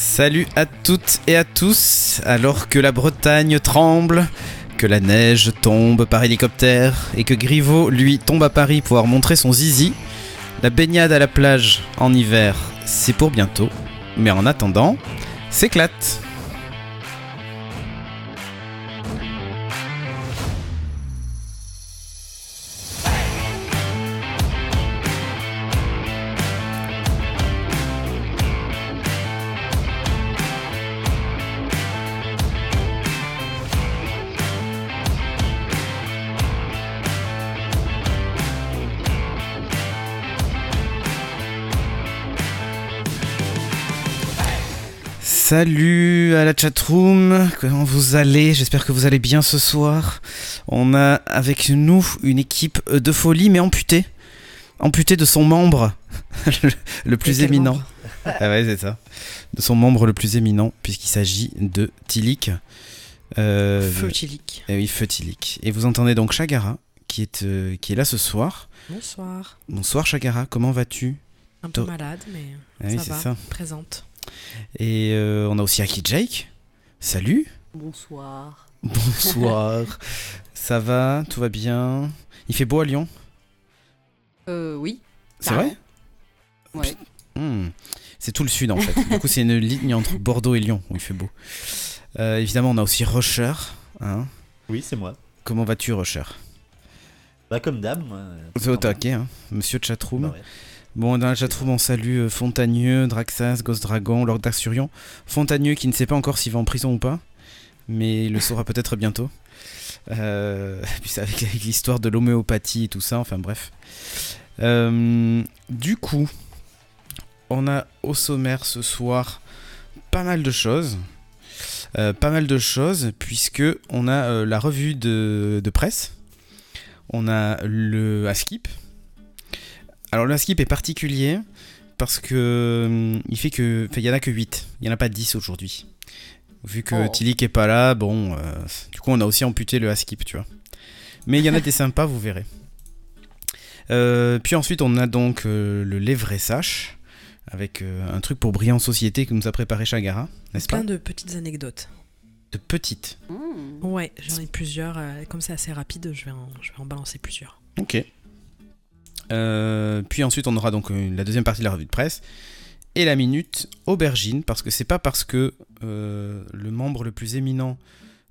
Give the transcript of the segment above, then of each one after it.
Salut à toutes et à tous, alors que la Bretagne tremble, que la neige tombe par hélicoptère et que Griveaux, lui, tombe à Paris pour pouvoir montrer son zizi, la baignade à la plage en hiver, c'est pour bientôt. Mais en attendant, s'éclate. Salut à la chatroom, comment vous allez? J'espère que vous allez bien ce soir. On a avec nous une équipe de folie mais amputée. Amputée de son membre le, plus éminent. Ah ouais, c'est ça. De son membre le plus éminent, puisqu'il s'agit de Tilik. Euh, Feu Tilik. Et eh oui, Feu Tilik. Et vous entendez donc Chagara, qui est, euh, qui est là ce soir. Bonsoir. Bonsoir Chagara, comment vas-tu? Un peu malade, mais ah ça va, ça. présente. Et euh, on a aussi Aki Jake. Salut. Bonsoir. Bonsoir. Ça va? Tout va bien? Il fait beau à Lyon? Euh, oui. C'est vrai? Ouais. Hmm. C'est tout le sud en fait. du coup, c'est une ligne entre Bordeaux et Lyon où il fait beau. Euh, évidemment, on a aussi Rusher. Hein oui, c'est moi. Comment vas-tu, Rusher Bah, comme d'hab. C'est au taquet, hein Monsieur Chatroom. Bah Bon, dans la chatroom, on salue euh, Fontagneux, Draxas, Ghost Dragon, Lord d'Assurion. Fontagneux qui ne sait pas encore s'il va en prison ou pas, mais il le saura peut-être bientôt. Euh, puis avec, l'histoire de l'homéopathie et tout ça, enfin bref. Euh, du coup, on a au sommaire ce soir pas mal de choses. pas mal de choses, puisque on a la revue de, presse, on a le Askip, alors le skip est particulier parce que hum, il fait que il y en a que 8, il y en a pas 10 aujourd'hui. Vu que oh. Tilik est pas là, bon euh, du coup on a aussi amputé le skip, tu vois. Mais il y en a des sympas, vous verrez. Euh, puis ensuite on a donc euh, le Lévré Sache avec un truc pour briller en société que nous a préparé Chagara, n'est-ce pas? Plein de petites anecdotes. De petites. Mmh. Ouais, j'en ai plusieurs. comme c'est assez rapide, je vais je vais en balancer plusieurs. Ok. Euh, puis ensuite, on aura donc la deuxième partie de la revue de presse et la minute aubergine, parce que c'est pas parce que euh, le membre le plus éminent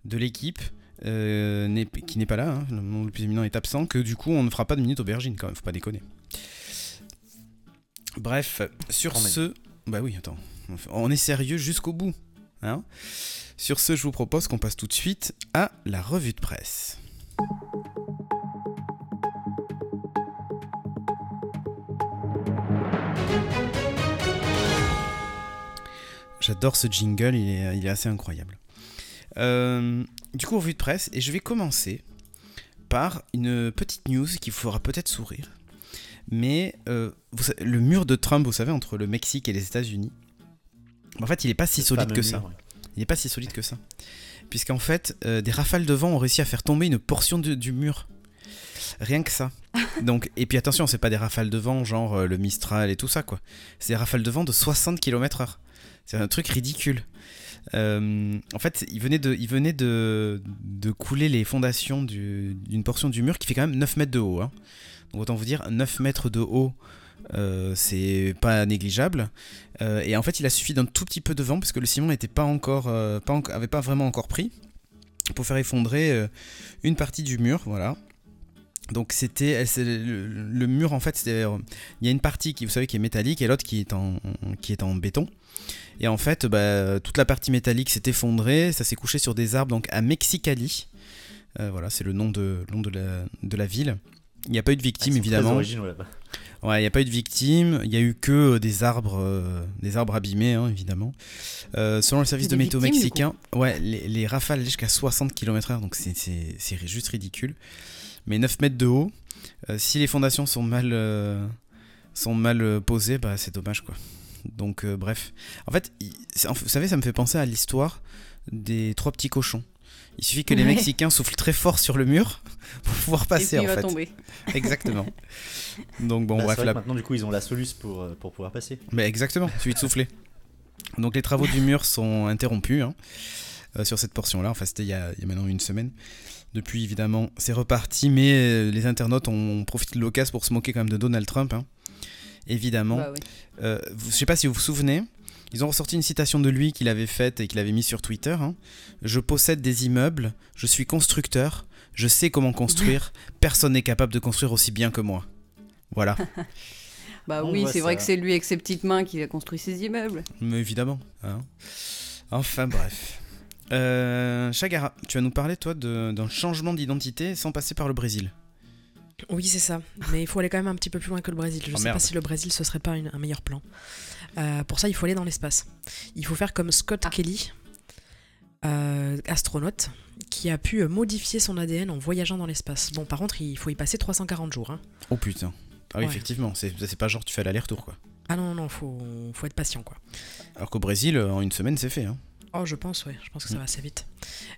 de l'équipe euh, qui n'est pas là, hein, le membre le plus éminent est absent, que du coup on ne fera pas de minute aubergine quand même, faut pas déconner. Bref, sur ce, bah oui, attends, on est sérieux jusqu'au bout. Hein sur ce, je vous propose qu'on passe tout de suite à la revue de presse. J'adore ce jingle, il est, assez incroyable. Euh, du coup, revue de presse, et je vais commencer par une petite news qui vous fera peut-être sourire. Mais euh, le mur de Trump, vous savez, entre le Mexique et les États-Unis, en fait, il n'est pas si solide que ça. Il n'est pas si solide que ça. Puisqu'en fait, euh, des rafales de vent ont réussi à faire tomber une portion du mur. Rien que ça. Donc, et puis attention, c'est pas des rafales de vent genre le Mistral et tout ça, quoi. C'est des rafales de vent de 60 km/h. C'est un truc ridicule. Euh, en fait, il venait, de, couler les fondations d'une portion du mur qui fait quand même 9 mètres de haut. Hein. Donc autant vous dire, 9 mètres de haut, euh, c'est pas négligeable. Euh, et en fait, il a suffi d'un tout petit peu de vent parce que le ciment n'était pas avait pas vraiment encore pris pour faire effondrer une partie du mur. Voilà. Donc c'était le, le, mur en fait, il y a une partie qui vous savez qui est métallique et l'autre qui est en qui est en béton. Et en fait, bah, toute la partie métallique s'est effondrée, ça s'est couché sur des arbres donc à Mexicali. Euh, voilà, c'est le nom de, nom de, la, de la ville. Il n'y a pas eu de victimes ah, évidemment. ouais, il n'y a pas eu de victimes. Il n'y a eu que euh, des arbres, euh, des arbres abîmés hein, évidemment. selon le service de météo mexicain, ouais, les, les rafales jusqu'à 60 km/h, donc c'est juste ridicule. Mais 9 mètres de haut. si les fondations sont mal, sont mal posées, bah, c'est dommage quoi. Donc euh, bref. En fait, vous savez, ça me fait penser à l'histoire des trois petits cochons. Il suffit que les Mexicains soufflent très fort sur le mur pour pouvoir passer Et puis il va fait. Tomber. Exactement. Donc bon, bah, bref. Vrai maintenant, du coup, ils ont la soluce pour, euh, pour pouvoir passer. Mais exactement, il suffit de souffler. Donc les travaux du mur sont interrompus hein, euh, sur cette portion-là. Enfin, c'était il, y a il y a maintenant une semaine. Depuis, évidemment, c'est reparti, mais euh, les internautes ont profité de l'occasion pour se moquer quand même de Donald Trump. hein. Évidemment. Bah oui. Euh, je sais pas si vous vous souvenez, ils ont ressorti une citation de lui qu'il avait faite et qu'il avait mis sur Twitter. hein. Je possède des immeubles, je suis constructeur, je sais comment construire, personne n'est capable de construire aussi bien que moi. Voilà, Bah On oui, c'est vrai que c'est lui avec ses petites mains qui a construit ses immeubles. mais évidemment. hein. Enfin bref. Euh, Chagara, tu vas nous parler toi d'un changement d'identité sans passer par le Brésil. Oui, c'est ça. Mais il faut aller quand même un petit peu plus loin que le Brésil. Je Oh, sais merde. pas si le Brésil ce serait pas une- un meilleur plan. Euh, pour ça, il faut aller dans l'espace. Il faut faire comme Scott Ah. Kelly, euh, astronaute, qui a pu modifier son ADN en voyageant dans l'espace. Bon, par contre, il faut y passer 340 jours. hein. Oh putain. Ah oui, Ouais. effectivement, c'est pas genre tu fais l'aller-retour quoi. Ah non, non, non, faut, faut être patient, quoi. Alors qu'au Brésil, en une semaine, c'est fait. Hein. Oh, je pense, ouais, je pense que ça Mm. va assez vite.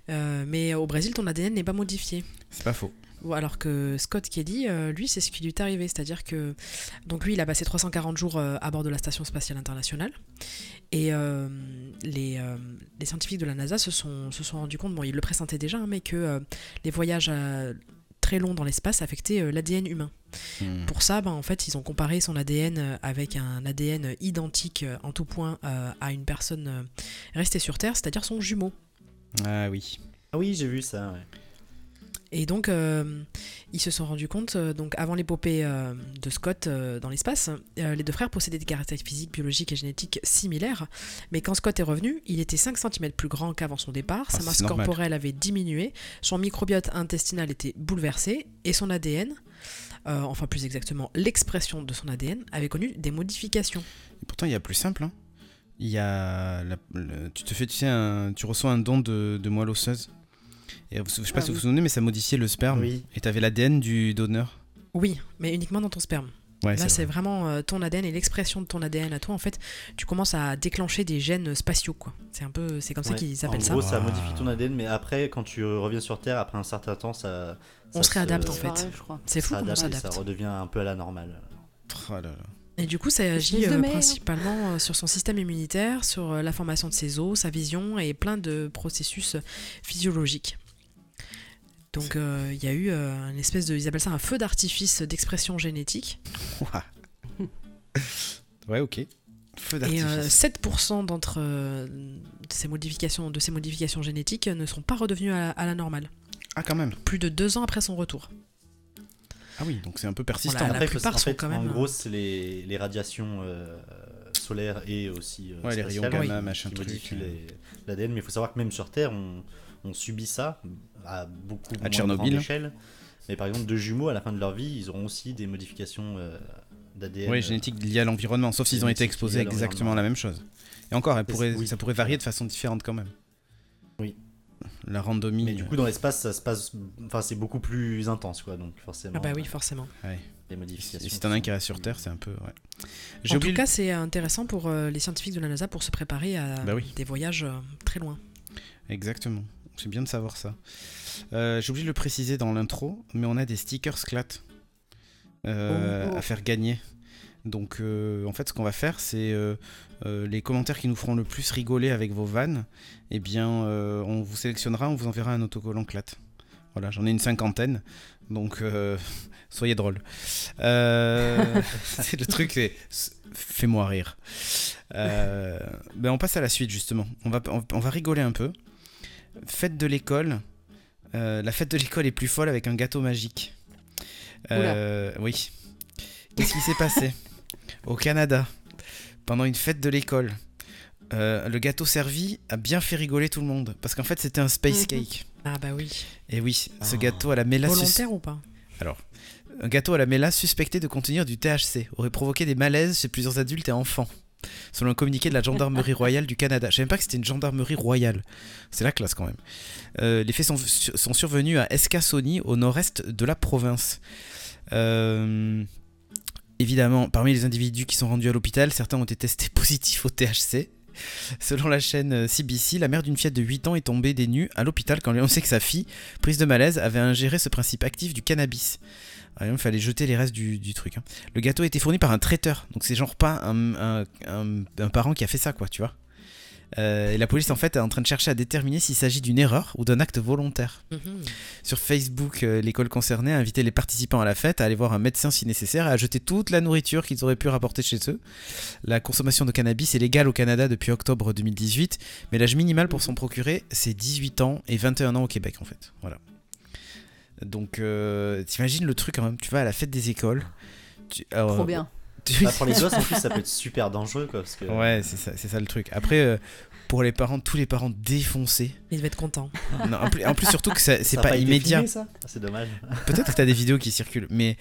Euh, mais au Brésil, ton ADN n'est pas modifié. C'est pas faux. Alors que Scott Kelly, euh, lui, c'est ce qui lui est arrivé. C'est-à-dire que. Donc, lui, il a passé 340 jours euh, à bord de la Station Spatiale Internationale. Et euh, les, euh, les scientifiques de la NASA se sont, se sont rendus compte, bon, ils le pressentaient déjà, hein, mais que les voyages très longs dans l'espace affectaient euh, l'ADN humain. Hmm. Pour ça, ben, en fait, ils ont comparé son ADN euh, avec un ADN identique euh, en tout point euh, à une personne restée sur Terre, c'est-à-dire son jumeau. Ah oui. Ah oui, j'ai vu ça. ouais. Et donc, euh, ils se sont rendus compte, euh, donc avant l'épopée euh, de Scott dans l'espace, les deux frères possédaient des caractéristiques physiques, biologiques et génétiques similaires. Mais quand Scott est revenu, il était 5 cm plus grand qu'avant son départ, Ah, sa masse corporelle avait diminué, son microbiote intestinal était bouleversé, et son ADN, enfin plus exactement l'expression de son ADN, avait connu des modifications. Et pourtant, il y a plus simple. hein. Il y a. la- le- tu te fais, tu sais, un- tu reçois un don de, de moelle osseuse. Et je sais pas Ah si vous vous souvenez, mais ça modifiait le sperme. Oui. Et t'avais l'ADN du donneur. Oui, mais uniquement dans ton sperme. Ouais, Là, c'est vrai. vraiment euh, ton ADN et l'expression de ton ADN à toi. En fait, tu commences à déclencher des gènes spatiaux, quoi. C'est un peu, c'est comme ça qu'ils appellent en ça. gros, ça modifie ton ADN, mais après, quand tu reviens sur Terre, après un certain temps, ça. On se réadapte, en fait. C'est fou ça comment on adapte. Ça redevient un peu à la normale. Oh là là. Et du coup, ça agit euh, principalement euh, sur son système immunitaire, sur euh, la formation de ses os, sa vision et plein de processus euh, physiologiques. Donc, euh, il y a eu euh, une espèce de, ils appellent ça un feu d'artifice d'expression génétique. Ouais, ok. Feu Et d'artifice. euh, 7% d'entre euh, de ces modifications, de ces modifications génétiques ne sont pas redevenues à- à la normale. Ah, quand même. plus de deux ans après son retour. Ah oui, donc c'est un peu persistant. Voilà, la plupart en sont même, gros, c'est les, les radiations euh, solaires et aussi euh, Ouais, les rayons gamma, qui- machin qui truc, euh. l'ADN. Mais il faut savoir que même sur Terre, on, on subit ça à beaucoup moins Tchernobyl. grande échelle. Mais par exemple, deux jumeaux, à la fin de leur vie, ils auront aussi des modifications euh, d'ADN. Oui, génétique liée à l'environnement, sauf s'ils ont été exposés à exactement à la même chose. Et encore, elle C'est- pourrait, oui. ça pourrait varier de façon différente quand même. Oui. La randomie. Mais du coup, dans l'espace, ça se passe. Enfin, c'est beaucoup plus intense, quoi. Donc, forcément. Ah bah oui, euh, forcément. ouais. Les Et modifications. si t'en as un qui reste sur Terre, c'est un peu. Ouais. En oublié tout cas, c'est intéressant pour euh, les scientifiques de la NASA pour se préparer à Bah oui. des voyages euh, très loin. Exactement. C'est bien de savoir ça. Euh, J'ai oublié de le préciser dans l'intro, mais on a des stickers clat euh, Oh. à faire gagner. Donc, euh, en fait, ce qu'on va faire, c'est euh, euh, les commentaires qui nous feront le plus rigoler avec vos vannes. Eh bien, on vous sélectionnera, on vous enverra un autocollant clat. Voilà, j'en ai une cinquantaine, donc soyez drôles. Le truc, c'est fais-moi rire. Ben on passe à la suite justement. On va, on, on va rigoler un peu. Fête de l'école. La fête de l'école est plus folle avec un gâteau magique. Oui. Qu'est-ce qui s'est passé? Au Canada, pendant une fête de l'école, euh, le gâteau servi a bien fait rigoler tout le monde. Parce qu'en fait, c'était un space Mhm. cake. Ah bah oui. Et oui, ce Ah. gâteau à la mélasse. Volontaire ou pas Un gâteau à la mélasse suspecté de contenir du THC aurait provoqué des malaises chez plusieurs adultes et enfants. Selon un communiqué de la gendarmerie royale du Canada. Je savais même pas que c'était une gendarmerie royale. C'est la classe quand même. Euh, les faits sont, sont survenus à Escasoni, au nord-est de la province. Euh, évidemment, parmi les individus qui sont rendus à l'hôpital, certains ont été testés positifs au THC. Selon la chaîne euh, CBC, la mère d'une fillette de 8 ans est tombée des nues à l'hôpital quand on annoncé que sa fille, prise de malaise, avait ingéré ce principe actif du cannabis. Ah, Il fallait jeter les restes du, truc. hein. Le gâteau a été fourni par un traiteur, donc c'est genre pas un- un parent qui a fait ça, quoi, tu vois. Euh, et la police en fait est en train de chercher à déterminer s'il s'agit d'une erreur ou d'un acte volontaire. Mhm. Sur Facebook, euh, l'école concernée a invité les participants à la fête à aller voir un médecin si nécessaire et à jeter toute la nourriture qu'ils auraient pu rapporter chez eux. La consommation de cannabis est légale au Canada depuis octobre 2018, mais l'âge minimal pour s'en procurer c'est 18 ans et 21 ans au Québec en fait. Voilà. Donc euh, t'imagines le truc quand même, tu vas à la fête des écoles. tu- alors, Trop bien. Bah, pour les gosses, en plus, ça peut être super dangereux, quoi. Parce que... Ouais, c'est ça, c'est ça le truc. Après, euh, pour les parents, tous les parents défoncés. Il devait être content. Non, en, plus, en plus, surtout que c'est pas, été immédiat. Ah, C'est dommage. Peut-être que t'as des vidéos qui circulent, mais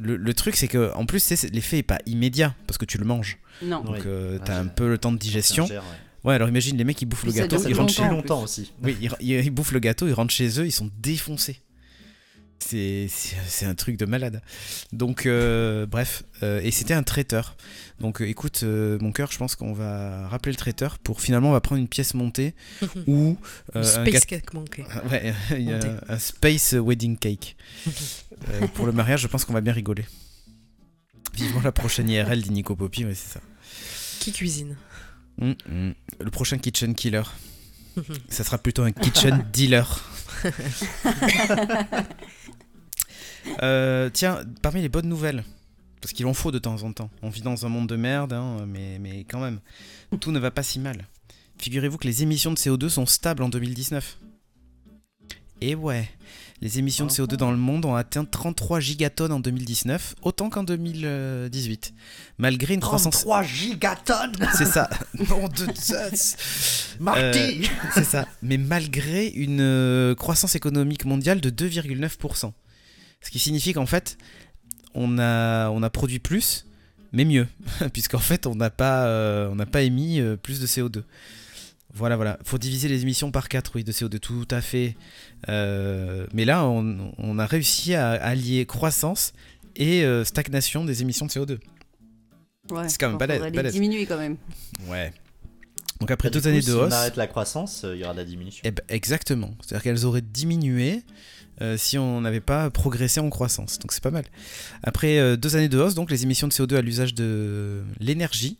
le, le truc c'est que en plus, l'effet est pas immédiat parce que tu le manges. Non. Donc Oui. euh, Ah, t'as un peu le temps de digestion. Gère, ouais. Ouais, alors imagine les mecs ils bouffent le gâteau, ils rentrent chez longtemps aussi. Oui, ils, ils- ils bouffent le gâteau, ils rentrent chez eux, ils sont défoncés. C'est un truc de malade. Donc, euh, bref, euh, et c'était un traiteur. Donc, euh, écoute, mon cœur, je pense qu'on va rappeler le traiteur pour finalement, on va prendre une pièce montée ou un Space cake manqué. Ouais, un, un space wedding cake. Pour le mariage, je pense qu'on va bien rigoler. Vivement la prochaine IRL d'Inico Poppy, ouais, c'est ça. Qui cuisine Hum, hum. Le prochain kitchen killer. Ça sera plutôt un kitchen dealer. Euh, tiens, parmi les bonnes nouvelles, parce qu'il en faut de temps en temps. On vit dans un monde de merde, hein, mais, mais quand même, tout ne va pas si mal. Figurez-vous que les émissions de CO2 sont stables en 2019. Et ouais, les émissions de CO2 dans le monde ont atteint 33 gigatonnes en 2019, autant qu'en 2018. Malgré une croissance... 33 gigatonnes C'est ça. Nom de Zeus. Marty C'est ça. Mais malgré une euh, croissance économique mondiale de 2,9%. Ce qui signifie qu'en fait, on a, on a produit plus, mais mieux. Puisqu'en fait, on n'a pas, euh, on n'a pas émis euh, plus de CO2. Voilà, voilà. Faut diviser les émissions par 4, oui, de CO2, tout à fait. Euh, mais là, on, on a réussi à allier croissance et euh, stagnation des émissions de CO2. Ouais. C'est quand même balèze, balèze. diminuer quand même. Ouais. Donc après Bah, deux coup, années si de on hausse. arrête la croissance, euh, il y aura de la diminution. Eh ben, exactement. C'est-à-dire qu'elles auraient diminué euh, si on n'avait pas progressé en croissance. Donc c'est pas mal. Après euh, deux années de hausse, donc les émissions de CO2 à l'usage de l'énergie,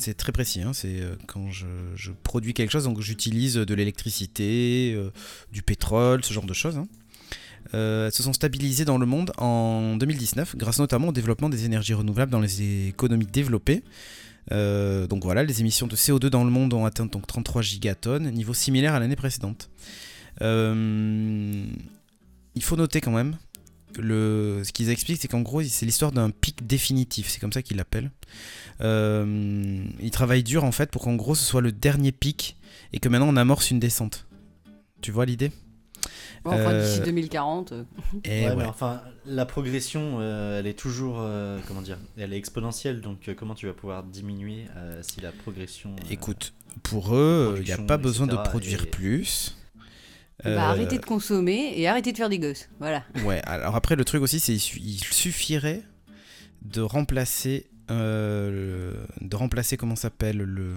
c'est très précis. hein, c'est euh, quand je, produis quelque chose, donc j'utilise de l'électricité, euh, du pétrole, ce genre de choses. hein. Euh, elles se sont stabilisées dans le monde en 2019, grâce notamment au développement des énergies renouvelables dans les économies développées. Donc voilà, les émissions de CO2 dans le monde ont atteint donc 33 gigatonnes, niveau similaire à l'année précédente. Il faut noter quand même, le, ce qu'ils expliquent, c'est qu'en gros, c'est l'histoire d'un pic définitif, c'est comme ça qu'ils l'appellent. Euh, ils travaillent dur en fait pour qu'en gros ce soit le dernier pic et que maintenant on amorce une descente. Tu vois l'idée? Bon, enfin, d'ici Euh, 2040. euh, Et Ouais, ouais. mais enfin, la progression, euh, elle est toujours, euh, comment dire, elle est exponentielle. Donc, euh, comment tu vas pouvoir diminuer euh, si la progression euh, Écoute, pour eux, il n'y a pas besoin de produire et- plus. Bah, Euh, arrêtez de consommer et arrêtez de faire des gosses. Voilà. Ouais, alors après le truc aussi, c'est il su- il suffirait de remplacer, euh, le- de remplacer comment s'appelle le,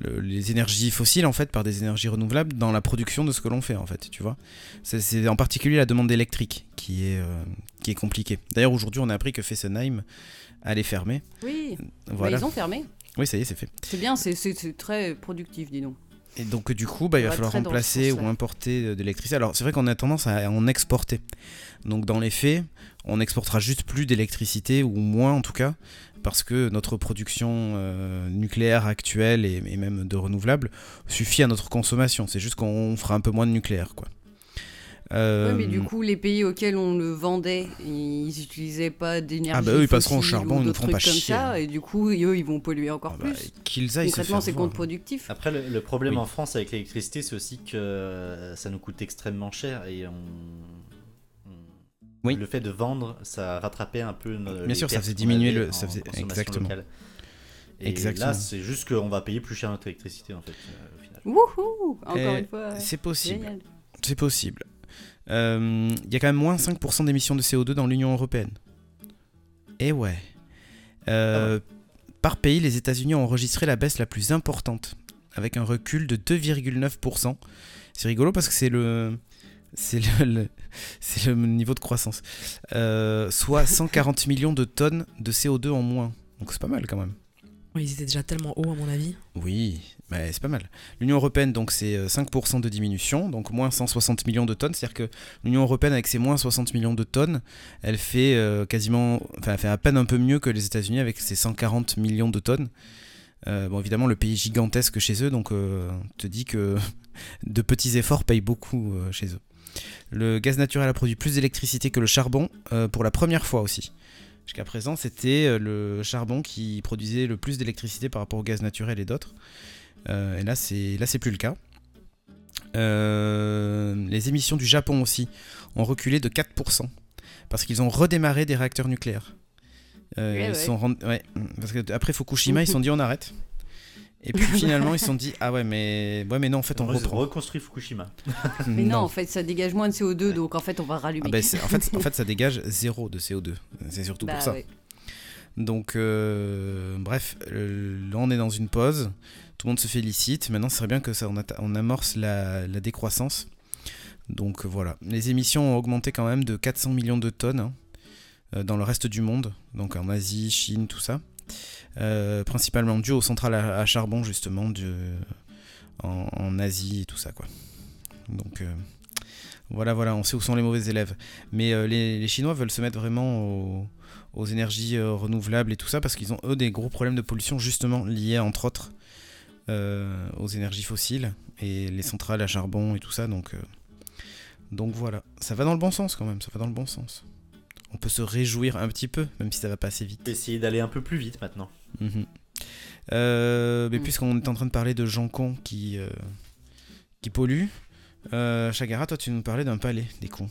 le- les énergies fossiles en fait par des énergies renouvelables dans la production de ce que l'on fait en fait, tu vois. C'est- en particulier la demande électrique qui est euh, qui est compliquée. D'ailleurs aujourd'hui on a appris que Fessenheim allait fermer. Oui, bah, Voilà. ils ont fermé. Oui, ça y est, c'est fait. C'est bien, c'est très productif, dis donc. Et donc du coup, bah, il va falloir remplacer ou importer de l'électricité. Alors c'est vrai qu'on a tendance à en exporter. Donc dans les faits, on n'exportera juste plus d'électricité ou moins en tout cas, parce que notre production euh, nucléaire actuelle et, et même de renouvelables suffit à notre consommation. C'est juste qu'on fera un peu moins de nucléaire, quoi. Euh, Ouais, mais du coup, les pays auxquels on le vendait, ils utilisaient pas d'énergie. Ah bah eux, ils passeront au fossile charbon, ou ils nous d'autres feront pas trucs comme chier, ça, hein. et du coup, eux, ils vont polluer encore ah bah, plus. qu'ils aillent se Concrètement, c'est contre-productif. Après, le, le problème Oui. en France avec l'électricité, c'est aussi que euh, ça nous coûte extrêmement cher et on. Oui. Le fait de vendre, ça rattrapait un peu. nos- Bien les sûr, ça faisait diminuer le- ça faisait- exactement. locale. Et Exactement. là, c'est juste qu'on va payer plus cher notre électricité en fait, euh, au final. Wouhou Encore Et une fois. C'est possible. C'est possible. Euh, Il y a quand même moins 5% d'émissions de CO2 dans l'Union Européenne. Et ouais. Euh, Par pays, les États-Unis ont enregistré la baisse la plus importante, avec un recul de 2,9%. C'est rigolo parce que c'est le. C'est le, le- c'est le niveau de croissance. Euh, soit 140 millions de tonnes de CO2 en moins. Donc c'est pas mal quand même. Ouais, Ils étaient déjà tellement hauts, à mon avis. Oui, c'est pas mal. L'Union européenne, donc, c'est euh, 5% de diminution, donc moins 160 millions de tonnes. C'est-à-dire que l'Union européenne, avec ses moins 60 millions de tonnes, elle fait euh, quasiment, enfin, à peine un peu mieux que les États-Unis avec ses 140 millions de tonnes. Euh, bon, évidemment, le pays est gigantesque chez eux, donc euh, on te dit que de petits efforts payent beaucoup euh, chez eux. Le gaz naturel a produit plus d'électricité que le charbon euh, pour la première fois aussi. Jusqu'à présent, c'était euh, le charbon qui produisait le plus d'électricité par rapport au gaz naturel et d'autres. Euh, et là, c'est là, c'est plus le cas. Euh, les émissions du Japon aussi ont reculé de 4% parce qu'ils ont redémarré des réacteurs nucléaires. Euh, Ouais, ils ouais. sont rend- ouais, parce que après Fukushima, ils se sont dit on arrête. Et puis finalement, ils se sont dit ah ouais mais ouais mais non en fait on Re- reprend. reconstruit Fukushima. Mais non, en fait, ça dégage moins de CO2, donc en fait, on va rallumer. Ah ben, c'est- en, fait, en fait, ça dégage zéro de CO2. C'est surtout Bah pour ça. ouais. Donc, euh, bref, euh, là on est dans une pause. Tout le monde se félicite. Maintenant, ce serait bien que ça, on, amorce la, décroissance. Donc euh, voilà. Les émissions ont augmenté quand même de 400 millions de tonnes hein, euh, dans le reste du monde. Donc en Asie, Chine, tout ça. Euh, principalement dû aux centrales à, charbon, justement, en, Asie et tout ça, quoi. Donc. voilà, voilà, on sait où sont les mauvais élèves. Mais les, Chinois veulent se mettre vraiment au- aux énergies renouvelables et tout ça parce qu'ils ont eux des gros problèmes de pollution justement liés entre autres aux énergies fossiles et les centrales à charbon et tout ça. Donc, euh, donc voilà, ça va dans le bon sens quand même, ça va dans le bon sens. On peut se réjouir un petit peu, même si ça va pas assez vite. Essayer d'aller un peu plus vite maintenant. Mhm. Euh, mais Mm. puisqu'on est en train de parler de gens cons qui, euh, qui polluent, euh, Chagara, toi tu nous parlais d'un palais des cons.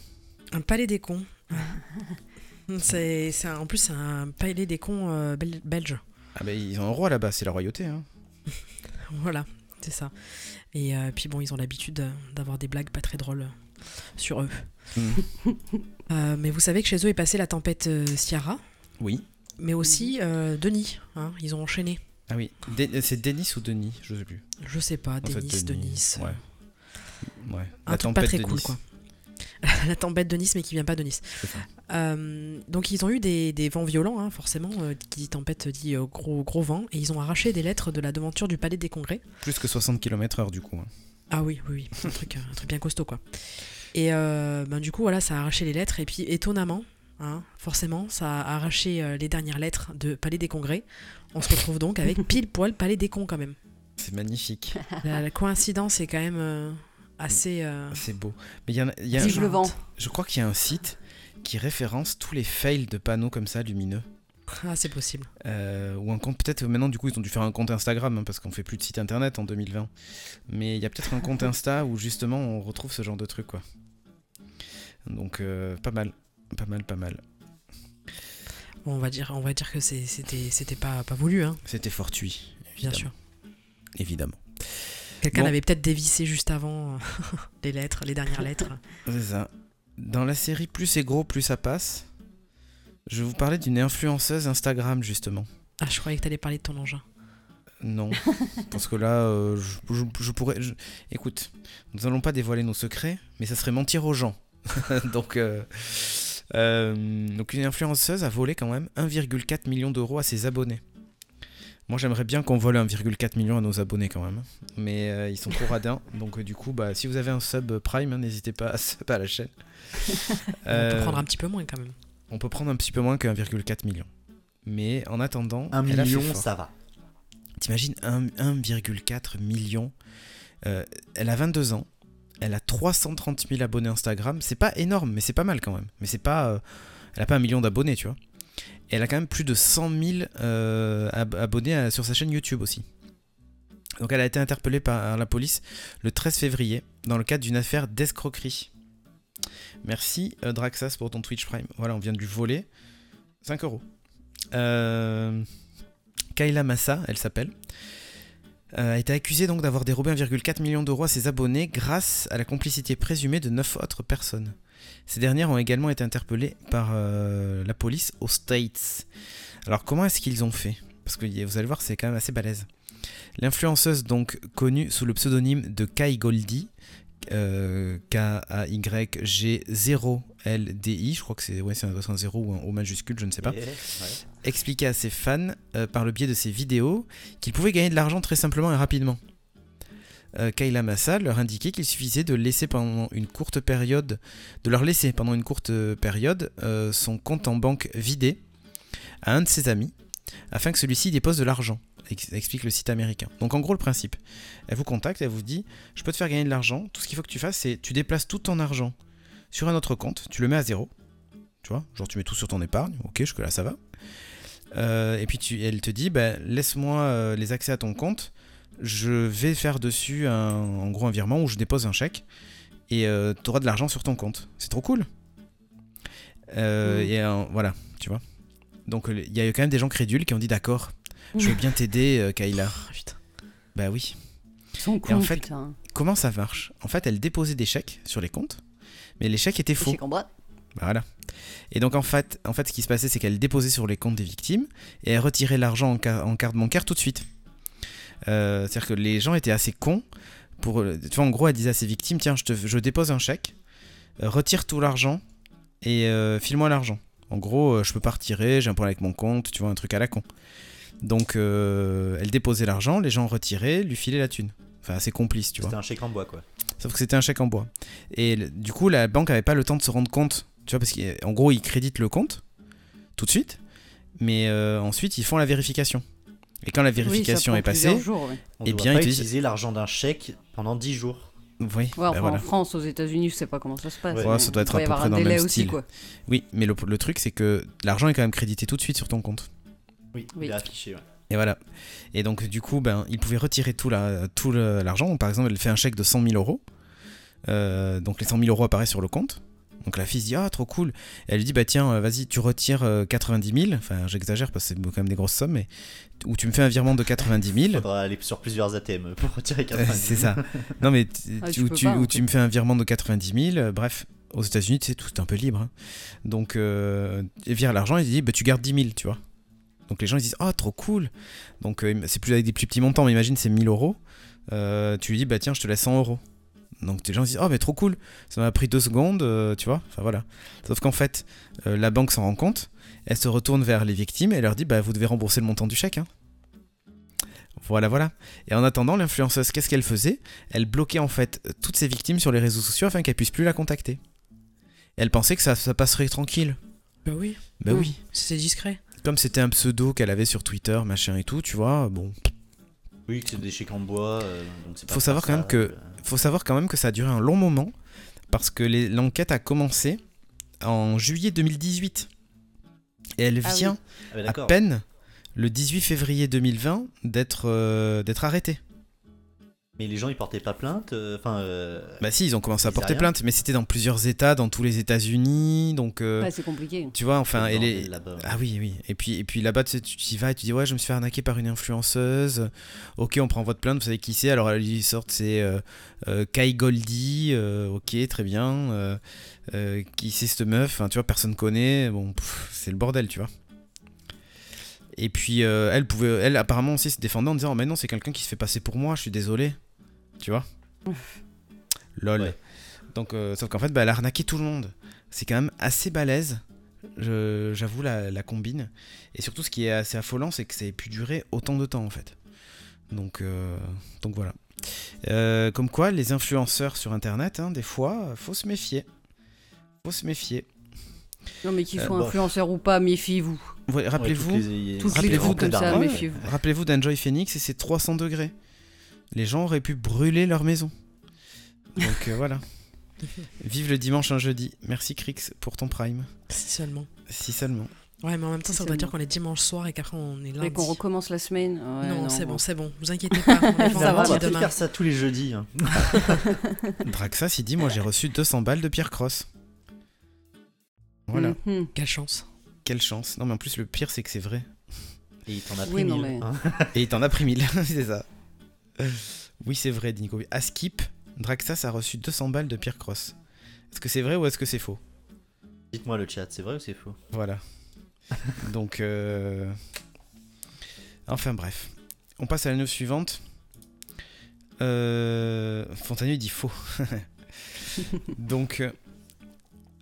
Un palais des cons. c'est, en plus, c'est un palais des cons euh, bel- belge. Ah bah ils ont un roi là-bas, c'est la royauté. Hein. Voilà, c'est ça. Et euh, puis bon, ils ont l'habitude euh, d'avoir des blagues pas très drôles euh, sur eux. Euh, mais vous savez que chez eux est passée la tempête Ciara, Oui. mais aussi Denis. hein, ils ont enchaîné. Ah oui, c'est Denis ou Denis, je sais plus. Je sais pas, Denis, Denis. Ouais. Ouais. Un truc pas très cool, quoi. la tempête de Nice, mais qui vient pas de Nice. Euh, donc ils ont eu des, des vents violents, hein, forcément. euh, qui dit tempête dit euh, gros, gros vent. Et ils ont arraché des lettres de la devanture du palais des congrès. Plus que 60 km/h du coup. hein. Ah oui, oui, oui. un, truc, un truc bien costaud, quoi. Et ben, du coup, voilà, ça a arraché les lettres. Et puis, étonnamment, hein, forcément, ça a arraché les dernières lettres de Palais des Congrès. On se retrouve donc avec pile poil Palais des Cons, quand même. C'est magnifique. La, la coïncidence est quand même assez. euh, C'est beau. Mais il y en a, y a- Vive le vent. je crois qu'il y a un site qui référence tous les fails de panneaux comme ça lumineux. Ah, c'est possible. Euh, ou un compte, peut-être maintenant du coup ils ont dû faire un compte Instagram hein, parce qu'on fait plus de site internet en 2020. Mais il y a peut-être un compte Insta où justement on retrouve ce genre de truc quoi. Donc euh, pas mal, pas mal, pas mal. Bon, on va dire, on va dire que c'était pas, pas voulu, hein, C'était fortuit, bien sûr. Évidemment. Quelqu'un Bon. avait peut-être dévissé juste avant euh, les lettres, les dernières lettres. C'est ça. Dans la série Plus c'est gros, plus ça passe, je vais vous parler d'une influenceuse Instagram justement. Ah, je croyais que t'allais parler de ton engin. Non, parce que là, euh, je, je- je pourrais. je- Écoute, nous n'allons pas dévoiler nos secrets, mais ça serait mentir aux gens. donc, euh, euh, donc, une influenceuse a volé quand même 1,4 million d'euros à ses abonnés. Moi, j'aimerais bien qu'on vole 1,4 million à nos abonnés quand même, mais euh, ils sont trop radins. Donc, euh, du coup, bah, si vous avez un sub Prime, hein, n'hésitez pas à sub à la chaîne. On peut Euh, prendre un petit peu moins quand même. on peut prendre un petit peu moins que 1,4 million. Mais en attendant, Un elle a fait million, fort. ça va. T'imagines un- 1,4 million. Euh, elle a 22 ans. Elle a 330 000 abonnés Instagram. C'est pas énorme, mais c'est pas mal quand même. Mais c'est pas. euh, elle a pas un million d'abonnés, tu vois. Et elle a quand même plus de 100 000 euh, ab- abonnés sur sa chaîne YouTube aussi. Donc elle a été interpellée par la police le 13 février dans le cadre d'une affaire d'escroquerie. Merci euh, Draxas pour ton Twitch Prime. Voilà, on vient de lui voler 5 euros. Euh, Kayla Massa, elle s'appelle, a été accusée donc d'avoir dérobé 1,4 million d'euros à ses abonnés grâce à la complicité présumée de 9 autres personnes. Ces dernières ont également été interpellées par euh, la police aux States. Alors comment est-ce qu'ils ont fait? Parce que vous allez voir, c'est quand même assez balèze. L'influenceuse donc connue sous le pseudonyme de Kai Goldie euh, K-A-Y-G-0-L-D-I, je crois que c'est ouais, un, c'est un 0 ou un O majuscule, je ne sais pas, ouais. expliquait à ses fans, euh, par le biais de ses vidéos, qu'il pouvait gagner de l'argent très simplement et rapidement. Euh, Kayla Massa leur indiquait qu'il suffisait de laisser pendant une courte période, de leur laisser pendant une courte période euh, son compte en banque vidé à un de ses amis, afin que celui-ci dépose de l'argent, ex- explique le site américain. Donc en gros le principe, elle vous contacte, elle vous dit, je peux te faire gagner de l'argent, tout ce qu'il faut que tu fasses, c'est tu déplaces tout ton argent sur un autre compte, tu le mets à zéro, tu vois, genre tu mets tout sur ton épargne, ok, jusque là ça va. Euh, et puis tu, elle te dit, bah, laisse-moi euh, les accès à ton compte, je vais faire dessus un, en gros un virement où je dépose un chèque et tu auras de l'argent sur ton compte. C'est trop cool. Euh, Mm. Et euh, voilà, tu vois. Donc il y a eu quand même des gens crédules qui ont dit d'accord, je veux bien t'aider, euh, Kayla. Oh, putain. Bah oui. Ils sont Et en fait, putain. Comment ça marche? En fait, elle déposait des chèques sur les comptes, mais les chèques étaient faux. Cambrai. Bah Voilà. Et donc en fait, en fait, ce qui se passait, c'est qu'elle déposait sur les comptes des victimes et elle retirait l'argent en, ca- en carte bancaire tout de suite. Euh, C'est-à-dire que les gens étaient assez cons pour. euh, Tu vois, en gros, elle disait à ses victimes Tiens, je, te, je dépose un chèque, euh, retire tout l'argent et euh, file-moi l'argent. En gros, je peux pas retirer, j'ai un problème avec mon compte, tu vois, un truc à la con. Donc, euh, elle déposait l'argent, les gens retiraient, lui filaient la thune. Enfin, assez complice, tu vois. C'était un chèque en bois, quoi. Sauf que c'était un chèque en bois. Et du coup, la banque avait pas le temps de se rendre compte. Tu vois, parce qu'en gros, ils créditent le compte tout de suite, mais euh, ensuite, ils font la vérification. Et quand la vérification Oui, est passée, jours, ouais. On Eh doit bien, pas ils te disent- utiliser l'argent d'un chèque pendant 10 jours. oui, Ouais, bah enfin, voilà. En France, aux États-Unis, je sais pas comment ça se passe. Ouais, mais ça doit être il à peu près dans le même aussi, style. quoi. Oui, mais le, le truc, c'est que l'argent est quand même crédité tout de suite sur ton compte. Oui, Oui. il est affiché, ouais. Et voilà. Et donc, du coup, ben, il pouvait retirer tout la- tout le- l'argent. Par exemple, elle fait un chèque de 100 000 euros. Euh, donc, les 100 000 euros apparaissent sur le compte. Donc, la fille se dit Ah, trop cool. Elle lui dit Bah, tiens, euh, vas-y, tu retires euh, 90 000. Enfin, j'exagère parce que c'est quand même des grosses sommes. Mais... Ou tu me fais un virement de 90 000. Faudra aller sur plusieurs ATM pour retirer Euh, 90 c'est ça. Non, mais Ah, tu, tu ou peux tu, pas, en ou fait. tu me fais un virement de 90 000. euh, bref, aux États-Unis, tu sais, tout est un peu libre. hein. Donc, euh, il vire l'argent et il dit bah, Tu gardes 10 000, tu vois. Donc, les gens ils disent Oh, trop cool. Donc, euh, c'est plus avec des plus petits montants, mais imagine, c'est 1000 euros. Euh, tu lui dis Bah, tiens, je te laisse 100 euros. Donc, les gens disent Oh, mais trop cool. Ça m'a pris deux secondes, euh, tu vois. Enfin, voilà. Sauf qu'en fait, euh, la banque s'en rend compte. Elle se retourne vers les victimes et leur dit Bah, vous devez rembourser le montant du chèque. hein. Voilà, voilà. Et en attendant, l'influenceuse, qu'est-ce qu'elle faisait? Elle bloquait en fait toutes ses victimes sur les réseaux sociaux afin qu'elles puissent plus la contacter. Elle pensait que ça, ça passerait tranquille. Bah oui, Bah Mm. oui. c'est discret. Comme c'était un pseudo qu'elle avait sur Twitter, machin et tout, tu vois, bon. Oui, que c'est des chèques en bois. euh, donc c'est pas Faut savoir quand même que- traçable. Faut savoir quand même que ça a duré un long moment parce que l'enquête a commencé en juillet 2018. Et elle Ah oui. vient Ah, à peine le 18 février 2020 d'être euh, d'être arrêtée. Mais les gens ils portaient pas plainte. euh, Enfin. euh, Bah si, ils ont commencé à Ils porter rien. plainte, mais c'était dans plusieurs états, dans tous les États-Unis, donc euh, Ouais, c'est compliqué. tu vois, enfin. Ah oui, oui. Et puis, et puis là-bas, tu sais, tu y vas et tu dis, ouais, je me suis fait arnaquer par une influenceuse. Ok, on prend votre plainte, vous savez qui c'est. Alors, elle lui sort, c'est euh, euh, Kai Goldie. euh, ok, très bien. euh, euh, qui c'est cette meuf? Enfin, tu vois, personne connaît. Bon, c'est le bordel, tu vois. Et puis, euh, elle pouvait, elle apparemment aussi se défendait en disant, oh, mais non, c'est quelqu'un qui se fait passer pour moi, je suis désolé. Tu vois Lol. Ouais. Donc, euh, sauf qu'en fait, bah, elle a arnaqué tout le monde. C'est quand même assez balèze. Je- J'avoue la, la combine. Et surtout, ce qui est assez affolant, c'est que ça ait pu durer autant de temps en fait. Donc, euh, donc voilà. Euh, comme quoi, les influenceurs sur internet, hein, des fois, faut se méfier. Faut se méfier. Non, mais qu'ils soient influenceurs ou pas, méfiez-vous. Ouais, Ouais, Rappelez-vous, rappelez-vous d'Enjoy Phoenix et ses 300 degrés. Les gens auraient pu brûler leur maison. Donc euh, voilà. Vive le dimanche un jeudi. Merci Crix pour ton prime. Si seulement. Si seulement. Ouais, mais en même temps, Si ça voudrait dire qu'on est dimanche soir et qu'après on est Et lundi. qu'on recommence la semaine. Ouais, non, c'est bon. bon, c'est bon. Vous inquiétez pas. On est Ça On va, va faire ça tous les jeudis. hein. Draxas, il dit Moi j'ai reçu 200 balles de Pierre Cross. Voilà. Mhm. Quelle chance. Quelle chance. Non, mais en plus, le pire, c'est que c'est vrai. Et il t'en a Oui, pris non, mille, mais- hein. Et il t'en a pris 1000, c'est ça. Oui, c'est vrai, dit Nico. À Skip, Draxas a reçu 200 balles de Pierre Cross. Est-ce que c'est vrai ou est-ce que c'est faux? Dites-moi le chat, c'est vrai ou c'est faux? Voilà. Donc, euh... enfin bref. On passe à la news suivante. Euh... Fontanier dit faux. Donc, euh,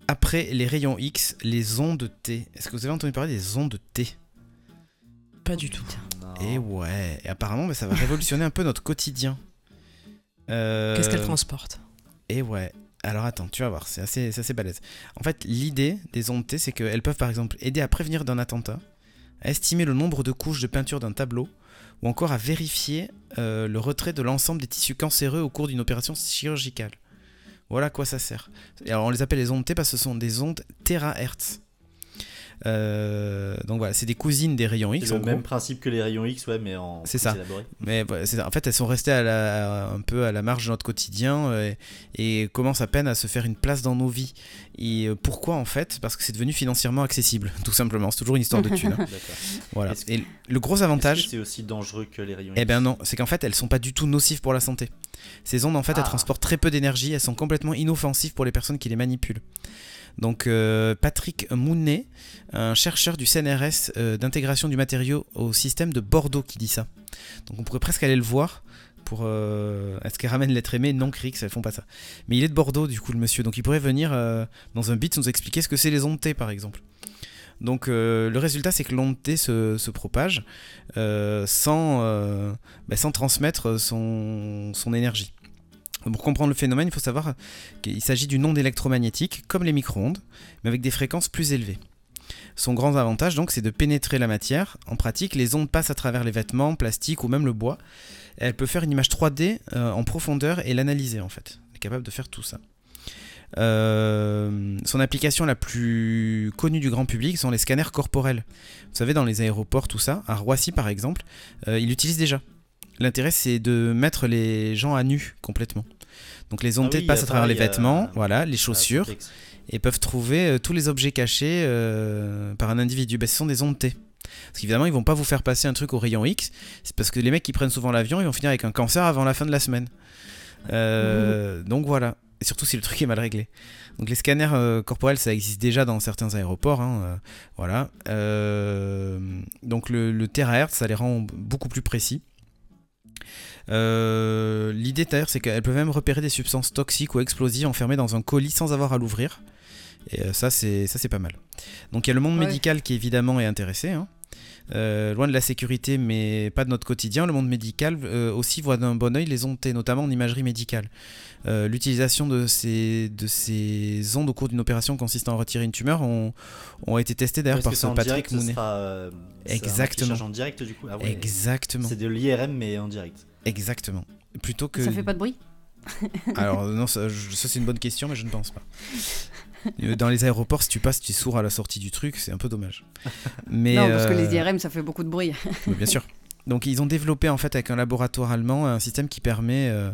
après les rayons X, les ondes T. Est-ce que vous avez entendu parler des ondes T? Pas du tout. Et ouais, et apparemment, bah, ça va révolutionner un peu notre quotidien. Euh, Qu'est-ce qu'elle transporte? Et ouais. Alors attends, tu vas voir, c'est assez, c'est assez balèze. En fait, l'idée des ondes T, c'est qu'elles peuvent par exemple aider à prévenir d'un attentat, à estimer le nombre de couches de peinture d'un tableau, ou encore à vérifier euh, le retrait de l'ensemble des tissus cancéreux au cours d'une opération chirurgicale. Voilà à quoi ça sert. Et alors on les appelle les ondes T parce que ce sont des ondes terahertz. Euh, donc voilà, c'est des cousines des rayons X. C'est le gros. même principe que les rayons X, ouais, mais en C'est plus ça. élaboré. Mais en fait, elles sont restées à la- un peu à la marge de notre quotidien euh, et, commencent à peine à se faire une place dans nos vies. Et euh, pourquoi en fait? Parce que c'est devenu financièrement accessible, tout simplement. C'est toujours une histoire de thunes. hein. Voilà. Que- Et le gros avantage, c'est aussi dangereux que les rayons eh X? ben non, c'est qu'en fait, elles sont pas du tout nocives pour la santé. Ces ondes, en fait, elles Ah. transportent très peu d'énergie. Elles sont complètement inoffensives pour les personnes qui les manipulent. Donc euh, Patrick Mounet, un chercheur du CNRS euh, d'intégration du matériau au système de Bordeaux, qui dit ça. Donc on pourrait presque aller le voir pour euh, est-ce qu'elle ramène l'être aimé Non, Crix, elles font pas ça. Mais il est de Bordeaux, du coup, le monsieur. Donc il pourrait venir euh, dans un beat nous expliquer ce que c'est les ondes T, par exemple. Donc le résultat, c'est que l'onde T se, propage euh, sans, bah, sans transmettre son énergie. Pour comprendre le phénomène, il faut savoir qu'il s'agit d'une onde électromagnétique, comme les micro-ondes, mais avec des fréquences plus élevées. Son grand avantage, donc, c'est de pénétrer la matière. En pratique, les ondes passent à travers les vêtements, plastique ou même le bois. Elle peut faire une image 3D euh, en profondeur et l'analyser, en fait. Elle est capable de faire tout ça. Euh, son application la plus connue du grand public sont les scanners corporels. Vous savez, dans les aéroports, tout ça, à Roissy par exemple, euh, ils l'utilisent déjà. L'intérêt, c'est de mettre les gens à nu complètement. Donc les ondes Ah oui, passent à travers les vêtements, euh, voilà, les Ah, chaussures, et peuvent trouver euh, tous les objets cachés euh, par un individu. Ben, ce sont des ondes T. Parce qu'évidemment, ils vont pas vous faire passer un truc au rayon X. C'est parce que les mecs qui prennent souvent l'avion, ils vont finir avec un cancer avant la fin de la semaine. Euh, Donc voilà. Et surtout si le truc est mal réglé. Donc les scanners euh, corporels, ça existe déjà dans certains aéroports. hein, euh, voilà. Euh, donc le, le terahertz, ça les rend beaucoup plus précis. Euh, L'idée d'ailleurs, c'est qu'elles peuvent même repérer des substances toxiques ou explosives enfermées dans un colis sans avoir à l'ouvrir. Et euh, ça, c'est ça, c'est pas mal. Donc il y a le monde Ouais. médical qui évidemment est intéressé. hein. Euh, loin de la sécurité, mais pas de notre quotidien, le monde médical euh, aussi voit d'un bon oeil les ondes T, notamment en imagerie médicale. Euh, L'utilisation de ces, de ces ondes au cours d'une opération consistant à retirer une tumeur ont, ont été testées d'ailleurs par ce Patrick direct, ce Mounet. sera, euh, c'est un Exactement. en direct du coup. Ah ouais. Exactement, C'est de l'IRM mais en direct. Exactement. Plutôt que Ça fait pas de bruit Alors non, ça, c'est une bonne question, mais je ne pense pas. Euh, Dans les aéroports, si tu passes, tu es sourd à la sortie du truc, c'est un peu dommage. Mais Non, parce que euh, les IRM, ça fait beaucoup de bruit. mais bien sûr. Donc ils ont développé en fait avec un laboratoire allemand un système qui permet, euh,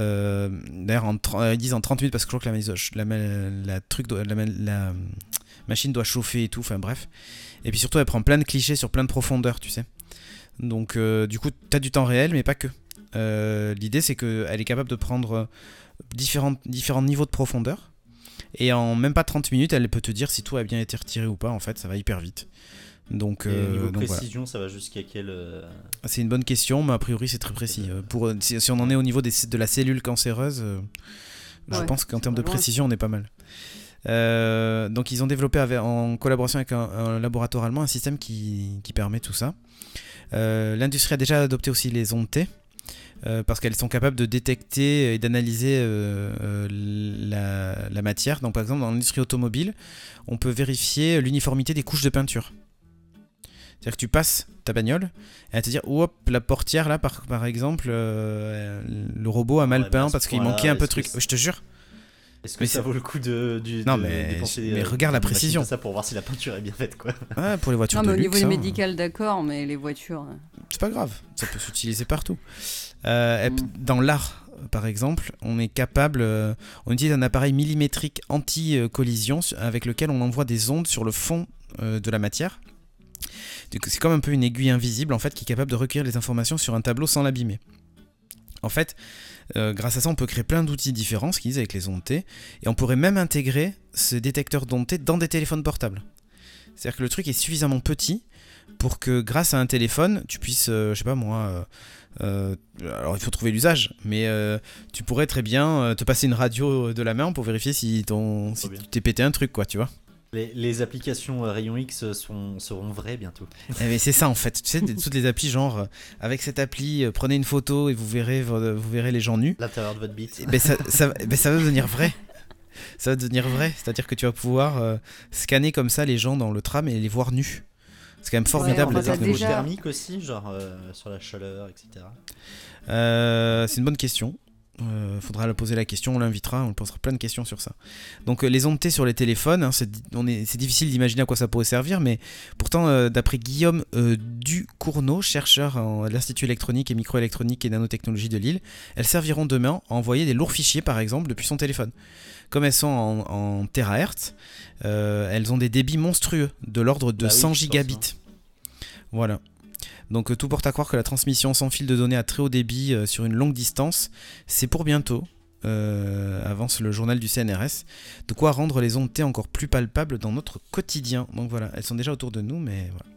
euh, d'ailleurs euh, ils disent en 30 minutes parce que je crois que la, la, la- la truc doit- la, la machine doit chauffer et tout, enfin bref. Et puis surtout elle prend plein de clichés sur plein de profondeurs, tu sais. Donc euh, du coup tu as du temps réel mais pas que. Euh, L'idée c'est qu'elle est capable de prendre euh, différents, différents niveaux de profondeur. Et en même pas 30 minutes, elle peut te dire si tout a bien été retiré ou pas. En fait, ça va hyper vite. Donc, Et euh, niveau donc voilà. précision, ça va jusqu'à quel euh, C'est une bonne question, mais a priori c'est très précis. Euh, Pour, si, si on en est au niveau des, de la cellule cancéreuse, euh, je pense qu'en termes de précision, on est pas mal. Euh, donc ils ont développé avec- en collaboration avec un, un laboratoire allemand un système qui, qui permet tout ça. Euh, L'industrie a déjà adopté aussi les ondes T. euh, parce qu'elles sont capables de détecter et d'analyser euh, euh, la, la matière. Donc par exemple dans l'industrie automobile, on peut vérifier l'uniformité des couches de peinture. C'est-à-dire que tu passes ta bagnole et elle va te dire hop la portière là par, par exemple le robot a mal Ouais, à peint ce parce qu'il manquait un peu de truc. Je te jure. Est-ce que Mais ça vaut le coup de, du, Non, de mais- euh, regarde la précision. ça pour voir si la peinture est bien faite quoi. Ouais, pour les voitures Non, mais de au niveau luxe, hein, médical, d'accord, mais les voitures. euh, c'est pas grave, ça peut s'utiliser partout. Euh, Mm. Dans l'art, par exemple, on est capable, euh, on utilise un appareil millimétrique anti-collision avec lequel on envoie des ondes sur le fond euh, de la matière. C'est comme un peu une aiguille invisible en fait qui est capable de recueillir les informations sur un tableau sans l'abîmer. En fait, euh, grâce à ça, on peut créer plein d'outils différents, ce qu'ils disent avec les ondes T, et on pourrait même intégrer ce détecteur d'ondes T dans des téléphones portables. C'est-à-dire que le truc est suffisamment petit pour que grâce à un téléphone, tu puisses, euh, je sais pas moi, euh, alors il faut trouver l'usage, mais euh, tu pourrais très bien te passer une radio de la main pour vérifier si, ton, si tu t'es pété un truc, quoi, tu vois. Les, les applications euh, Rayon X sont, seront vraies bientôt. Eh, mais c'est ça en fait, tu sais, toutes les applis, genre, euh, avec cette appli, euh, prenez une photo et vous verrez, vo- vous verrez les gens nus. L'intérieur de votre bite. Eh ben, ça, ça, eh ben, ça va devenir vrai. Ça va devenir vrai, c'est-à-dire que tu vas pouvoir euh, scanner comme ça les gens dans le tram et les voir nus. C'est quand même formidable enfin, la technologie. déjà- thermique aussi, genre euh, sur la chaleur, etc. Euh, c'est une bonne question. Euh, faudra le poser la question, on l'invitera, on lui posera plein de questions sur ça. Donc euh, les ondes T sur les téléphones, hein, c'est est- difficile d'imaginer à quoi ça pourrait servir, mais pourtant euh, d'après Guillaume euh, Ducournau, chercheur à l'Institut électronique et microélectronique et nanotechnologie de Lille, elles serviront demain à envoyer des lourds fichiers par exemple depuis son téléphone. Comme elles sont en, en terahertz, elles ont des débits monstrueux, de l'ordre de Bah oui, 100 je pense, gigabits. Voilà. Donc euh, tout porte à croire que la transmission sans fil de données à très haut débit euh, sur une longue distance, c'est pour bientôt, euh, avance le journal du CNRS, de quoi rendre les ondes T encore plus palpables dans notre quotidien. Donc voilà, elles sont déjà autour de nous, mais voilà.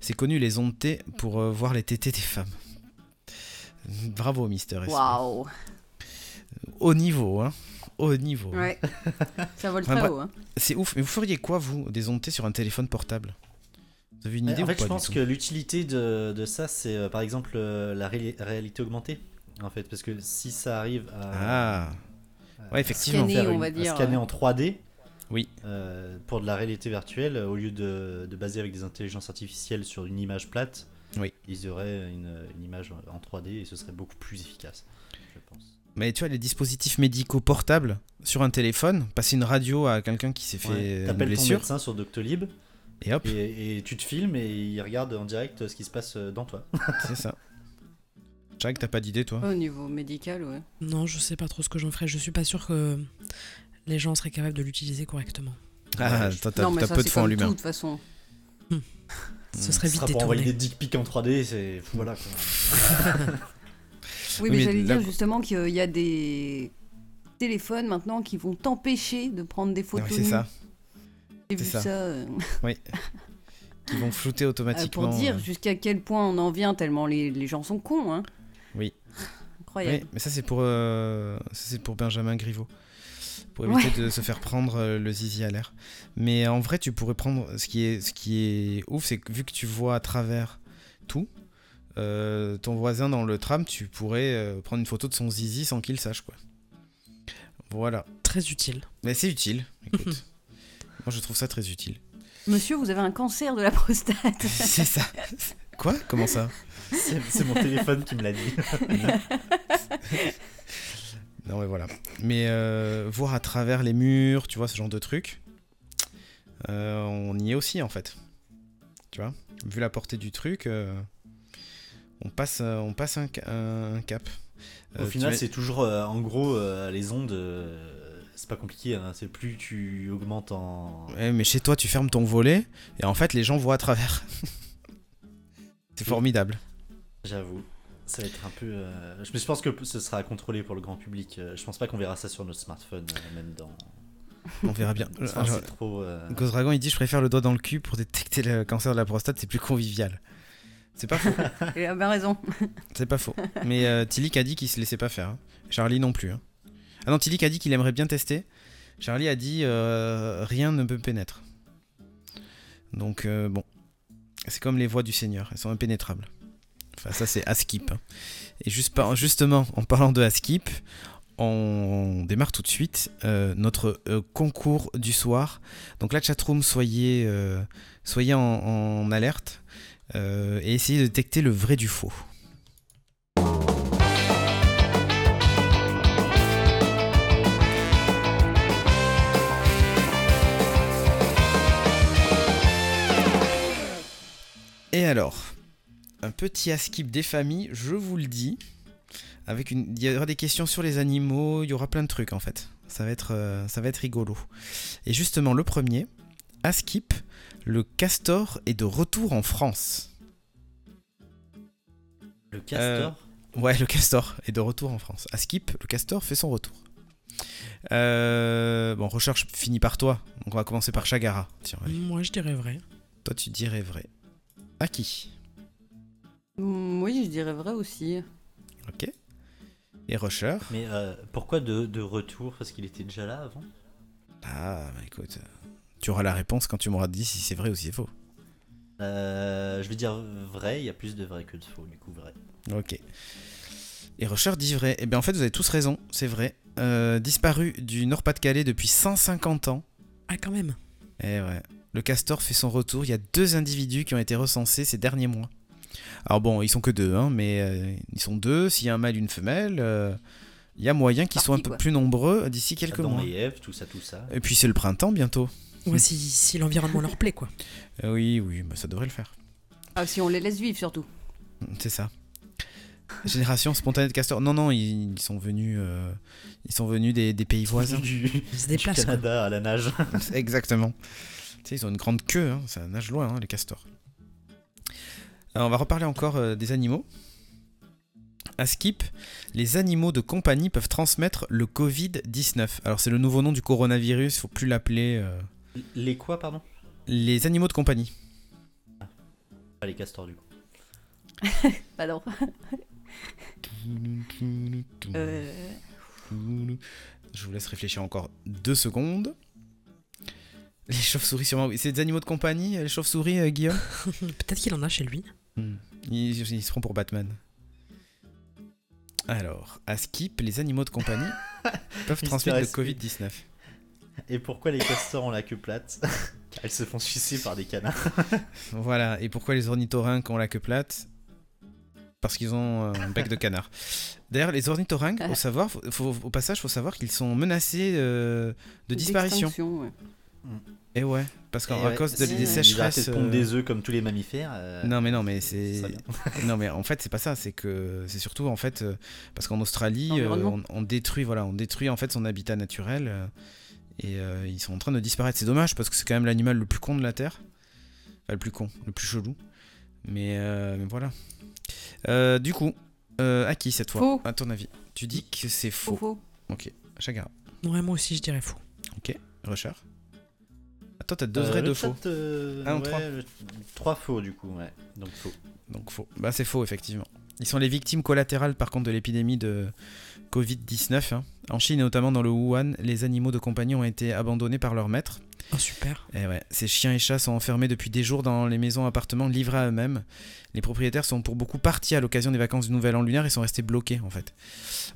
C'est connu les ondes T pour euh, voir les tétés des femmes. Bravo Mister S. Waouh. Haut niveau, hein. Haut niveau. Ouais. Ça vole Enfin, très bref. haut. Hein. C'est ouf. Mais vous feriez quoi, vous, des ondes T sur un téléphone portable? Vous avez une idée en ou fait, pas je pense que l'utilité de, de ça, c'est euh, par exemple euh, la ré- réalité augmentée. En fait, parce que si ça arrive à, Ah, à ouais, effectivement. Scanner, on va dire, scanner en 3D, Oui. euh, pour de la réalité virtuelle, au lieu de, de baser avec des intelligences artificielles sur une image plate, Oui. ils auraient une, une image en 3D et ce serait beaucoup plus efficace, je pense. Mais tu vois, les dispositifs médicaux portables sur un téléphone, passer une radio à quelqu'un qui s'est fait Ouais. une T'appelles ton blessure, médecin sur Doctolib et hop, et, et tu te filmes et il regarde en direct ce qui se passe dans toi. c'est ça. Jack, t'as pas d'idée, toi? Au niveau médical, ouais. Non, je sais pas trop ce que j'en ferais. Je suis pas sûr que les gens seraient capables de l'utiliser correctement. Ah, toi, t'as non, mais t'as ça, peu de foi en tout, de l'humain. toute façon. Ce serait Ce vite sera pour envoyer détourné. des dick pics en 3D, c'est voilà. quoi. Oui, mais mais j'allais dire justement qu'il y a des téléphones maintenant qui vont t'empêcher de prendre des photos. mais c'est nues. ça, J'ai vu ça. ça. euh, oui. qui vont flouter euh, automatiquement. pour dire euh. jusqu'à quel point on en vient tellement les, les gens sont cons. Hein. Oui. Incroyable. Oui, mais ça c'est pour, euh, ça, c'est pour Benjamin Griveaux. Pour éviter de se faire prendre euh, le zizi à l'air. Mais en vrai, tu pourrais prendre. Ce qui est, ce qui est ouf, c'est que vu que tu vois à travers tout, euh, ton voisin dans le tram, tu pourrais euh, prendre une photo de son zizi sans qu'il sache, quoi. Voilà. Très utile. Mais c'est utile, écoute. Moi, je trouve ça très utile. Monsieur, vous avez un cancer de la prostate. c'est ça. Quoi? Comment ça? C'est mon téléphone qui me l'a dit. Non, mais voilà. Mais euh, voir à travers les murs, tu vois, ce genre de truc, euh, on y est aussi en fait. Tu vois, vu la portée du truc, euh, on passe, on passe un, ca- un cap. Au final, c'est toujours, euh, en gros, euh, les ondes, euh, c'est pas compliqué. hein, c'est plus tu augmentes en. Ouais, mais chez toi, tu fermes ton volet et en fait, les gens voient à travers. c'est formidable. J'avoue. Ça va être un peu. euh, Je, mais je pense que ce sera contrôlé pour le grand public. Euh, Je pense pas qu'on verra ça sur notre smartphone, euh, même dans. On verra bien. Enfin, Alors, trop. euh, Ghost Dragon, il dit Je préfère le doigt dans le cul pour détecter le cancer de la prostate, c'est plus convivial. C'est pas faux. Il a bien raison. C'est pas faux. Mais euh, Tillik a dit qu'il se laissait pas faire. hein. Charlie non plus. hein. Ah a dit qu'il aimerait bien tester. Charlie a dit euh, rien ne me pénètre. Donc euh, bon, c'est comme les voix du Seigneur, elles sont impénétrables. Enfin ça c'est Askip. hein. Et justement, en parlant de Askip, on démarre tout de suite euh, notre concours du soir. Donc la chatroom, soyez, soyez en, alerte et essayez de détecter le vrai du faux. Et alors, un petit askip des familles, je vous le dis. Avec une, il y aura des questions sur les animaux, il y aura plein de trucs en fait. Ça va être, euh, ça va être rigolo. Et justement, le premier, Askip, le castor est de retour en France. Le castor? Ouais, le castor est de retour en France. Askip, le castor fait son retour. Euh, bon, recherche finit par toi. Donc on va commencer par Chagara. Tiens. Moi, je dirais vrai. Toi, tu dirais vrai. À qui? Mm, Oui, je dirais vrai aussi. Ok. Et Rusher Mais euh, pourquoi de, de retour? Parce qu'il était déjà là avant? Ah, bah écoute, euh, tu auras la réponse quand tu m'auras dit si c'est vrai ou si c'est faux. Euh, Je vais dire vrai, il y a plus de vrai que de faux, du coup vrai. Ok. Et Rusher dit vrai. Eh bien, en fait, vous avez tous raison, c'est vrai. Euh, disparu du Nord-Pas-de-Calais depuis 150 ans. Ah, quand même. Eh ouais. Le castor fait son retour. Il y a deux individus qui ont été recensés ces derniers mois. Alors bon, ils sont que deux, hein, mais euh, ils sont deux. S'il y a un mâle et une femelle, euh, il y a moyen qu'ils soient un peu quoi. plus nombreux d'ici quelques Adam mois. et Ève, tout ça, tout ça. Et puis c'est le printemps bientôt. Ouais, si, si l'environnement leur plaît, quoi. Euh, oui, oui, bah, ça devrait le faire. Ah, si on les laisse vivre surtout. C'est ça. Génération spontanée de castor. Non, non, ils, ils sont venus, euh, ils sont venus des, des pays voisins. du, Ils se du déplacent, quoi. Canada à la nage. Exactement. Tu sais, ils ont une grande queue, hein, ça nage loin, hein, les castors. Alors, on va reparler encore euh, des animaux. À Skip, les animaux de compagnie peuvent transmettre le Covid-19. Alors, c'est le nouveau nom du coronavirus, faut plus l'appeler. euh, Les quoi, pardon? Les animaux de compagnie. Pas les castors, du coup. Bah non. Euh, Je vous laisse réfléchir encore deux secondes. Les chauves-souris, sûrement. oui. C'est des animaux de compagnie, les chauves-souris, euh, Guillaume? Peut-être qu'il en a chez lui. Hmm. Ils, ils seront pour Batman. Alors, à Skip, les animaux de compagnie peuvent transmettre le SP. Covid-19. Et pourquoi les castors ont la queue plate? Car ils se font sucer par des canards. Voilà. Et pourquoi les ornithorynques ont la queue plate? Parce qu'ils ont un bec de canard. D'ailleurs, les ornithorynques, au, savoir, faut- faut- au passage, faut savoir qu'ils sont menacés euh, de disparition. d'extinction, ouais. Et ouais, parce qu'à Et ouais, cause de, des sécheresses. euh, des œufs comme tous les mammifères. euh, Non mais non mais c'est non mais en fait c'est pas ça c'est que c'est surtout en fait euh, parce qu'en Australie euh, on, on détruit voilà on détruit en fait son habitat naturel et euh, ils sont en train de disparaître. C'est dommage parce que c'est quand même l'animal le plus con de la terre. Enfin le plus con le plus chelou. Mais, euh, mais voilà. Euh, du coup euh, à qui cette fois Faux. à ton avis. Tu dis que c'est Faux, faux ok Chagara. Ouais, moi aussi, je dirais faux. Rusher attends t'as deux Euh, vrais le deux faux euh, Un ou trois Trois faux, du coup, ouais. Donc faux. Donc faux. Bah c'est faux effectivement. Ils sont les victimes collatérales par contre de l'épidémie de Covid-19. hein. En Chine et notamment dans le Wuhan, les animaux de compagnie ont été abandonnés par leurs maîtres. Oh, super. Et ouais, ces chiens et chats sont enfermés depuis des jours dans les maisons appartements livrés à eux-mêmes. Les propriétaires sont pour beaucoup partis à l'occasion des vacances du Nouvel An lunaire et sont restés bloqués en fait.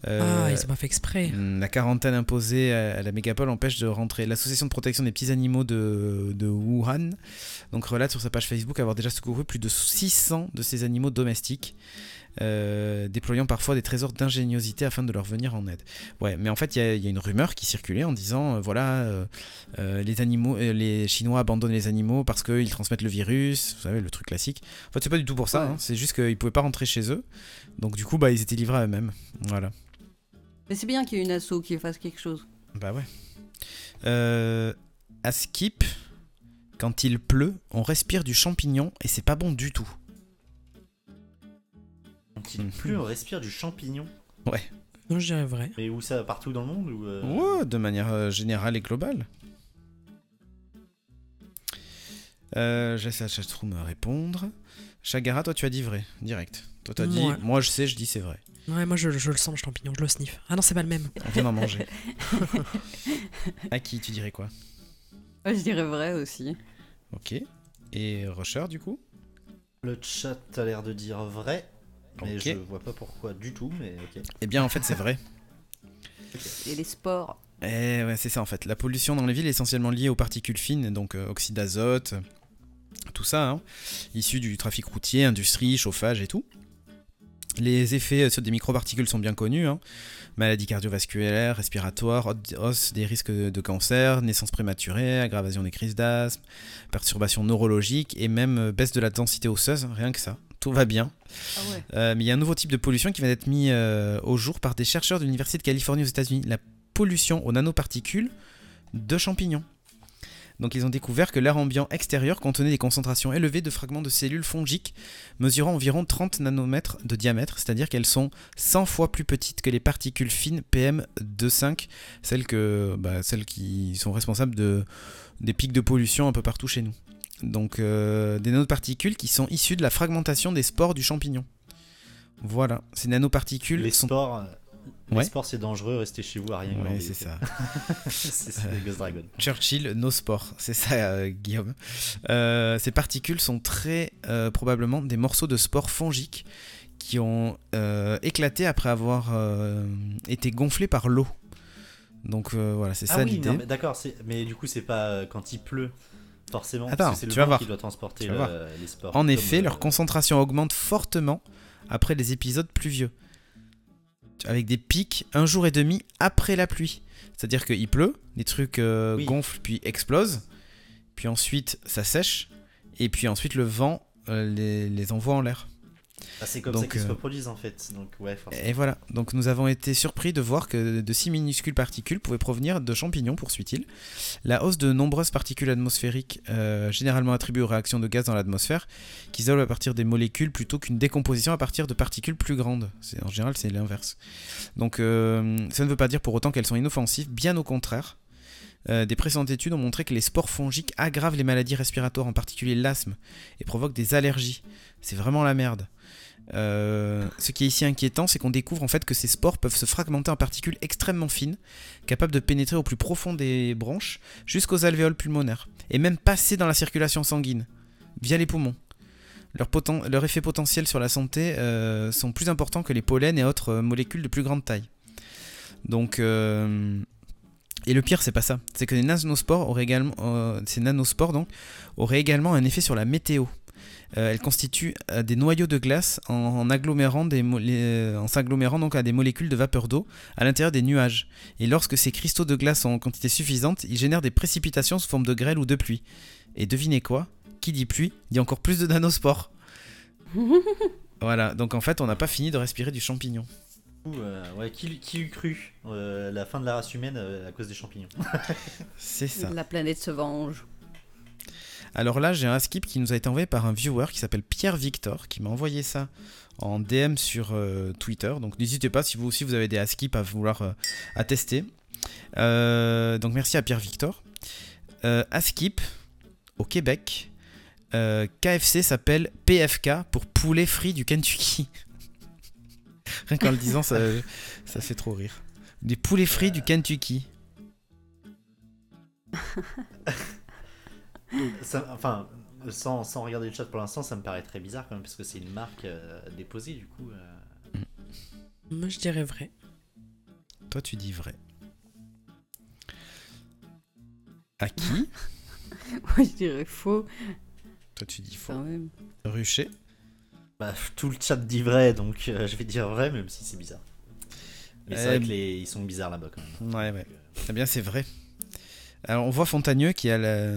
Euh, Ah, ils ont pas fait exprès. Hmm, La quarantaine imposée à à la mégapole empêche de rentrer. L'association de protection des petits animaux de, de Wuhan donc relate sur sa page Facebook avoir déjà secouru plus de 600 de ces animaux domestiques, euh, déployant parfois des trésors d'ingéniosité afin de leur venir en aide. Ouais, mais en fait, il y, a- il y a une rumeur qui circulait en disant euh, voilà, euh, euh, les animaux, euh, les Chinois abandonnent les animaux parce qu'ils transmettent le virus, vous savez, le truc classique. En fait, c'est pas du tout pour ça, Ouais. hein, c'est juste qu'ils pouvaient pas rentrer chez eux, donc du coup, bah, ils étaient livrés à eux-mêmes. Voilà. Mais c'est bien qu'il y ait une asso qui fasse quelque chose. Bah ouais. Euh, à Skip, quand il pleut, on respire du champignon et c'est pas bon du tout. Donc il pleut, on respire du champignon. Non, je dirais vrai. Mais où ça Partout dans le monde ou euh, Ouais, de manière euh, générale et globale. Euh, je laisse la chatroom répondre. Chagara, toi tu as dit vrai, direct. Toi t'as dit, Ouais. moi je sais, je dis c'est vrai. Ouais, moi, je, je le sens, le champignon. Je le sniffe. Ah non, c'est pas le même. On vient d'en manger. à qui tu dirais quoi? Ouais, je dirais vrai aussi. Ok. Et Rusher du coup? Le chat a l'air de dire vrai. Mais je vois pas pourquoi du tout, mais ok. Eh bien en fait c'est vrai. Et les sports. Eh ouais, c'est ça en fait. La pollution dans les villes est essentiellement liée aux particules fines, donc euh, oxyde d'azote, tout ça, hein, issu du trafic routier, industrie, chauffage et tout. Les effets euh, sur des microparticules sont bien connus. hein. Maladies cardiovasculaires, respiratoires, hausse- des risques de, de cancer, naissance prématurée, aggravation des crises d'asthme, perturbations neurologiques et même euh, baisse de la densité osseuse, rien que ça. Tout va bien. Ah ouais. Euh, mais il y a un nouveau type de pollution qui vient d'être mis euh, au jour par des chercheurs de l'Université de Californie aux États-Unis. La pollution aux nanoparticules de champignons. Donc ils ont découvert que l'air ambiant extérieur contenait des concentrations élevées de fragments de cellules fongiques mesurant environ 30 nanomètres de diamètre, c'est-à-dire qu'elles sont 100 fois plus petites que les particules fines PM2,5, celles, que, bah, celles qui sont responsables de, des pics de pollution un peu partout chez nous. Donc euh, des nanoparticules qui sont issues de la fragmentation des spores du champignon. Voilà, ces nanoparticules Les sont... euh, Ouais. sports c'est dangereux, restez chez vous à rien Ouais, c'est ça. c'est c'est les Ghost Dragon. Churchill, nos sports, c'est ça, euh, Guillaume. Euh, ces particules sont très euh, probablement des morceaux de spores fongiques qui ont euh, éclaté après avoir euh, été gonflés par l'eau. Donc euh, voilà, c'est Ah ça oui, l'idée. d'accord, mais du coup c'est pas euh, quand il pleut forcément. Attends, parce que c'est le tu vas vent voir. qui doit transporter le- les sports. En effet, euh, leur concentration augmente fortement après les épisodes pluvieux. Avec des pics un jour et demi après la pluie. C'est-à-dire qu'il pleut, les trucs euh, Oui. gonflent puis explosent, puis ensuite ça sèche, et puis ensuite le vent euh, les, les envoie en l'air. Ah, c'est comme donc, ça qu'ils se euh, reproduisent en fait. Donc ouais, forcément. Et voilà, donc nous avons été surpris de voir que de si minuscules particules pouvaient provenir de champignons, poursuit-il. La hausse de nombreuses particules atmosphériques, euh, généralement attribuées aux réactions de gaz dans l'atmosphère, qui s'isolent à partir des molécules plutôt qu'une décomposition à partir de particules plus grandes. En général, c'est l'inverse. Donc euh, ça ne veut pas dire pour autant qu'elles sont inoffensives, bien au contraire. Euh, des précédentes études ont montré que les spores fongiques aggravent les maladies respiratoires, en particulier l'asthme, et provoquent des allergies. C'est vraiment la merde. Euh, ce qui est ici inquiétant, c'est qu'on découvre en fait que ces spores peuvent se fragmenter en particules extrêmement fines, capables de pénétrer au plus profond des branches jusqu'aux alvéoles pulmonaires, et même passer dans la circulation sanguine, via les poumons. Leur, effet potentiel sur la santé euh, sont plus importants que les pollens et autres euh, molécules de plus grande taille. Donc, et le pire, c'est pas ça. C'est que les nanospores ces nanospores auraient également un effet sur la météo. Euh, elles constituent euh, des noyaux de glace en, en agglomérant des mo- les- euh, en s'agglomérant donc à des molécules de vapeur d'eau à l'intérieur des nuages. Et lorsque ces cristaux de glace sont en quantité suffisante, ils génèrent des précipitations sous forme de grêle ou de pluie. Et devinez quoi? Qui dit pluie dit encore plus de nanospores. voilà, donc en fait, on n'a pas fini de respirer du champignon. Euh, ouais, qui, qui eût cru euh, la fin de la race humaine euh, à cause des champignons? C'est ça. La planète se venge. Alors là, j'ai un skip qui nous a été envoyé par un viewer qui s'appelle Pierre Victor, qui m'a envoyé ça en DM sur euh, Twitter. Donc n'hésitez pas si vous aussi vous avez des askip à vouloir euh, attester. Euh, donc merci à Pierre Victor. Askip au Québec, KFC s'appelle PFK pour poulet frit du Kentucky. Rien qu'en le disant, ça, ça fait trop rire. Des poulets frits du Kentucky. Ça- Enfin, sans, sans regarder le chat pour l'instant, ça me paraît très bizarre quand même, parce que c'est une marque euh, déposée du coup. euh. Moi, je dirais vrai. Toi, tu dis vrai. À qui Moi, je dirais faux. Toi, tu dis faux. Quand même. Rucher Bah, tout le chat dit vrai, donc euh, je vais dire vrai, même si c'est bizarre. Mais c'est vrai que les... ils sont bizarres là-bas quand même. Ouais, ouais. Eh bien, c'est vrai. Alors, on voit Fontagneux qui a la,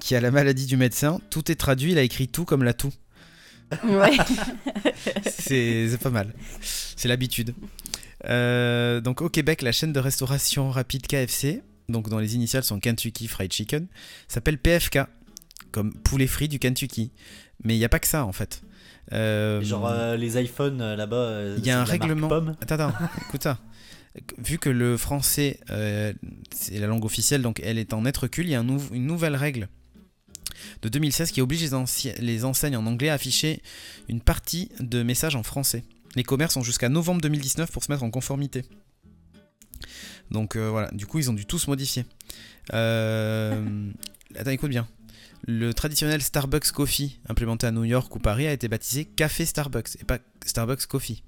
qui a la maladie du médecin. Tout est traduit, il a écrit tout comme la toux. Ouais. C'est pas mal. C'est l'habitude. Euh, donc, au Québec, la chaîne de restauration rapide KFC, donc dont les initiales sont Kentucky Fried Chicken, s'appelle PFK, comme poulet frit du Kentucky. Mais il n'y a pas que ça, en fait. Euh, Genre euh, les iPhones là-bas. Il y a un règlement. Pomme. Attends, attends, écoute ça. Vu que le français, euh, c'est la langue officielle, donc elle est en net recul, il y a un nou- une nouvelle règle de 2016 qui oblige les, enseignes en anglais à afficher une partie de messages en français. Les commerces ont jusqu'à novembre 2019 pour se mettre en conformité. Donc euh, voilà, du coup ils ont dû tous modifier. Euh, attends, écoute bien. Le traditionnel Starbucks Coffee, implémenté à New York ou Paris, a été baptisé Café Starbucks et pas Starbucks Coffee.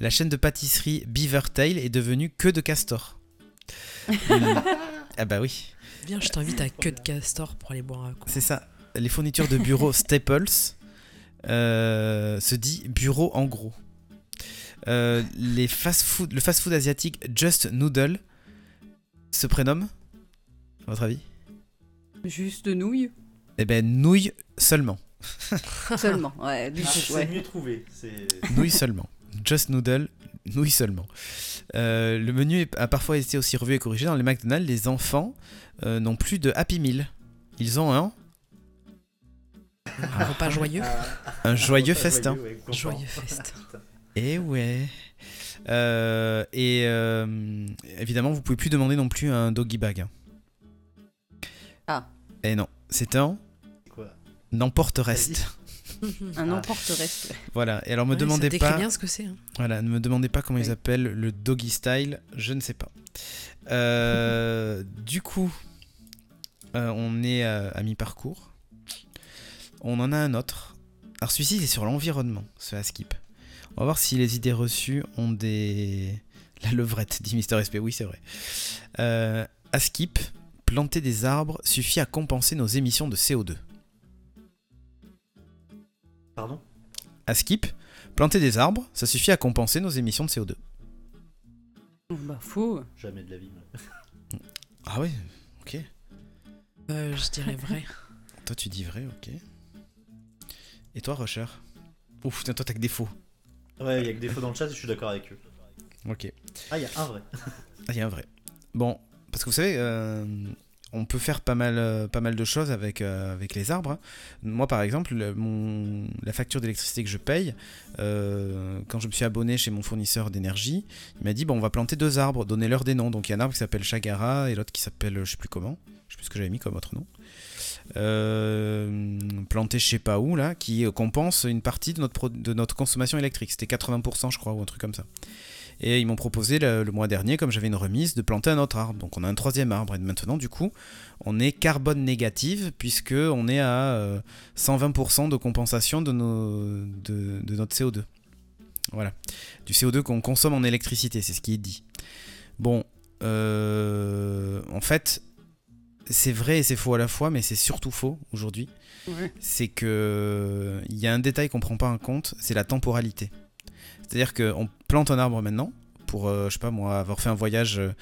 La chaîne de pâtisserie Beaver Tail est devenue que de castor. Mm. ah bah oui, Viens, je t'invite à Queue de Castor pour aller boire un coup. c'est ça. Les fournitures de bureau Staples euh, se dit bureau en gros. Euh, les fast-food, le fast-food asiatique Just Noodle se prénomme, à votre avis? Juste de nouilles Eh ben nouilles seulement. seulement. Ouais, du Ah, coup, c'est ouais. mieux trouvé. C'est Nouilles seulement. Just Noodle, nouilles seulement. Euh, le menu a parfois été aussi revu et corrigé. Dans les McDonald's, les enfants euh, n'ont plus de Happy Meal. Ils ont un, Un repas joyeux. un joyeux festin. ouais, content. Joyeux fest. Et ouais. Euh, et euh, évidemment, vous pouvez plus demander non plus un doggy bag. hein. Ah. Et non, c'est un C'est quoi? n'emporte reste. Un Ah. emporte-reste. Voilà. Et alors me Ouais, ça demandez décrit pas. bien ce que c'est. hein. Voilà, ne me demandez pas comment ils appellent le doggy style, je ne sais pas. Euh, du coup, euh, on est à, à mi-parcours. On en a un autre. Alors celui-ci, il est sur l'environnement, ce Askip. On va voir si les idées reçues ont des... La levrette, dit Mister SP, oui c'est vrai. Euh, Askip, planter des arbres suffit à compenser nos émissions de CO2. Pardon Askip, planter des arbres, ça suffit à compenser nos émissions de CO2. Bah, faux. Jamais de la vie. moi. Ah ouais, ok. Euh, je dirais vrai. Toi, tu dis vrai, ok. Et toi, Rusher Ouf, putain, toi, t'as que des faux. Ouais, il y a que des faux dans le chat et je suis d'accord avec eux. Ok. Ah, il y a un vrai. Ah, il y a un vrai. Bon, parce que vous savez, euh, on peut faire pas mal, euh, de choses avec, euh, avec les arbres. Moi, par exemple, la facture d'électricité que je paye, euh, quand je me suis abonné chez mon fournisseur d'énergie, il m'a dit bon, on va planter deux arbres, donnez-leur des noms. Donc, il y a un arbre qui s'appelle Chagara et l'autre qui s'appelle, je sais plus comment, je sais plus ce que j'avais mis comme autre nom. Planté je sais pas où là, qui compense une partie de notre, de notre consommation électrique. C'était 80% je crois ou un truc comme ça. Et ils m'ont proposé le, le mois dernier, comme j'avais une remise, de planter un autre arbre. Donc on a un troisième arbre. Et maintenant, du coup, on est carbone négative, puisque on est à euh, 120% de compensation de, nos, de, de notre CO2. Voilà. Du CO2 qu'on consomme en électricité, c'est ce qui est dit. Bon, euh, en fait, c'est vrai et c'est faux à la fois, mais c'est surtout faux aujourd'hui. Ouais. C'est que il y a un détail qu'on prend pas en compte, c'est la temporalité. C'est-à-dire qu'on plante un arbre maintenant pour, euh, je sais pas moi, avoir fait un voyage euh,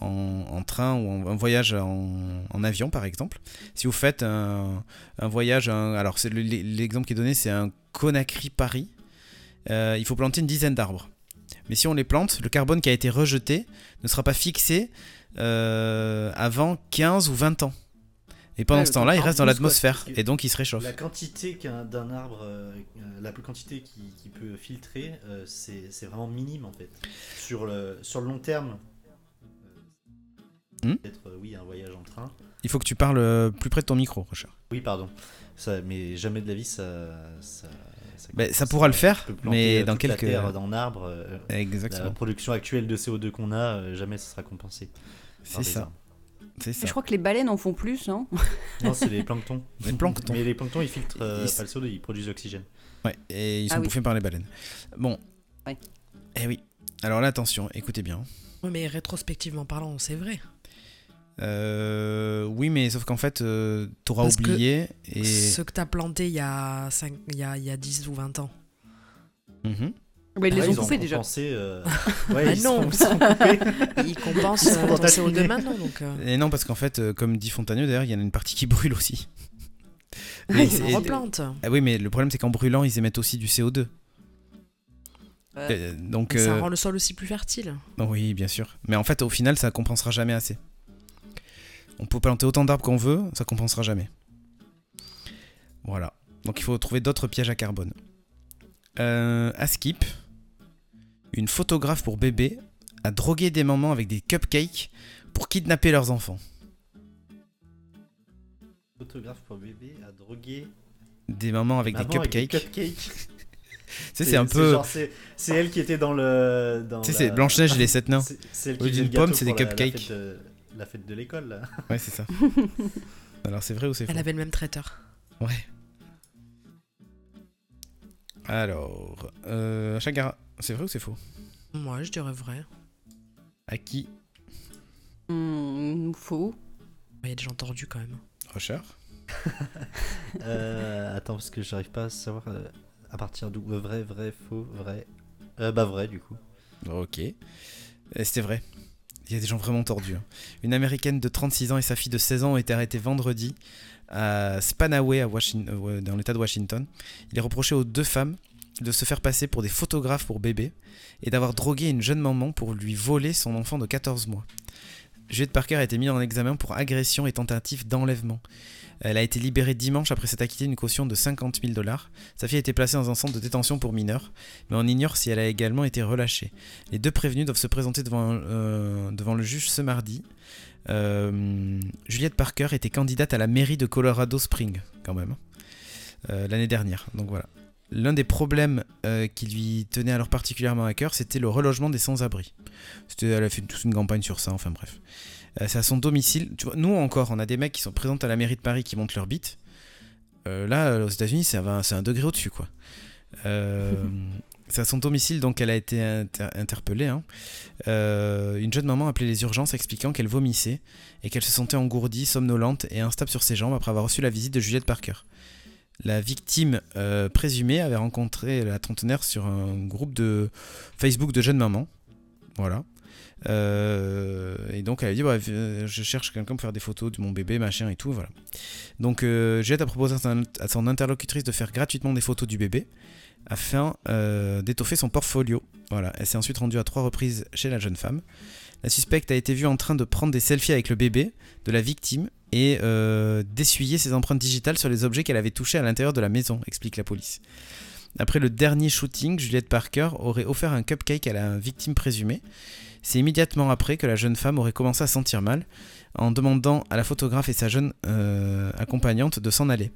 en, train ou un voyage en, avion par exemple. Si vous faites un, voyage, un- alors c'est le- l'exemple qui est donné, c'est un Conakry Paris. Euh, il faut planter une dizaine d'arbres. Mais si on les plante, le carbone qui a été rejeté ne sera pas fixé avant 15 ou 20 ans. Et pendant Ouais, ce temps-là, il reste dans l'atmosphère et donc il se réchauffe. La quantité d'un arbre, euh, la plus quantité qui, qui peut filtrer, euh, c'est vraiment minime en fait. Sur le, sur le long terme, euh, Hmm peut-être euh, oui un voyage en train. Il faut que tu parles plus près de ton micro, Rocher. Oui pardon. Ça, mais jamais de la vie ça. Ça, ça pourra le faire, mais dans toute la quelques- terre d'un arbre. euh, la Exactement. production actuelle de CO2 qu'on a, jamais ça sera compensé. C'est ça. arbres. C'est Mais ça. je crois que les baleines en font plus, hein Non, c'est les planctons. Les planctons. Mais les planctons ils filtrent euh, Ils- pas le CO2, ils produisent l'oxygène. Ouais, et ils sont Ah oui. bouffés par les baleines. Bon. Ouais. Eh oui. Alors là, attention, écoutez bien. Ouais, mais rétrospectivement parlant, c'est vrai. Euh, oui, mais sauf qu'en fait, euh, t'auras Parce que oublié et. Ce que t'as planté il y, a 5, il, y a, il y a 10 ou 20 ans. Mhm. Bah, Ils les Ah, ont ils coupés déjà. compensé, euh, ouais, Ah ils non. sont- ils sont coupés. Ils compensent euh, ton ta CO2 cheminée. maintenant. Donc, euh, Et non, parce qu'en fait, euh, comme dit Fontagneux, d'ailleurs, il y en a une partie qui brûle aussi. Ah, Mais ils c'est- on replante. Ah oui, mais le problème, c'est qu'en brûlant, ils émettent aussi du CO2. Ouais. Euh, donc, Et Ça euh, rend le sol aussi plus fertile. Oui, bien sûr. Mais en fait, au final, ça compensera jamais assez. On peut planter autant d'arbres qu'on veut, ça compensera jamais. Voilà. Donc il faut trouver d'autres pièges à carbone. Euh, à Skip, une photographe pour bébé a drogué des mamans avec des cupcakes pour kidnapper leurs enfants. Photographe pour bébé a drogué Des mamans avec des cupcakes. cupcakes. Tu sais, c'est un peu. C'est elle qui était dans le. dans Tu sais, c'est la- Blanche-Neige et les sept nains. C'est c'est elle Au qui lieu d'une pomme, c'est des la- la cupcakes. fête de- La fête de l'école, là. Ouais, c'est ça. Alors c'est vrai ou c'est faux Elle avait le même traiteur. Ouais. Alors, euh, Chagara, c'est vrai ou c'est faux? Moi, je dirais vrai. À qui? Hmm, faux. Il y a des gens tordus quand même. Rocher Euh, attends, parce que j'arrive pas à savoir euh, à partir d'où. Euh, Vrai, vrai, faux, vrai. Euh, bah, vrai, du coup. Ok. C'était vrai. Il y a des gens vraiment tordus. hein. Une américaine de 36 ans et sa fille de 16 ans ont été arrêtées vendredi à Spanaway, à Washing- euh, dans l'état de Washington. Il est reproché aux deux femmes de se faire passer pour des photographes pour bébés et d'avoir drogué une jeune maman pour lui voler son enfant de 14 mois. Juliette Parker a été mise en examen pour agression et tentative d'enlèvement. Elle a été libérée dimanche après s'être acquittée d'une caution de 50 000 dollars. Sa fille a été placée dans un centre de détention pour mineurs, mais on ignore si elle a également été relâchée. Les deux prévenus doivent se présenter devant, euh, le juge ce mardi. Euh, Juliette Parker était candidate à la mairie de Colorado Springs, quand même. euh, l'année dernière. Donc voilà. L'un des problèmes euh, qui lui tenait alors particulièrement à cœur, c'était le relogement des sans-abri. Elle a fait toute une campagne sur ça, enfin bref. Euh, c'est à son domicile. Tu nous encore, on a des mecs qui sont présents à la mairie de Paris qui montent leur bite. Euh, là, aux États-Unis, c'est un, degré au-dessus, quoi. C'est à son domicile donc qu'elle a été inter- interpellée. hein. Une jeune maman a appelé les urgences expliquant qu'elle vomissait et qu'elle se sentait engourdie, somnolente et instable sur ses jambes après avoir reçu la visite de Juliette Parker. La victime euh, présumée avait rencontré la trentenaire sur un groupe de Facebook de jeunes mamans. Voilà. Euh, et donc elle a dit euh, je cherche quelqu'un pour faire des photos de mon bébé machin et tout voilà donc euh, Juliette a proposé à son- interlocutrice de faire gratuitement des photos du bébé afin d'étoffer son portfolio voilà elle s'est ensuite rendue à trois reprises chez la jeune femme la suspecte a été vue en train de prendre des selfies avec le bébé de la victime et euh, d'essuyer ses empreintes digitales sur les objets qu'elle avait touchés à l'intérieur de la maison, explique la police. Après le dernier shooting, Juliette Parker aurait offert un cupcake à la victime présumée. C'est immédiatement après que la jeune femme aurait commencé à sentir mal, en demandant à la photographe et sa jeune euh, accompagnante de s'en aller.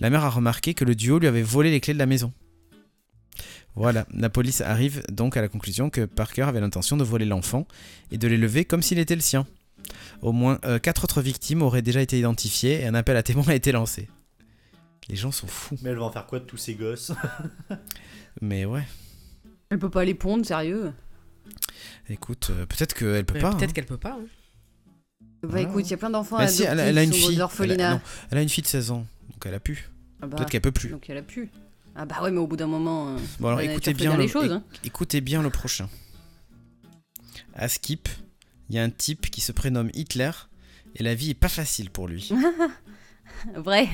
La mère a remarqué que le duo lui avait volé les clés de la maison. Voilà, la police arrive donc à la conclusion que Parker avait l'intention de voler l'enfant et de l'élever comme s'il était le sien. Au moins euh, quatre autres victimes auraient déjà été identifiées et un appel à témoins a été lancé. Les gens sont fous. Mais elle va en faire quoi de tous ces gosses? Mais ouais, Elle peut pas les pondre, sérieux? écoute, euh, peut-être qu'elle peut pas. Peut-être hein. qu'elle peut pas. hein. Bah écoute, il y a plein d'enfants Bah si, elle, a- elle a une fille. Elle a, non, elle a une fille de 16 ans, donc elle a pu. Ah bah, Peut-être qu'elle peut plus. Donc elle a pu. Ah bah ouais, mais au bout d'un moment. euh, Bon alors la écoutez fait bien, le, les choses. éc- hein. écoutez bien le prochain. À Skip, il y a un type qui se prénomme Hitler et la vie est pas facile pour lui. Vrai.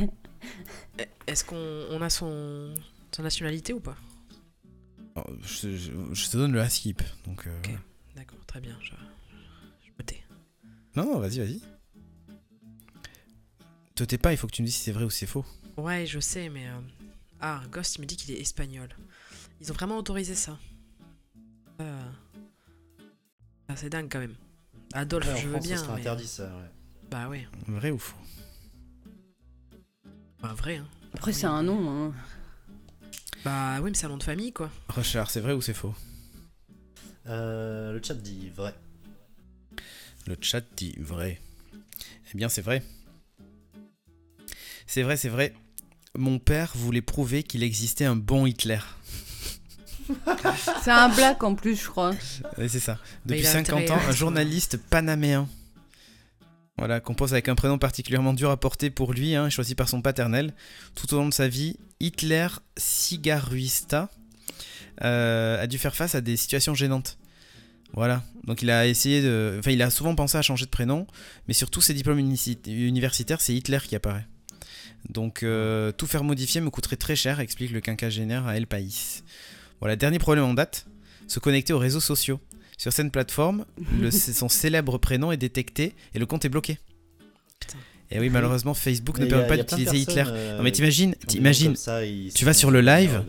Est-ce qu'on on a son, son nationalité ou pas? Je, je- je te donne le Skip. Donc, euh, Ok. voilà. D'accord, très bien. Je, je me tais. Non, non, vas-y, vas-y. Te tais pas, il faut que tu me dises si c'est vrai ou si c'est faux. Ouais, je sais, mais. euh, Ah, Ghost, il me dit qu'il est espagnol. Ils ont vraiment autorisé ça. Euh, ah, c'est dingue quand même. Adolphe, Ouais, je veux France, bien. ce serait mais- interdit ça. Ouais. Bah ouais, Vrai ou faux? Bah vrai. Hein. Après, c'est un nom. Hein. Bah oui, mais c'est un nom de famille quoi. Rochard, c'est vrai ou c'est faux? Euh, le chat dit vrai. Le chat dit vrai. Eh bien, c'est vrai. C'est vrai, c'est vrai. Mon père voulait prouver qu'il existait un bon Hitler. C'est un black en plus, je crois. Ouais, c'est ça. Mais Depuis il a 50 intérêt ans, un journaliste panaméen. Voilà, compose avec un prénom particulièrement dur à porter pour lui, hein, choisi par son paternel. Tout au long de sa vie, Hitler Cigaruista euh, a dû faire face à des situations gênantes. Voilà, donc il a essayé de. Enfin, il a souvent pensé à changer de prénom, mais sur tous ses diplômes universitaires, c'est Hitler qui apparaît. Donc, euh, tout faire modifier me coûterait très cher, explique le quinquagénaire à El País. Voilà, dernier problème en date se connecter aux réseaux sociaux. Sur cette plateforme, le- son célèbre prénom est détecté et le compte est bloqué. Putain. Et oui, malheureusement, Facebook Mais ne a- permet pas d'utiliser Hitler. personnes, euh, Non, mais t'imagines, t'imagines, tu vas sur le live,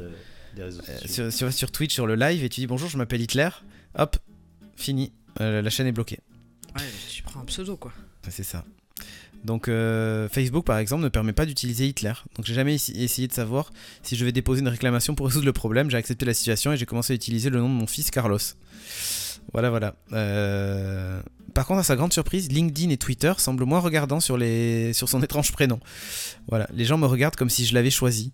euh, sur, sur, sur Twitch, sur le live, et tu dis bonjour, je m'appelle Hitler. Hop, fini, Euh, la chaîne est bloquée. Ouais, tu prends un pseudo quoi. C'est ça. Donc euh, Facebook par exemple ne permet pas d'utiliser Hitler. Donc j'ai jamais essa- essayé de savoir si je vais déposer une réclamation pour résoudre le problème. J'ai accepté la situation et j'ai commencé à utiliser le nom de mon fils Carlos. Voilà voilà. Euh, Par contre à sa grande surprise, LinkedIn et Twitter semblent moins regardants sur, les... sur son étrange prénom. Voilà, les gens me regardent comme si je l'avais choisi.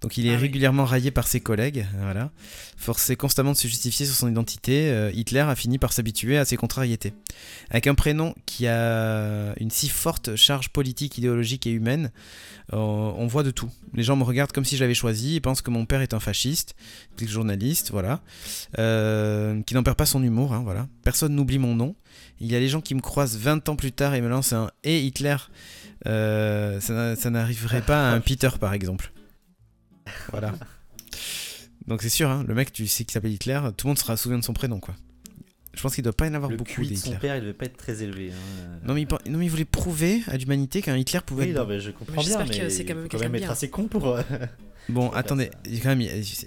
Donc il est Ah oui. régulièrement raillé par ses collègues, voilà. Forcé constamment de se justifier sur son identité, euh, Hitler a fini par s'habituer à ses contrariétés. Avec un prénom qui a une si forte charge politique, idéologique et humaine, euh, on voit de tout. Les gens me regardent comme si je l'avais choisi, ils pensent que mon père est un fasciste, le journaliste, voilà, euh, qui n'en perd pas son humour, hein, voilà. Personne n'oublie mon nom. Il y a les gens qui me croisent 20 ans plus tard et me lancent un « et Hitler? Euh, ça n'arriverait pas à un Peter, par exemple. Voilà. Donc c'est sûr, hein, le mec, tu sais qu'il s'appelle Hitler, tout le monde se souvient de son prénom, quoi. Je pense qu'il doit pas y en avoir Le beaucoup de son Hitler. père, il devait pas être très élevé. hein. Non mais, il, pen- non mais il voulait prouver à l'humanité qu'un Hitler pouvait Oui, être non, mais je comprends Mais bien, j'espère que mais c'est quand même faut quelqu'un quand même de être bien. assez con pour. euh, Bon, attendez, quand même,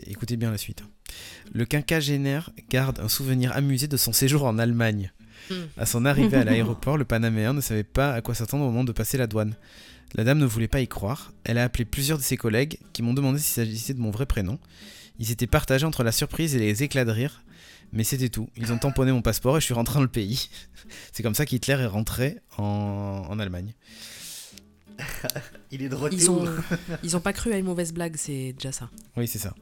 écoutez bien la suite. Le quinquagénaire garde un souvenir amusé de son séjour en Allemagne. Hmm. À son arrivée à l'aéroport, le Panaméen ne savait pas à quoi s'attendre au moment de passer la douane. La dame ne voulait pas y croire. Elle a appelé plusieurs de ses collègues qui m'ont demandé s'il s'agissait de mon vrai prénom. Ils s'étaient partagés entre la surprise et les éclats de rire. Mais c'était tout. Ils ont tamponné mon passeport et je suis rentré dans le pays. C'est comme ça qu'Hitler est rentré en, en Allemagne. Il est de retour. Ils ont, ils ont pas cru à une mauvaise blague, c'est déjà ça. Oui, c'est ça.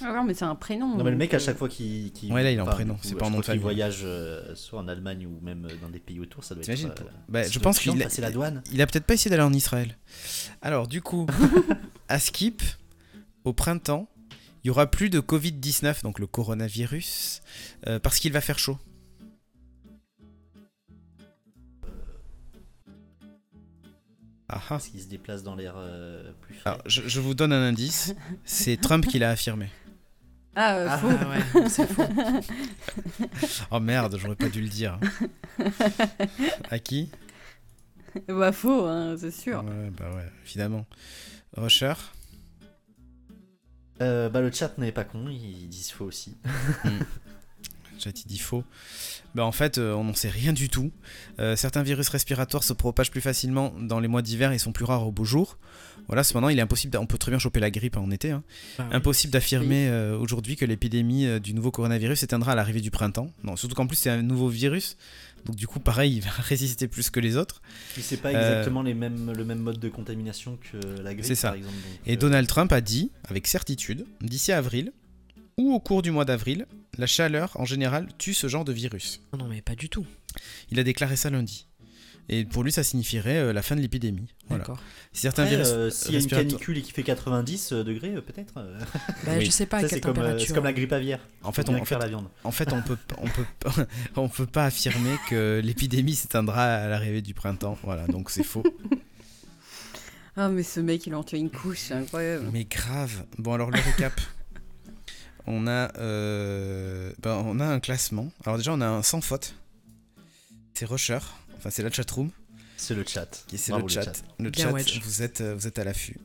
Ah non, mais c'est un prénom. Non mais le mec à chaque fois qu'il qu'il- Ouais, là, il a un enfin, prénom, du coup, c'est à pas un chaque nom de fois qu'il famille. voyage euh, soit en Allemagne ou même euh, dans des pays autour, ça doit être. Euh, Bah, ça je doit pense être chiant de qu'il a- passer la douane. Il a peut-être pas essayé d'aller en Israël. Alors, du coup, à Skip, au printemps, il y aura plus de Covid-19, donc le coronavirus, euh, parce qu'il va faire chaud. Ah ah. Parce qu'il se déplace dans l'air euh, plus frais. Alors, je, je vous donne un indice. C'est Trump qui l'a affirmé. Ah, euh, Ah. faux. Ah ouais, c'est faux. Oh merde, j'aurais pas dû le dire. À qui? Bah, faux, hein, c'est sûr. Ouais, bah ouais, évidemment. Rusher? Euh, bah le chat n'est pas con, ils disent faux aussi. Chat dit faux. Bah en fait, euh, on n'en sait rien du tout. Euh, certains virus respiratoires se propagent plus facilement dans les mois d'hiver et sont plus rares au beau jour. Voilà, cependant, il est impossible. On peut très bien choper la grippe en été. hein. Oui. Impossible d'affirmer euh, aujourd'hui que l'épidémie euh, du nouveau coronavirus s'éteindra à l'arrivée du printemps. Non, surtout qu'en plus c'est un nouveau virus. Donc du coup, pareil, il va résister plus que les autres. Puis c'est pas exactement les mêmes, le même mode de contamination que la grippe C'est ça. par exemple. donc, Et Donald Trump a dit, avec certitude, d'ici avril, ou au cours du mois d'avril, la chaleur en général tue ce genre de virus. Non, mais pas du tout. Il a déclaré ça lundi. Et pour lui, ça signifierait euh, la fin de l'épidémie. Voilà. D'accord. Si certains après, virus euh, S'il y a une canicule et qu'il fait 90 degrés, euh, peut-être. euh, Bah, Oui. Je sais pas à ça, quelle c'est comme, euh, température. c'est comme la grippe aviaire. En fait, on, en la viande. en fait, on peut, on peut, pas- on peut pas affirmer que l'épidémie s'éteindra à l'arrivée du printemps. Voilà, donc c'est faux. Ah, mais ce mec, il en tient une couche, c'est incroyable. Mais grave. Bon, alors le récap. On a, euh, ben, on a un classement. Alors déjà, on a un sans faute. C'est Rusher. Enfin, c'est la chatroom. C'est le chat. qui c'est le chat. Le Bien chat, wedge. vous êtes, euh, vous êtes à l'affût.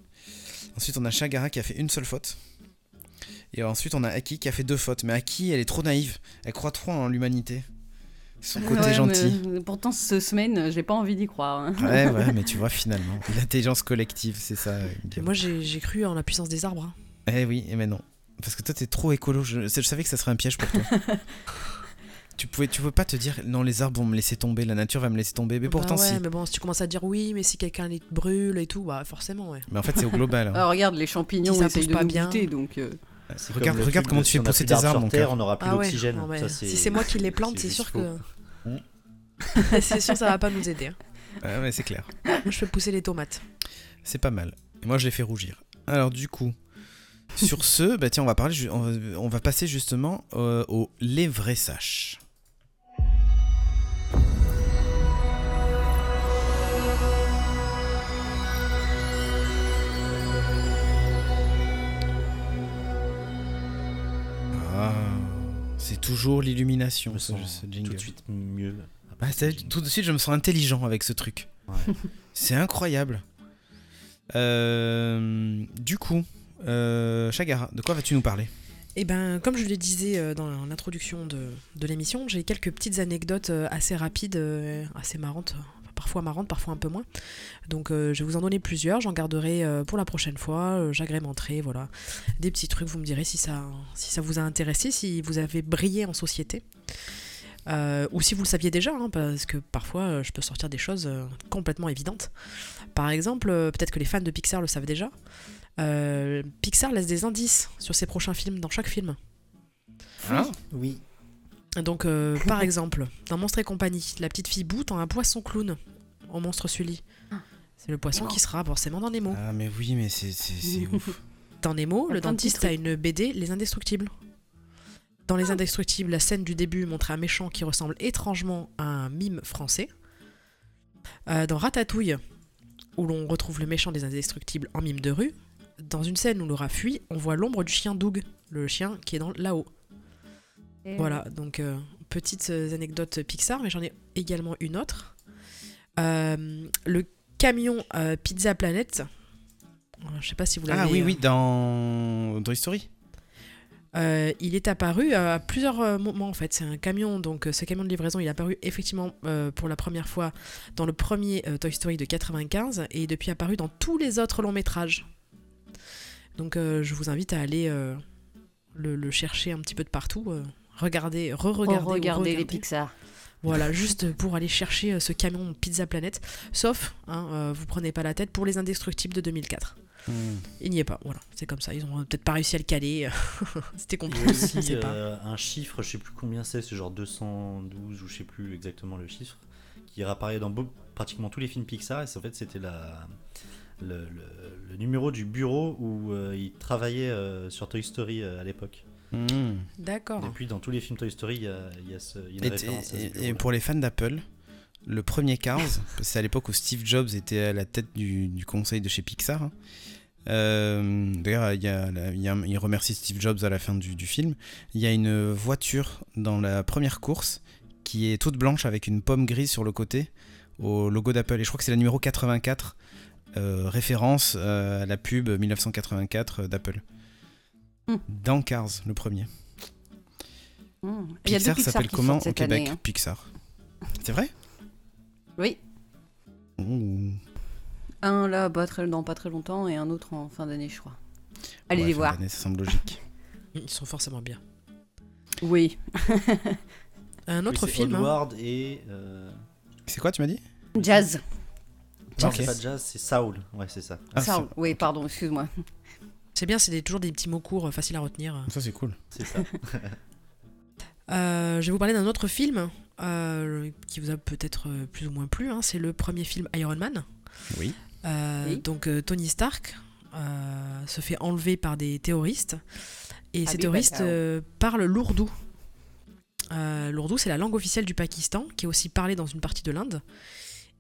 Ensuite, on a Chagara qui a fait une seule faute. Et ensuite, on a Aki qui a fait deux fautes. Mais Aki, elle est trop naïve. Elle croit trop en l'humanité. Son côté Ouais, gentil. mais pourtant, ce semaine, j'ai pas envie d'y croire. hein. Ouais, ouais, mais tu vois, finalement. L'intelligence collective, c'est ça. moi, j'ai j'ai cru en la puissance des arbres. hein. Eh oui, et mais non. Parce que toi, t'es trop écolo. Je, je savais que ça serait un piège pour toi. tu pouvais, tu peux pas te dire, non, les arbres vont me laisser tomber, la nature va me laisser tomber. Mais pourtant, bah ouais, si. mais bon, si tu commences à dire oui, mais si quelqu'un les brûle et tout, bah forcément, ouais. Mais en fait, c'est au global. hein. Alors, regarde, les champignons ça pousse de pas nous bien. goûter, donc... euh, C'est Regarde- regarde comment de tu si fais pousser tes d'arbres arbres, sur Terre, on n'aura plus Ah ouais, d'oxygène. non, mais Ça, c'est- si c'est moi qui les plante, c'est sûr que. c'est sûr, ça va pas nous aider. hein. Ouais, mais c'est clair. Moi, je fais pousser les tomates. C'est pas mal. Et moi, je les fais rougir. Alors, du coup, sur ce, bah tiens, on va parler, on va, on va passer justement euh, au les vrais saches. Ah, c'est toujours l'illumination, ce, ce tout de suite mieux. Bah, tout de suite, je me sens intelligent avec ce truc. Ouais. C'est incroyable. Euh, du coup, euh, Chagara, de quoi vas-tu nous parler? Et ben, comme je le disais euh, dans l'introduction de, l'émission, j'ai quelques petites anecdotes euh, assez rapides, assez marrantes, parfois marrantes, parfois un peu moins. Donc, je vais vous en donner plusieurs. J'en garderai pour la prochaine fois. J'agrémenterai, voilà, des petits trucs. Vous me direz si ça, si ça vous a intéressé, si vous avez brillé en société. Ou si vous le saviez déjà, hein, parce que parfois je peux sortir des choses complètement évidentes. Par exemple, peut-être que les fans de Pixar le savent déjà. Euh, Pixar laisse des indices sur ses prochains films dans chaque film. Hein Oui. Donc, euh, par exemple, dans Monstre et compagnie, la petite fille Boo tend un poisson clown au monstre Sully. C'est le poisson qui sera forcément dans Nemo. Ah, mais oui, mais c'est ouf. Dans Nemo, le dentiste a une BD, Les Indestructibles. Dans Les Indestructibles, la scène du début montre un méchant qui ressemble étrangement à un mime français. Euh, dans Ratatouille, où l'on retrouve le méchant des Indestructibles en mime de rue, dans une scène où Laura fuit, on voit l'ombre du chien Doug, le chien qui est dans là-haut. Voilà, donc euh, petites euh, anecdotes Pixar, mais j'en ai également une autre. Euh, le camion euh, Pizza Planet. Je sais pas si vous l'avez. Ah oui, euh, oui, dans Toy Story. Euh, il est apparu à plusieurs moments en fait. C'est un camion, donc ce camion de livraison, il est apparu effectivement euh, pour la première fois dans le premier euh, Toy Story de 95 et depuis apparu dans tous les autres longs métrages. Donc euh, je vous invite à aller euh, le, le chercher un petit peu de partout, euh, regarder, re-regarder, Oh, regardez les. Pixar. Voilà, juste pour aller chercher ce camion Pizza Planet. Sauf, hein, euh, vous prenez pas la tête pour les Indestructibles de 2004. Hmm. Il n'y est pas, voilà, c'est comme ça. Ils ont peut-être pas réussi à le caler. C'était Il y compliqué. a aussi pas. un chiffre, je sais plus combien c'est, c'est genre 212 ou je sais plus exactement le chiffre, qui réapparaît dans pratiquement tous les films Pixar. Et c'est- en fait, c'était la, le, le- le numéro du bureau où euh, il travaillait euh, sur Toy Story euh, à l'époque. Hmm. D'accord. Et puis dans tous les films Toy Story, il y a, y a ce- il y a une Et, référence à ce et- pour les fans d'Apple, le premier Cars, c'est à l'époque où Steve Jobs était à la tête du, du conseil de chez Pixar. hein. Euh, D'ailleurs, il, remercie Steve Jobs à la fin du, du film. Il y a une voiture dans la première course qui est toute blanche avec une pomme grise sur le côté au logo d'Apple. Et je crois que c'est la numéro 84, euh, référence euh, à la pub 1984 d'Apple. Hmm. Dans Cars, le premier. Hmm. Pixar Pixar s'appelle comment au Québec année, hein. Pixar? C'est vrai? Oui, un là pas très, dans pas très longtemps et un autre en fin d'année, je crois. Allez Ouais, les fin voir. Ça semble logique. Ils sont forcément bien. Oui. Un autre film. hein. Et. euh, C'est quoi, tu m'as dit? Jazz. Non, c'est pas Jazz, c'est Saul. Ouais, c'est ça. Ah, oui, pardon, excuse-moi. C'est bien, c'est des- toujours des petits mots courts, euh, faciles à retenir. Ça, c'est cool. C'est ça. Euh, je vais vous parler d'un autre film euh, qui vous a peut-être plus ou moins plu. hein. C'est le premier film Iron Man. Oui. Euh, Oui. Donc euh, Tony Stark euh, se fait enlever par des terroristes et Ah ces terroristes euh, parlent l'ourdou. Euh, l'ourdou, c'est la langue officielle du Pakistan, qui est aussi parlée dans une partie de l'Inde.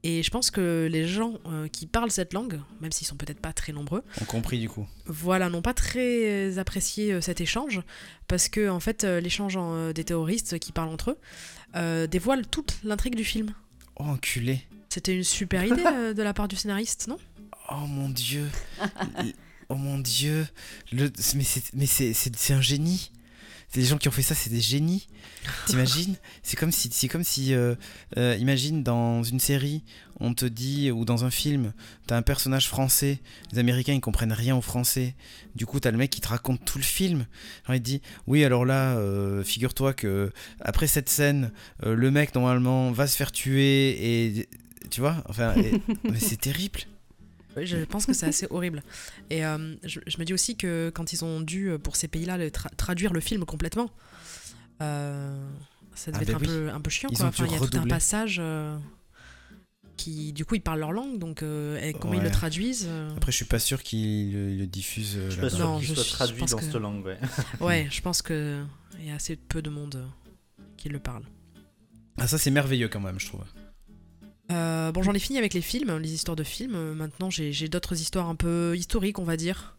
Et je pense que les gens euh, qui parlent cette langue, même s'ils sont peut-être pas très nombreux, On compris du coup. voilà, n'ont pas très apprécié euh, cet échange parce que en fait, euh, l'échange euh, des terroristes qui parlent entre eux euh, dévoile toute l'intrigue du film. Oh, enculé. C'était une super idée euh, de la part du scénariste, non? Oh mon dieu. Oh mon dieu. Le... Mais c'est un génie. C'est les gens qui ont fait ça, c'est des génies. T'imagines C'est comme si, c'est comme si, euh, euh, imagine dans une série, on te dit ou dans un film, t'as un personnage français, les Américains ils comprennent rien au français. Du coup t'as le mec qui te raconte tout le film. Alors il te dit, oui alors là, euh, figure-toi que après cette scène, le mec normalement va se faire tuer et tu vois, enfin, et- mais c'est terrible. Je pense que c'est assez horrible. Et euh, je, je me dis aussi que quand ils ont dû, euh, pour ces pays-là, tra- traduire le film complètement, euh, ça devait Ah être bah un, oui. peu, un peu chiant. Quoi. Enfin, il y a tout un passage euh, qui, du coup, ils parlent leur langue, donc euh, et comment ils le traduisent euh, Après, je suis pas sûr qu'ils le, le diffusent. Je suis pas sûr qu'il soit traduit dans que- cette langue. Ouais. Ouais, je pense que il y a assez peu de monde qui le parle. Ah, ça, c'est merveilleux quand même, je trouve. Euh, bon, j'en ai fini avec les films, les histoires de films. Euh, Maintenant, j'ai d'autres histoires un peu historiques, on va dire.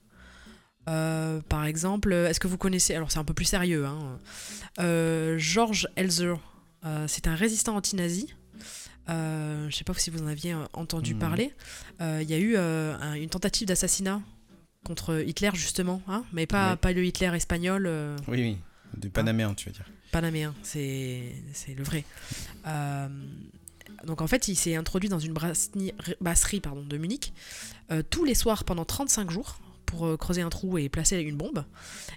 Euh, par exemple, est-ce que vous connaissez, alors c'est un peu plus sérieux, hein, euh, George Elzer, c'est un résistant anti-nazi. Je sais pas si vous en aviez entendu Mhm. parler. Il y a eu un- une tentative d'assassinat contre Hitler, justement, hein, mais pas, Oui. pas le Hitler espagnol. Oui, oui. Du Panaméen, tu veux dire. panaméen, c'est c'est le vrai. Donc en fait, il s'est introduit dans une brasserie, brasserie, pardon, de Munich euh, tous les soirs pendant 35 jours pour euh, creuser un trou et placer une bombe.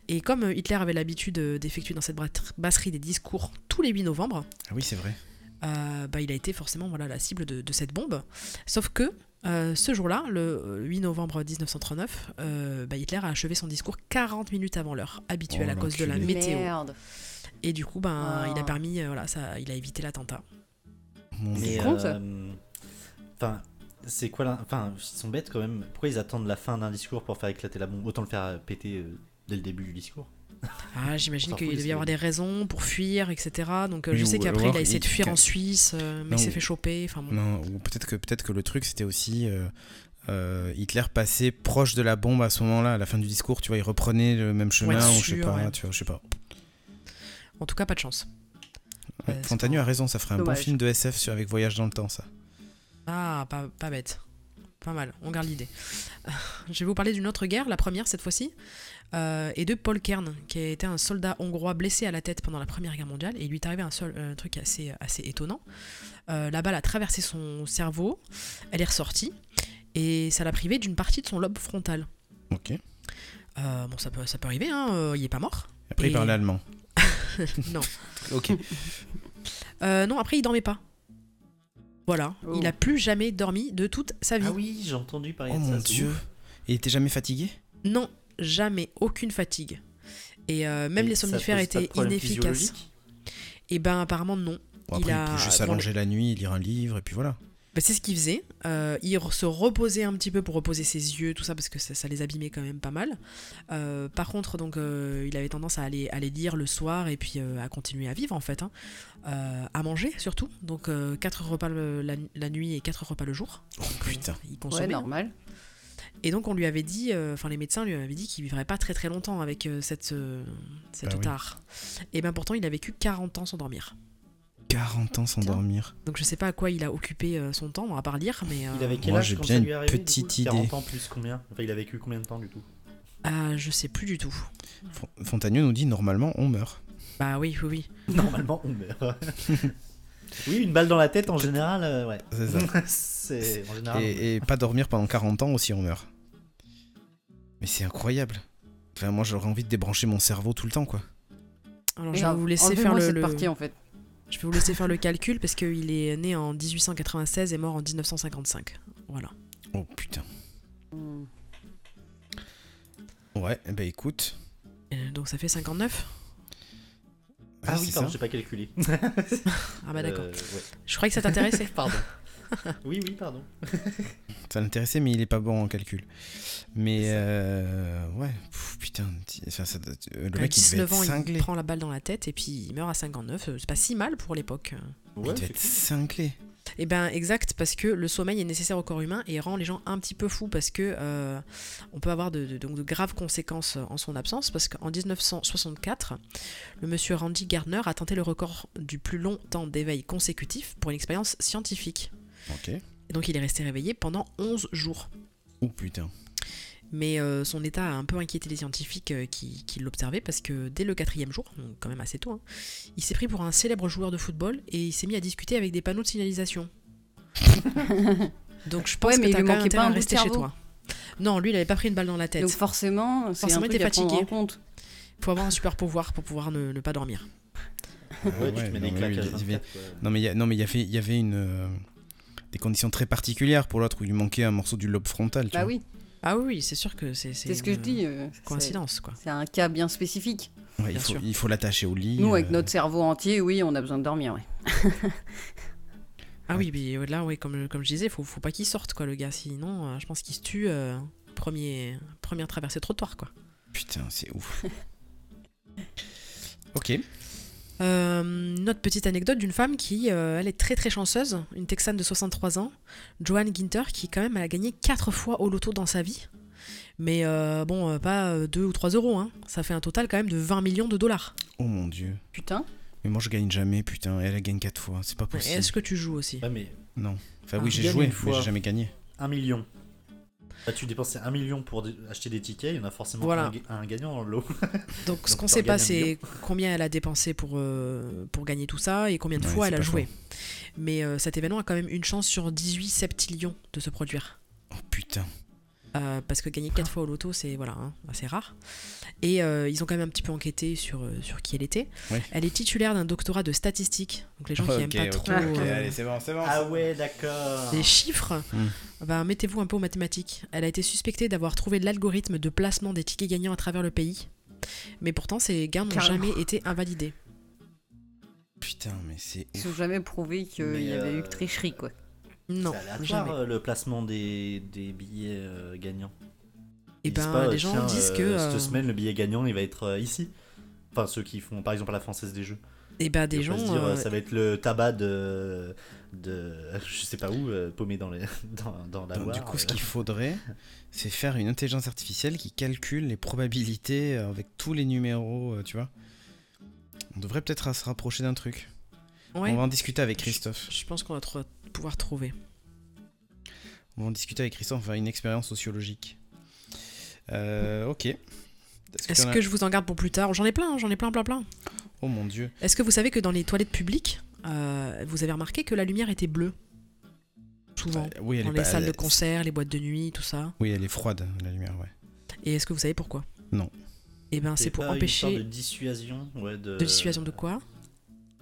Et comme euh, Hitler avait l'habitude euh, d'effectuer dans cette bra- brasserie des discours tous les 8 novembre, Ah oui, c'est vrai. euh, bah, il a été forcément voilà, la cible de, de cette bombe. Sauf que euh, ce jour-là, le euh, 8 novembre 1939, euh, bah, Hitler a achevé son discours 40 minutes avant l'heure habituelle Oh, à cause de la météo. Merde. Et du coup, ben, Oh. il a permis, euh, voilà, ça, il a évité l'attentat. Mon Mais euh, enfin, c'est quoi là Enfin, ils sont bêtes quand même. Pourquoi ils attendent la fin d'un discours pour faire éclater la bombe? Autant le faire euh, péter euh, dès le début du discours. Ah, j'imagine qu'il devait y avoir des raisons pour fuir, etc. Donc euh, je sais ou qu'après, il a essayé de fuir en Suisse, euh, mais Non, il s'est ou- fait choper. Enfin bon. Non, ou peut-être que, peut que le truc, c'était aussi. euh, euh, Hitler passait proche de la bombe à ce moment-là, à la fin du discours, tu vois, il reprenait le même chemin, être ou je sais sûr, pas, ouais. tu vois, je sais pas. En tout cas, pas de chance. Ouais, Euh, pas- a raison, ça ferait un bon film de SF sur, avec Voyage dans le temps, ça. Ah, pas, pas bête. pas mal, on garde l'idée. Je vais vous parler d'une autre guerre, la première cette fois-ci, euh, et de Paul Kern, qui a été un soldat hongrois blessé à la tête pendant la Première Guerre mondiale, et il lui est arrivé un, seul, un truc assez, assez étonnant. Euh, la balle a traversé son cerveau, elle est ressortie, et ça l'a privé d'une partie de son lobe frontal. Ok. Euh, bon, ça peut, ça peut arriver, hein, il est pas mort. Après, Et- il parlait allemand. non. Ok. Euh, non, après, il dormait pas. Voilà, Oh. il a plus jamais dormi de toute sa vie. Ah oui, j'ai entendu parler Oh de ça. mon dieu. ouf. Il était jamais fatigué? Non, jamais, aucune fatigue. Et euh, même Et les somnifères étaient inefficaces. Et ben apparemment non. Bon, Il Après, il, a- peut juste bon, s'allonger la nuit, lire un livre, et puis voilà. Bah, c'est ce qu'il faisait. Euh, il se reposait un petit peu pour reposer ses yeux, tout ça, parce que ça, ça les abîmait quand même pas mal. Euh, par contre, donc, euh, il avait tendance à aller, aller lire le soir et puis euh, à continuer à vivre en fait. hein. Euh, à manger surtout. Donc 4 repas le- la, la nuit et 4 repas le jour. Oh putain. Il Ouais, consommait. normal. Et donc on lui avait dit, euh, enfin les médecins lui avaient dit qu'il vivrait pas très très longtemps avec euh, cette, euh, cette Bah oui. tare. Et ben pourtant il a vécu 40 ans sans dormir. 40 ans sans dormir. Donc je sais pas à quoi il a occupé euh, son temps, à part lire, mais... euh, Il avait quel Moi, âge j'ai quand bien ça une lui est arrivé, du coup petite idée. 40 ans plus combien? Enfin, il a vécu combien de temps du coup? Ah, je sais plus du tout. Fon- Fontagneau nous dit normalement on meurt. Bah oui, oui, oui. Normalement, on meurt. oui, une balle dans la tête en général, euh, ouais. C'est ça. C'est en général. on meurt. Et, et pas dormir pendant 40 ans aussi on meurt. Mais c'est incroyable. Enfin, moi j'aurais envie de débrancher mon cerveau tout le temps quoi. Alors je vais vous laisser faire le, cette le- partie en fait. Je vais vous laisser faire le calcul parce qu'il est né en 1896 et mort en 1955. Voilà. Oh putain. Ouais, bah écoute. Euh, donc ça fait 59 Ah oui, pardon, ça. j'ai pas calculé. Ah bah d'accord. Euh, ouais. Je croyais que ça t'intéressait. Pardon. oui, oui, pardon. Ça l'intéressait, mais il est pas bon en calcul. Mais euh, ouais, Pff, putain, ça doit- euh, le À mec il devait 19 être ans, il prend la balle dans la tête et puis il meurt à 59. Euh, C'est pas si mal pour l'époque. Il Ouais, devait c'est être cinglé. Eh ben exact, parce que le sommeil est nécessaire au corps humain et rend les gens un petit peu fous parce que euh, on peut avoir de, de- donc de graves conséquences en son absence parce qu'en 1964, le monsieur Randy Gardner a tenté le record du plus long temps d'éveil consécutif pour une expérience scientifique. Ok. Et donc il est resté réveillé pendant 11 jours. Oh putain. Mais euh, son état a un peu inquiété les scientifiques euh, qui, qui l'observaient parce que dès le quatrième jour, donc quand même assez tôt, hein, il s'est pris pour un célèbre joueur de football et il s'est mis à discuter avec des panneaux de signalisation. donc je pense Ouais, mais que il t'as quand même intérêt pas à rester chez toi. Non, lui il avait pas pris une balle dans la tête. Donc forcément, c'est Forcément, un il prendre fatigué. en compte. faut avoir un super pouvoir pour pouvoir ne, ne pas dormir. Ouais, tu Ouais, te mets non, des mais claques oui, à il y avait- 24, quoi. Non mais il y il y avait, il y avait une euh, des conditions très particulières pour l'autre où il manquait un morceau du lobe frontal. Tu Bah vois. oui, Ah oui, c'est sûr que c'est c'est ce que je dis. euh, Coïncidence quoi. C'est un cas bien spécifique. Ouais, il Bien faut, sûr. il faut l'attacher au lit. Nous, avec euh, notre cerveau entier, oui, on a besoin de dormir. Ouais. Ah oui, mais là, oui, comme, comme je disais, faut, faut pas qu'il sorte, quoi, le gars. Sinon, euh, je pense qu'il se tue euh, premier, première traversée de trottoir, quoi. Putain, c'est ouf. ok. Euh, une autre petite anecdote d'une femme qui, euh, elle est très très chanceuse, une Texane de 63 ans, Joanne Ginter, qui quand même elle a gagné 4 fois au loto dans sa vie. Mais euh, bon, pas 2 ou 3 euros, hein. ça fait un total quand même de 20 millions de dollars. Oh mon dieu. Putain. Mais moi je gagne jamais, putain. Elle elle gagne 4 fois. C'est pas possible. Est-ce que tu joues aussi? Mais Non. Enfin Ah, oui, j'ai joué, une mais j'ai jamais gagné. 1 million. Bah, tu dépensais 1 million pour acheter des tickets, il y en a forcément Voilà. un, ga- un gagnant dans le lot. Donc ce qu'on tu sait pas, un c'est combien elle a dépensé pour, euh, pour gagner tout ça et combien de Ouais, fois elle a joué. Mais euh, cet événement a quand même une chance sur 18 septillions de se produire. Oh putain. Euh, parce que gagner 4 fois au loto, c'est voilà, hein, assez rare. Et euh, ils ont quand même un petit peu enquêté sur, sur qui elle était. Ouais. Elle est titulaire d'un doctorat de statistique. Donc les gens qui Ok, aiment pas trop ok, euh, allez, c'est bon, c'est bon. Ah ouais, d'accord. les chiffres, Hmm. Bah, mettez-vous un peu aux mathématiques. Elle a été suspectée d'avoir trouvé l'algorithme de placement des tickets gagnants à travers le pays. Mais pourtant, ces gains n'ont Carrément. jamais été invalidés. Putain, mais c'est Ils n'ont jamais prouvé qu'il y avait euh, eu que tricherie, quoi. Non, jamais. euh, le placement des, des billets euh, gagnants. Et Ils disent ben, pas, les gens disent que. euh, euh, Cette semaine, le billet gagnant, il va être euh, ici. Enfin, ceux qui font, par exemple, à la Française des Jeux. Et ben, des gens. dire, euh, euh, ça va être le tabac de, de je sais pas où, euh, paumé dans, les, dans, dans la Donc, Loire, du coup, ce qu'il faudrait, c'est faire une intelligence artificielle qui calcule les probabilités avec tous les numéros, tu vois. On devrait peut-être se rapprocher d'un truc. ouais, On va en discuter avec Christophe. je pense qu'on va tr- pouvoir trouver. On va en discuter avec Christophe, on va faire une expérience sociologique. Euh, ok. Est-ce que je vous en garde pour plus tard? J'en ai plein, j'en ai plein, plein, plein. Oh mon dieu. Est-ce que vous savez que dans les toilettes publiques, euh, vous avez remarqué que la lumière était bleue Souvent. Euh, oui, elle dans est les pas- salles de concert, les boîtes de nuit, tout ça? Oui, elle est froide, la lumière, ouais. Et est-ce que vous savez pourquoi? Non. Eh ben, c'est pour pas une sorte empêcher. de dissuasion, ouais, de, De dissuasion de quoi?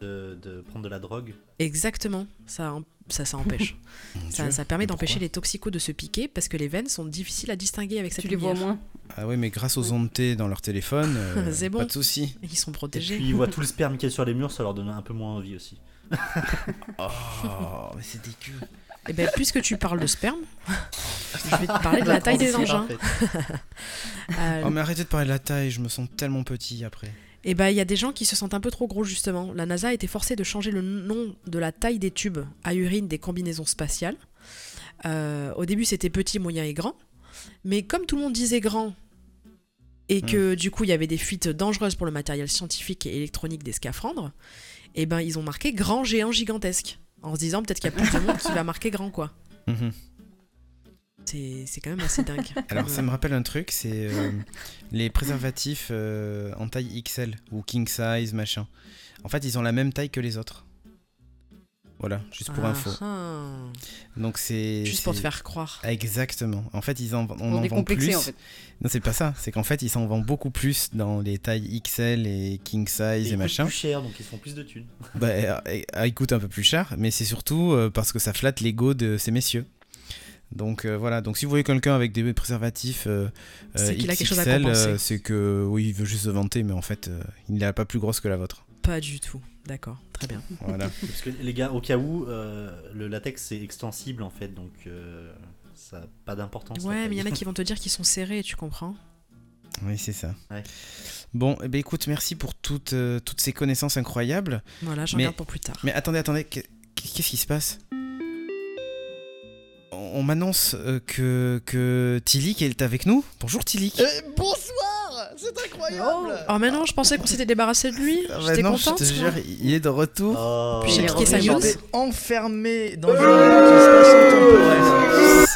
De, de prendre de la drogue. Exactement, ça, ça, ça empêche. Ça, Dieu. ça permet d'empêcher les toxicos de se piquer parce que les veines sont difficiles à distinguer avec cette Tu les vois lumière. moins. Ah ouais, mais grâce aux ondes T dans leur téléphone, euh, bon. pas de souci. Ils sont Et protégés. puis ils voient tout le sperme qu'il y a sur les murs, ça leur donne un peu moins envie aussi. Oh, mais c'est dégueu. Et ben, puisque tu parles de sperme, je vais te parler de la taille des engins. Euh, Oh, mais arrêtez de parler de la taille, je me sens tellement petit après. Et bah, il y a des gens qui se sentent un peu trop gros, justement. La NASA a été forcée de changer le nom de la taille des tubes à urine des combinaisons spatiales. Euh, au début, c'était petit, moyen et grand. Mais comme tout le monde disait grand, et que du coup, il y avait des fuites dangereuses pour le matériel scientifique et électronique des scaphandres, et ben, ils ont marqué grand, géant, gigantesque. En se disant peut-être qu'il y a plus de monde qui va marquer grand, quoi. Mhm. C'est c'est quand même assez dingue. Alors ça me rappelle un truc, c'est euh, les préservatifs euh, en taille XL ou king size, machin. En fait, ils ont la même taille que les autres. Voilà, juste pour Ah, info. ah. Donc c'est Juste pour te faire croire. Exactement. En fait, ils en, on en vend plus. en fait. Non, c'est pas ça. C'est qu'en fait, ils en vendent beaucoup plus dans les tailles XL et king size et, ils coûtent machin. plus cher, donc ils font plus de thunes. Bah, euh, euh, ils coûtent un peu plus cher, mais c'est surtout euh, parce que ça flatte l'ego de ces messieurs. Donc euh, voilà, donc si vous voyez quelqu'un avec des préservatifs euh, C'est euh, qu'il a quelque chose à compenser. euh, c'est que oui, il veut juste se vanter, mais en fait, euh, il n'est pas plus grosse que la vôtre. Pas du tout. D'accord, très bien. Voilà. Parce que les gars, au cas où, euh, le latex c'est extensible en fait, donc euh, ça n'a pas d'importance. Ouais, mais il y en a qui vont te dire qu'ils sont serrés, tu comprends oui, c'est ça. Ouais. Bon, eh ben, écoute, merci pour toutes, euh, toutes ces connaissances incroyables. Voilà, j'en garde pour plus tard. Mais attendez, attendez, qu'est- qu'est-ce qui se passe? On on m'annonce que, que Tilik est avec nous. Bonjour Tilik. Euh, bonsoir C'est incroyable Oh, mais non, je pensais qu'on s'était débarrassé de lui. Ah bah J'étais non, je contente. te jure, il est de retour. Oh. Puis j'ai Il est cliqué sa news. J'étais enfermé dans une temporel.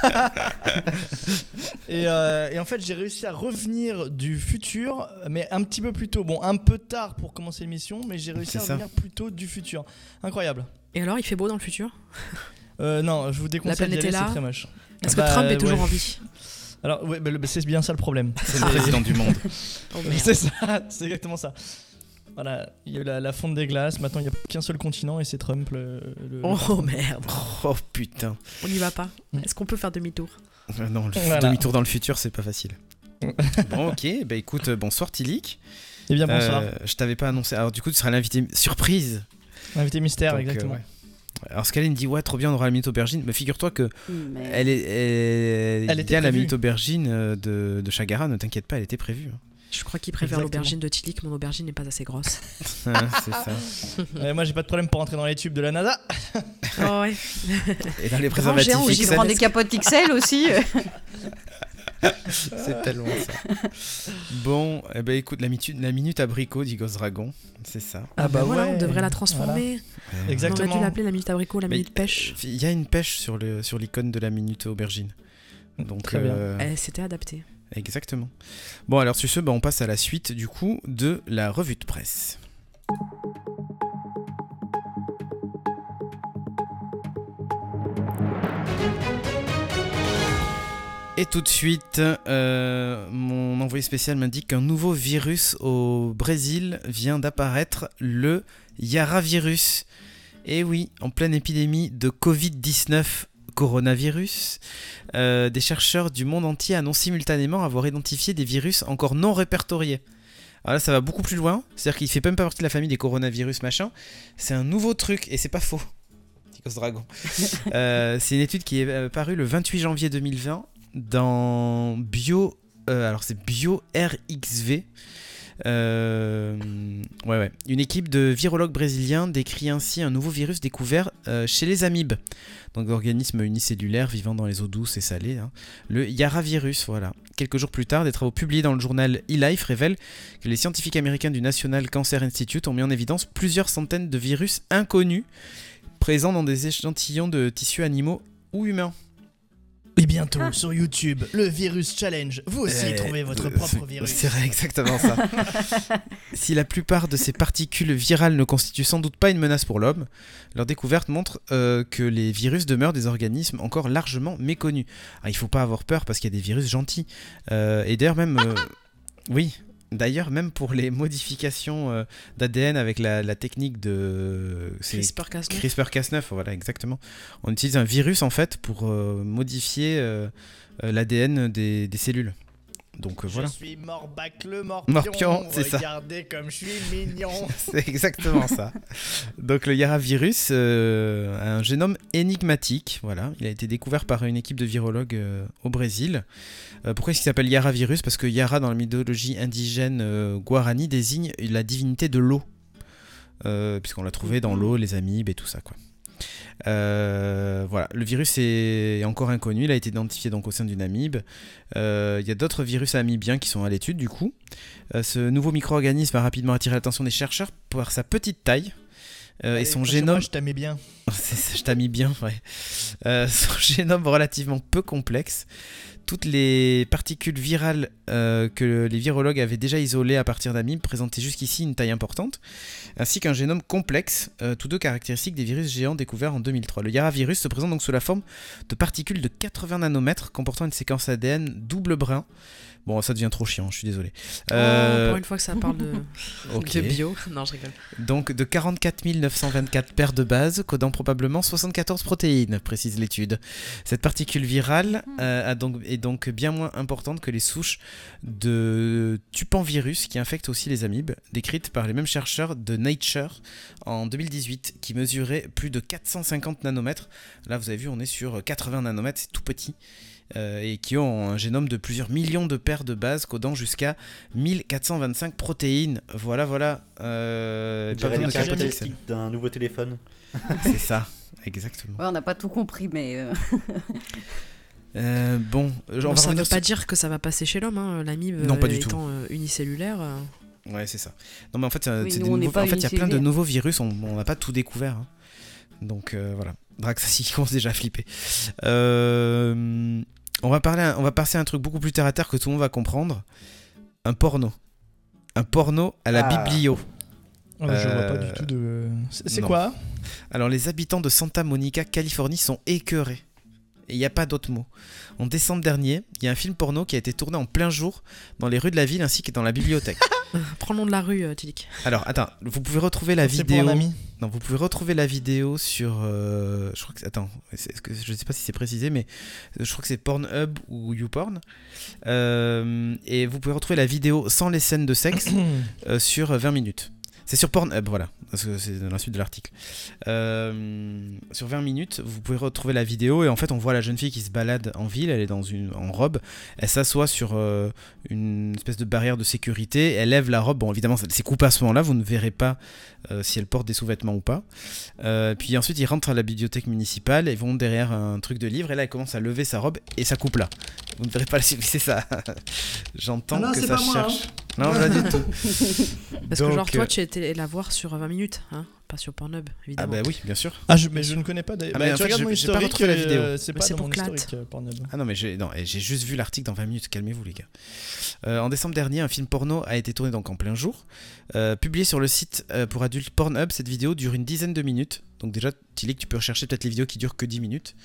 et, euh, et en fait, j'ai réussi à revenir du futur, mais un petit peu plus tôt. Bon, un peu tard pour commencer l'émission, mais j'ai réussi à ça. revenir plus tôt du futur. Incroyable. Et alors, il fait beau dans le futur? Euh, non, je vous déconseille planète d'y aller, est là. Est-ce Bah, que Trump est toujours ouais. en vie Alors, ouais, bah, c'est bien ça le problème. C'est le président du monde. Oh merde. C'est ça, c'est exactement ça. Voilà, il y a eu la, la fonte des glaces, maintenant il n'y a qu'un seul continent et c'est Trump le. le- Oh merde, Oh putain. on n'y va pas. Mm. Est-ce qu'on peut faire demi-tour Euh, Non, le Voilà. demi-tour dans le futur, c'est pas facile. bon, ok. Bah écoute, euh, bonsoir Tilik. Eh bien, bonsoir. Euh, je t'avais pas annoncé. Alors du coup, tu seras l'invité surprise. Invité mystère, Donc, euh, exactement. ouais. Alors Scaline dit ouais trop bien on aura la minute aubergine mais figure-toi que Mais... elle est elle, était la minute aubergine euh, de, de Chagara ne t'inquiète pas elle était prévue hein. Je crois qu'il préfère l'aubergine de Tilik. Mon aubergine n'est pas assez grosse. Hein, c'est ça moi j'ai pas de problème pour rentrer dans les tubes de la NASA. Oh ouais. et dans les géant préservatifs Et qui XL, des capotes XL aussi. c'est tellement ça bon eh ben écoute la minute, la minute abricot dit Ghost Dragon c'est ça Ah bah voilà, ouais. on devrait la transformer. Euh, On aurait Exactement. dû l'appeler la minute abricot, la Mais- minute pêche. il y a une pêche sur le sur l'icône de la minute aubergine donc Très bien. euh, Eh, C'était adapté. exactement bon alors sur ce bah, on passe à la suite du coup de la revue de presse Et tout de suite, euh, mon envoyé spécial m'indique qu'un nouveau virus au Brésil vient d'apparaître, le Yaravirus. Et oui, en pleine épidémie de Covid-19 coronavirus, euh, des chercheurs du monde entier annoncent simultanément avoir identifié des virus encore non répertoriés. Alors là, ça va beaucoup plus loin, c'est-à-dire qu'il fait même pas partie de la famille des coronavirus machin. C'est un nouveau truc et c'est pas faux. Dragon. Euh, c'est une étude qui est parue le 28 janvier 2020 dans Bio. euh, alors c'est Bio RXV. Euh, ouais, ouais. Une équipe de virologues brésiliens décrit ainsi un nouveau virus découvert euh, chez les amibes, donc d'organismes unicellulaires vivant dans les eaux douces et salées. hein. Le Yaravirus, voilà. Quelques jours plus tard, des travaux publiés dans le journal eLife révèlent que les scientifiques américains du National Cancer Institute ont mis en évidence plusieurs centaines de virus inconnus présents dans des échantillons de tissus animaux ou humains. Et bientôt sur YouTube, le Virus Challenge. Vous aussi Euh, trouvez votre euh, propre virus. C'est vrai, exactement ça. si la plupart de ces particules virales ne constituent sans doute pas une menace pour l'homme, leur découverte montre euh, que les virus demeurent des organismes encore largement méconnus. Ah, il faut pas avoir peur parce qu'il y a des virus gentils. Euh, et d'ailleurs même... euh, oui. D'ailleurs, même pour les modifications euh, d'ADN avec la, la technique de c'est CRISPR-Cas9. CRISPR-Cas9, voilà exactement. On utilise un virus en fait pour euh, modifier euh, euh, l'ADN des, des cellules. Donc euh, voilà. Je suis Morbac le morpion. Morpion, c'est ça. Regardez comme je suis mignon. C'est exactement ça. Donc le Yaravirus euh, a un génome énigmatique. Voilà, il a été découvert par une équipe de virologues euh, au Brésil. Euh, pourquoi est-ce qu'il s'appelle Yaravirus? Parce que Yara dans la mythologie indigène guarani désigne la divinité de l'eau, puisqu'on l'a trouvé dans l'eau, les amibes et tout ça quoi. Euh, voilà, le virus est encore inconnu, il a été identifié donc au sein d'une amibe. Euh, Il y a d'autres virus amibiens qui sont à l'étude du coup. Euh, ce nouveau micro-organisme a rapidement attiré l'attention des chercheurs par sa petite taille et son génome. Moi, je t'aimais bien. C'est ça, je t'ai mis bien, ouais. Son génome relativement peu complexe. Toutes les particules virales euh, que les virologues avaient déjà isolées à partir d'amibes présentaient jusqu'ici une taille importante, ainsi qu'un génome complexe, euh, tous deux caractéristiques des virus géants découverts en 2003. Le Yaravirus se présente donc sous la forme de particules de 80 nanomètres comportant une séquence ADN double brun. Bon, ça devient trop chiant, je suis désolé. Oh, Euh, pour une fois que ça parle de, bio. Non, je rigole. Donc de 44 924 paires de bases, codant probablement 74 protéines, précise l'étude. Cette particule virale euh, a donc, est donc bien moins importante que les souches de tupanvirus qui infectent aussi les amibes, décrites par les mêmes chercheurs de Nature en 2018, qui mesuraient plus de 450 nanomètres. Là, vous avez vu, on est sur 80 nanomètres, c'est tout petit. Euh, et qui ont un génome de plusieurs millions de paires de bases codant jusqu'à 1425 protéines. Voilà, voilà. Euh, d'un nouveau téléphone. C'est ça, exactement. Ouais, on n'a pas tout compris, mais euh, Euh, bon, on Bon, va ça ne veut pas dire que ça va passer chez l'homme, hein, l'amibe Non, pas euh, du tout. étant euh, unicellulaire. euh. Ouais, c'est ça. Non, mais en fait, Oui, nouveaux- en il y a plein de nouveaux virus, on on n'a pas tout découvert. hein. Donc euh, voilà, Drax il commence déjà à flipper. Euh, on, va parler, on va passer à un truc beaucoup plus terre à terre que tout le monde va comprendre. Un porno. Un porno à la Ah. biblio. Ah, Je vois pas Euh, du tout de. C'est quoi? Alors les habitants de Santa Monica, Californie sont écœurés. Et il n'y a pas d'autre mot. En décembre dernier, il y a un film porno qui a été tourné en plein jour dans les rues de la ville ainsi que dans la bibliothèque. Prends le nom de la rue, euh, Tilik. Alors attends, vous pouvez retrouver la C'est pour vidéo. un ami. Non, vous pouvez retrouver la vidéo sur. euh, je crois que. Attends, c'est- est-ce que, je sais pas si c'est précisé, mais je crois que c'est Pornhub ou YouPorn. Euh, et vous pouvez retrouver la vidéo sans les scènes de sexe euh, sur 20 minutes. C'est sur Pornhub, voilà, parce que c'est dans la suite de l'article. Euh, sur 20 minutes, vous pouvez retrouver la vidéo et en fait, on voit la jeune fille qui se balade en ville. Elle est dans une en robe. Elle s'assoit sur euh, une espèce de barrière de sécurité. Elle lève la robe. Bon, évidemment, c'est coupé à ce moment-là. Vous ne verrez pas euh, si elle porte des sous-vêtements ou pas. Euh, puis ensuite, ils rentrent à la bibliothèque municipale. Ils vont derrière un truc de livre et là, elle commence à lever sa robe et ça coupe là. Vous ne verrez pas la suite. C'est ça. J'entends Ah non, que ça pas moi, hein. cherche. Non, pas du tout. Parce que genre toi euh, tu étais la voir sur 20 minutes, hein, pas sur Pornhub, Ah évidemment. bah oui, bien sûr. Ah, je- mais je ne connais pas d'ailleurs. Ah, Bah, tu regardes j'ai- mon historique, retrouvé la vidéo. euh, c'est Mais pas c'est dans pour mon Clat. historique, euh, Pornhub. Ah non, mais j'ai non, et j'ai juste vu l'article dans 20 minutes, calmez-vous les gars. Euh, en décembre dernier, un film porno a été tourné donc en plein jour. Euh, publié sur le site euh, pour adultes Pornhub, cette vidéo dure une dizaine de minutes. Donc déjà, Tilly, tu peux rechercher peut-être les vidéos qui durent que 10 minutes.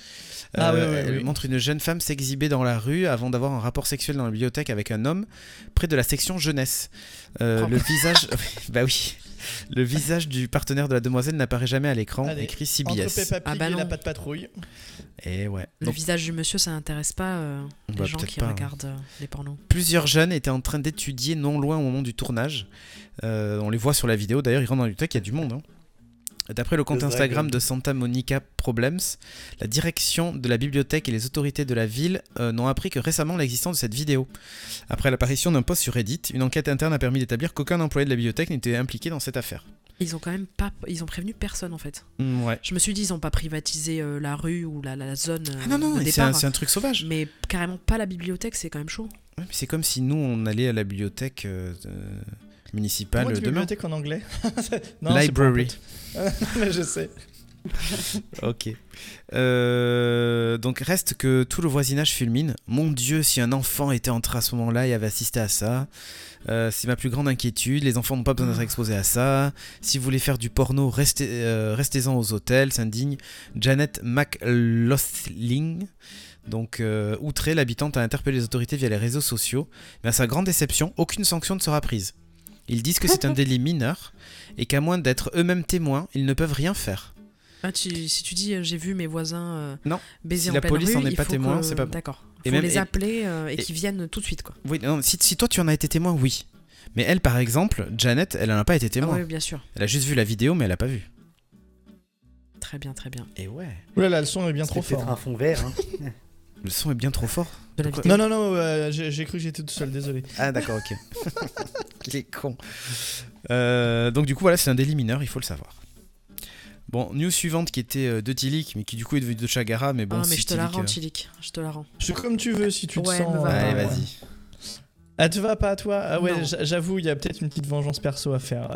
Euh, Ah oui, oui, elle oui. montre une jeune femme s'exhiber dans la rue avant d'avoir un rapport sexuel dans la bibliothèque avec un homme près de la section jeunesse. Euh, Oh. Le visage... bah oui. Le visage du partenaire de la demoiselle n'apparaît jamais à l'écran, Allez, écrit Entre CBS. Peppa Pig Ah bah et la non. patte patrouille. Et ouais. Le Donc, visage du monsieur, ça n'intéresse pas euh, les Bah, gens peut-être qui pas, hein. regardent euh, les pornos. Plusieurs jeunes étaient en train d'étudier non loin au moment du tournage. Euh, on les voit sur la vidéo. D'ailleurs, ils rentrent dans la bibliothèque, il y a du monde. hein. D'après le compte Instagram de Santa Monica Problems, la direction de la bibliothèque et les autorités de la ville euh, n'ont appris que récemment l'existence de cette vidéo. Après l'apparition d'un post sur Reddit, une enquête interne a permis d'établir qu'aucun employé de la bibliothèque n'était impliqué dans cette affaire. Ils ont quand même pas, ils ont prévenu personne en fait. Mm, ouais. Je me suis dit ils ont pas privatisé euh, la rue ou la, la zone euh, Ah non, non, c'est un, départ, c'est un truc sauvage. mais carrément pas la bibliothèque, c'est quand même chaud. Ouais, c'est comme si nous, on allait à la bibliothèque euh, euh, municipale Comment dit demain. bibliothèque en anglais Non, Library. je sais. ok. Euh, donc reste que tout le voisinage fulmine. Mon Dieu, si un enfant était entré à ce moment-là et avait assisté à ça. Euh, c'est ma plus grande inquiétude. Les enfants n'ont pas besoin d'être exposés à ça. Si vous voulez faire du porno, restez, euh, restez-en aux hôtels, s'indigne Janet McLaughlin. Donc, outrée, l'habitante a interpellé les autorités via les réseaux sociaux. Mais à sa grande déception, aucune sanction ne sera prise. Ils disent que c'est un délit mineur et qu'à moins d'être eux-mêmes témoins, ils ne peuvent rien faire. Ah, tu- si tu dis euh, j'ai vu mes voisins euh, Non. baiser Si en la pleine police rue, en est il pas faut témoin, que- c'est pas bon. D'accord. Et Il faut même- les et- appeler euh, et, et- qu'ils viennent tout de suite quoi. Oui, non, si, si toi tu en as été témoin, oui. Mais elle, par exemple, Janet, elle en a pas été Ah témoin. oui, bien sûr. Elle a juste vu la vidéo, mais elle a pas vu. Très bien, très bien. Et ouais. Oula, là, le son est bien trop C'était fort. un fond vert. hein. Le son est bien trop fort. De la Pourquoi- vidéo. Non, non, non, euh, j'ai j'ai cru que j'étais tout seul, désolé. Ah d'accord, ok. Il est con. Euh, donc du coup voilà, c'est un délit mineur, il faut le savoir. Bon, news suivante qui était euh, de Tilik, mais qui du coup est devenue de Chagara, mais bon, ah, mais si je te la Tilik, rends, euh, Chilik. Je te la rends. C'est comme tu veux si tu te Ouais, sens. me va Allez, pas, vas-y. Ah, te va pas à toi Ah ouais, Non. j'a- j'avoue, il y a peut-être une petite vengeance perso à faire.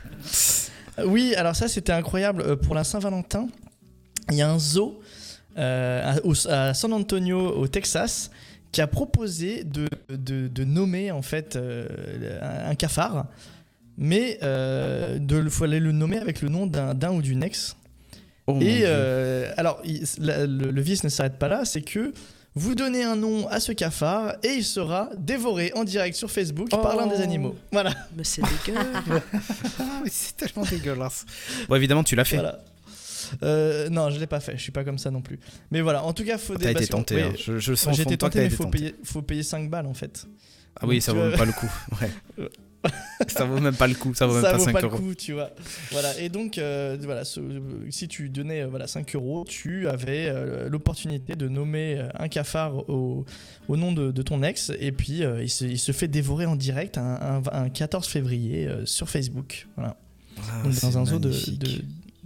oui, alors ça, c'était incroyable. Euh, Pour la Saint-Valentin, il y a un zoo euh, à, au- à San Antonio, au Texas, qui a proposé de, de- de nommer en fait euh, un, cafard, mais euh, de faut aller le nommer avec le nom d'un d'un ou d'une ex. Oh, Et euh, alors, il- la- le, le vice ne s'arrête pas là, c'est que vous donnez un nom à ce cafard et il sera dévoré en direct sur Facebook par l'un des Oh. animaux. Voilà. Mais c'est dégueu. Ah, c'est tellement dégueulasse. Bon, évidemment, tu l'as fait. voilà. Euh, non, je l'ai pas fait. Je suis pas comme ça non plus. Mais voilà. En tout cas, faut T'as été tenté. hein. Je, je le sens tenté, mais faut tenté. payer, faut payer 5 balles en fait. Ah oui, ça vaut même pas le coup. Ouais. ça vaut même pas le coup. Ça vaut même ça pas vaut 5 pas le euros. coup, tu vois. Voilà. Et donc, euh, voilà, ce- si tu donnais euh, voilà, 5 euros, tu avais euh, l'opportunité de nommer un cafard au, au nom de, de ton ex. Et puis, il, se, il se fait dévorer en direct un, un- un 14 février sur Facebook. Voilà. Ah, Donc, dans un zoo de,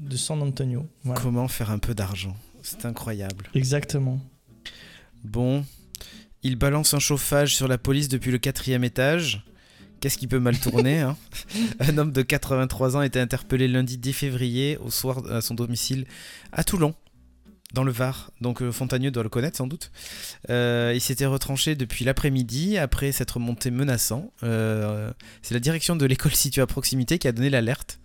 de San Antonio. Voilà. Comment faire un peu d'argent? C'est incroyable. Exactement. Bon, il balance un chauffage sur la police depuis le quatrième étage. Qu'est-ce qui peut mal tourner hein? Un homme de 83 ans a été interpellé lundi 10 février au soir à son domicile à Toulon, dans le Var. Donc euh, Fontagneux doit le connaître sans doute. Euh, il s'était retranché depuis l'après-midi après s'être monté menaçant. Euh, C'est la direction de l'école située à proximité qui a donné l'alerte.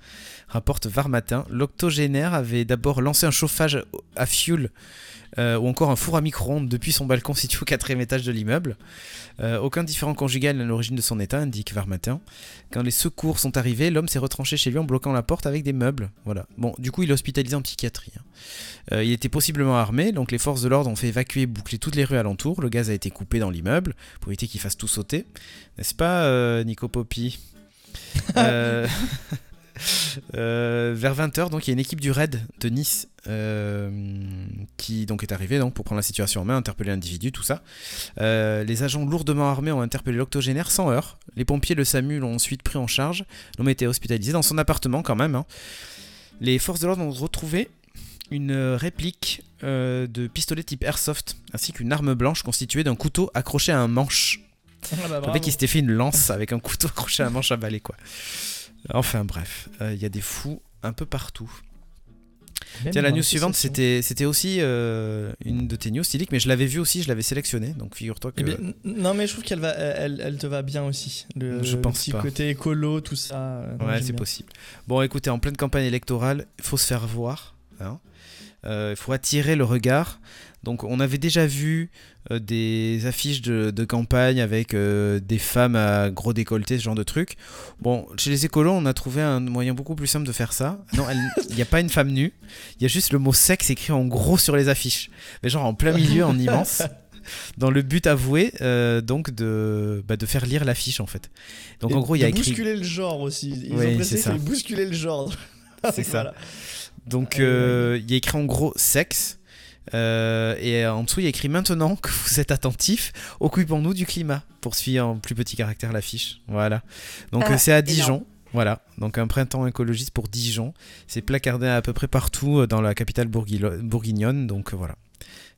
Rapporte Var Matin. L'octogénaire avait d'abord lancé un chauffage à fioul euh, ou encore un four à micro-ondes depuis son balcon situé au quatrième étage de l'immeuble. Euh, aucun différent conjugal à l'origine de son état, indique Var Matin. Quand les secours sont arrivés, l'homme s'est retranché chez lui en bloquant la porte avec des meubles. Voilà. Bon, du coup, il est hospitalisé en psychiatrie. hein. Euh, il était possiblement armé, donc les forces de l'ordre ont fait évacuer et boucler toutes les rues alentours. Le gaz a été coupé dans l'immeuble pour éviter qu'il fasse tout sauter. N'est-ce pas, Nico Poppy? Euh, euh, vers 20h, donc il y a une équipe du RAID de Nice euh, qui donc est arrivée donc, pour prendre la situation en main, interpeller l'individu, tout ça. Euh, les agents lourdement armés ont interpellé l'octogénaire sans heurts. Les pompiers, le SAMU l'ont ensuite pris en charge. L'homme a été hospitalisé dans son appartement quand même. hein. Les forces de l'ordre ont retrouvé une réplique de pistolet type airsoft ainsi qu'une arme blanche constituée d'un couteau accroché à un manche. Ah bah, Le mec il s'était fait une lance avec un couteau accroché à un manche à balai quoi. Enfin bref, euh, il y a des fous un peu partout. Même Tiens, la news suivante, c'était c'était aussi euh, une de tes news, Stylique, mais je l'avais vue aussi, je l'avais sélectionnée, donc figure-toi que... Eh bien, n- non mais je trouve qu'elle va, elle, elle te va bien aussi. Le, Je le pense petit pas. côté écolo, tout ça. euh, non, ouais, c'est bien. possible. Bon, écoutez, en pleine campagne électorale, il faut se faire voir. hein. Euh, Il faut attirer le regard. Donc, on avait déjà vu euh, des affiches de, de campagne avec euh, des femmes à gros décolleté, ce genre de truc. Bon, chez les écolos, on a trouvé un moyen beaucoup plus simple de faire ça. Non, il n'y a pas une femme nue. Il y a juste le mot sexe écrit en gros sur les affiches. Mais genre en plein milieu, en immense. Dans le but avoué, euh, donc, de, bah, de faire lire l'affiche, en fait. Donc, Et en gros, il y a écrit. bousculer le genre aussi. Ils Oui, ont c'est ça. bousculer le genre. C'est ça. Donc Ah, euh, il y a écrit en gros sexe. Euh, et en dessous il y a écrit maintenant que vous êtes attentifs, occupons-nous du climat. Poursuit en plus petit caractère l'affiche. Voilà. Donc Ah, euh, c'est à énorme. Dijon. Voilà. Donc un printemps écologiste pour Dijon. C'est placardé à peu près partout euh, dans la capitale bourguignonne. Donc voilà.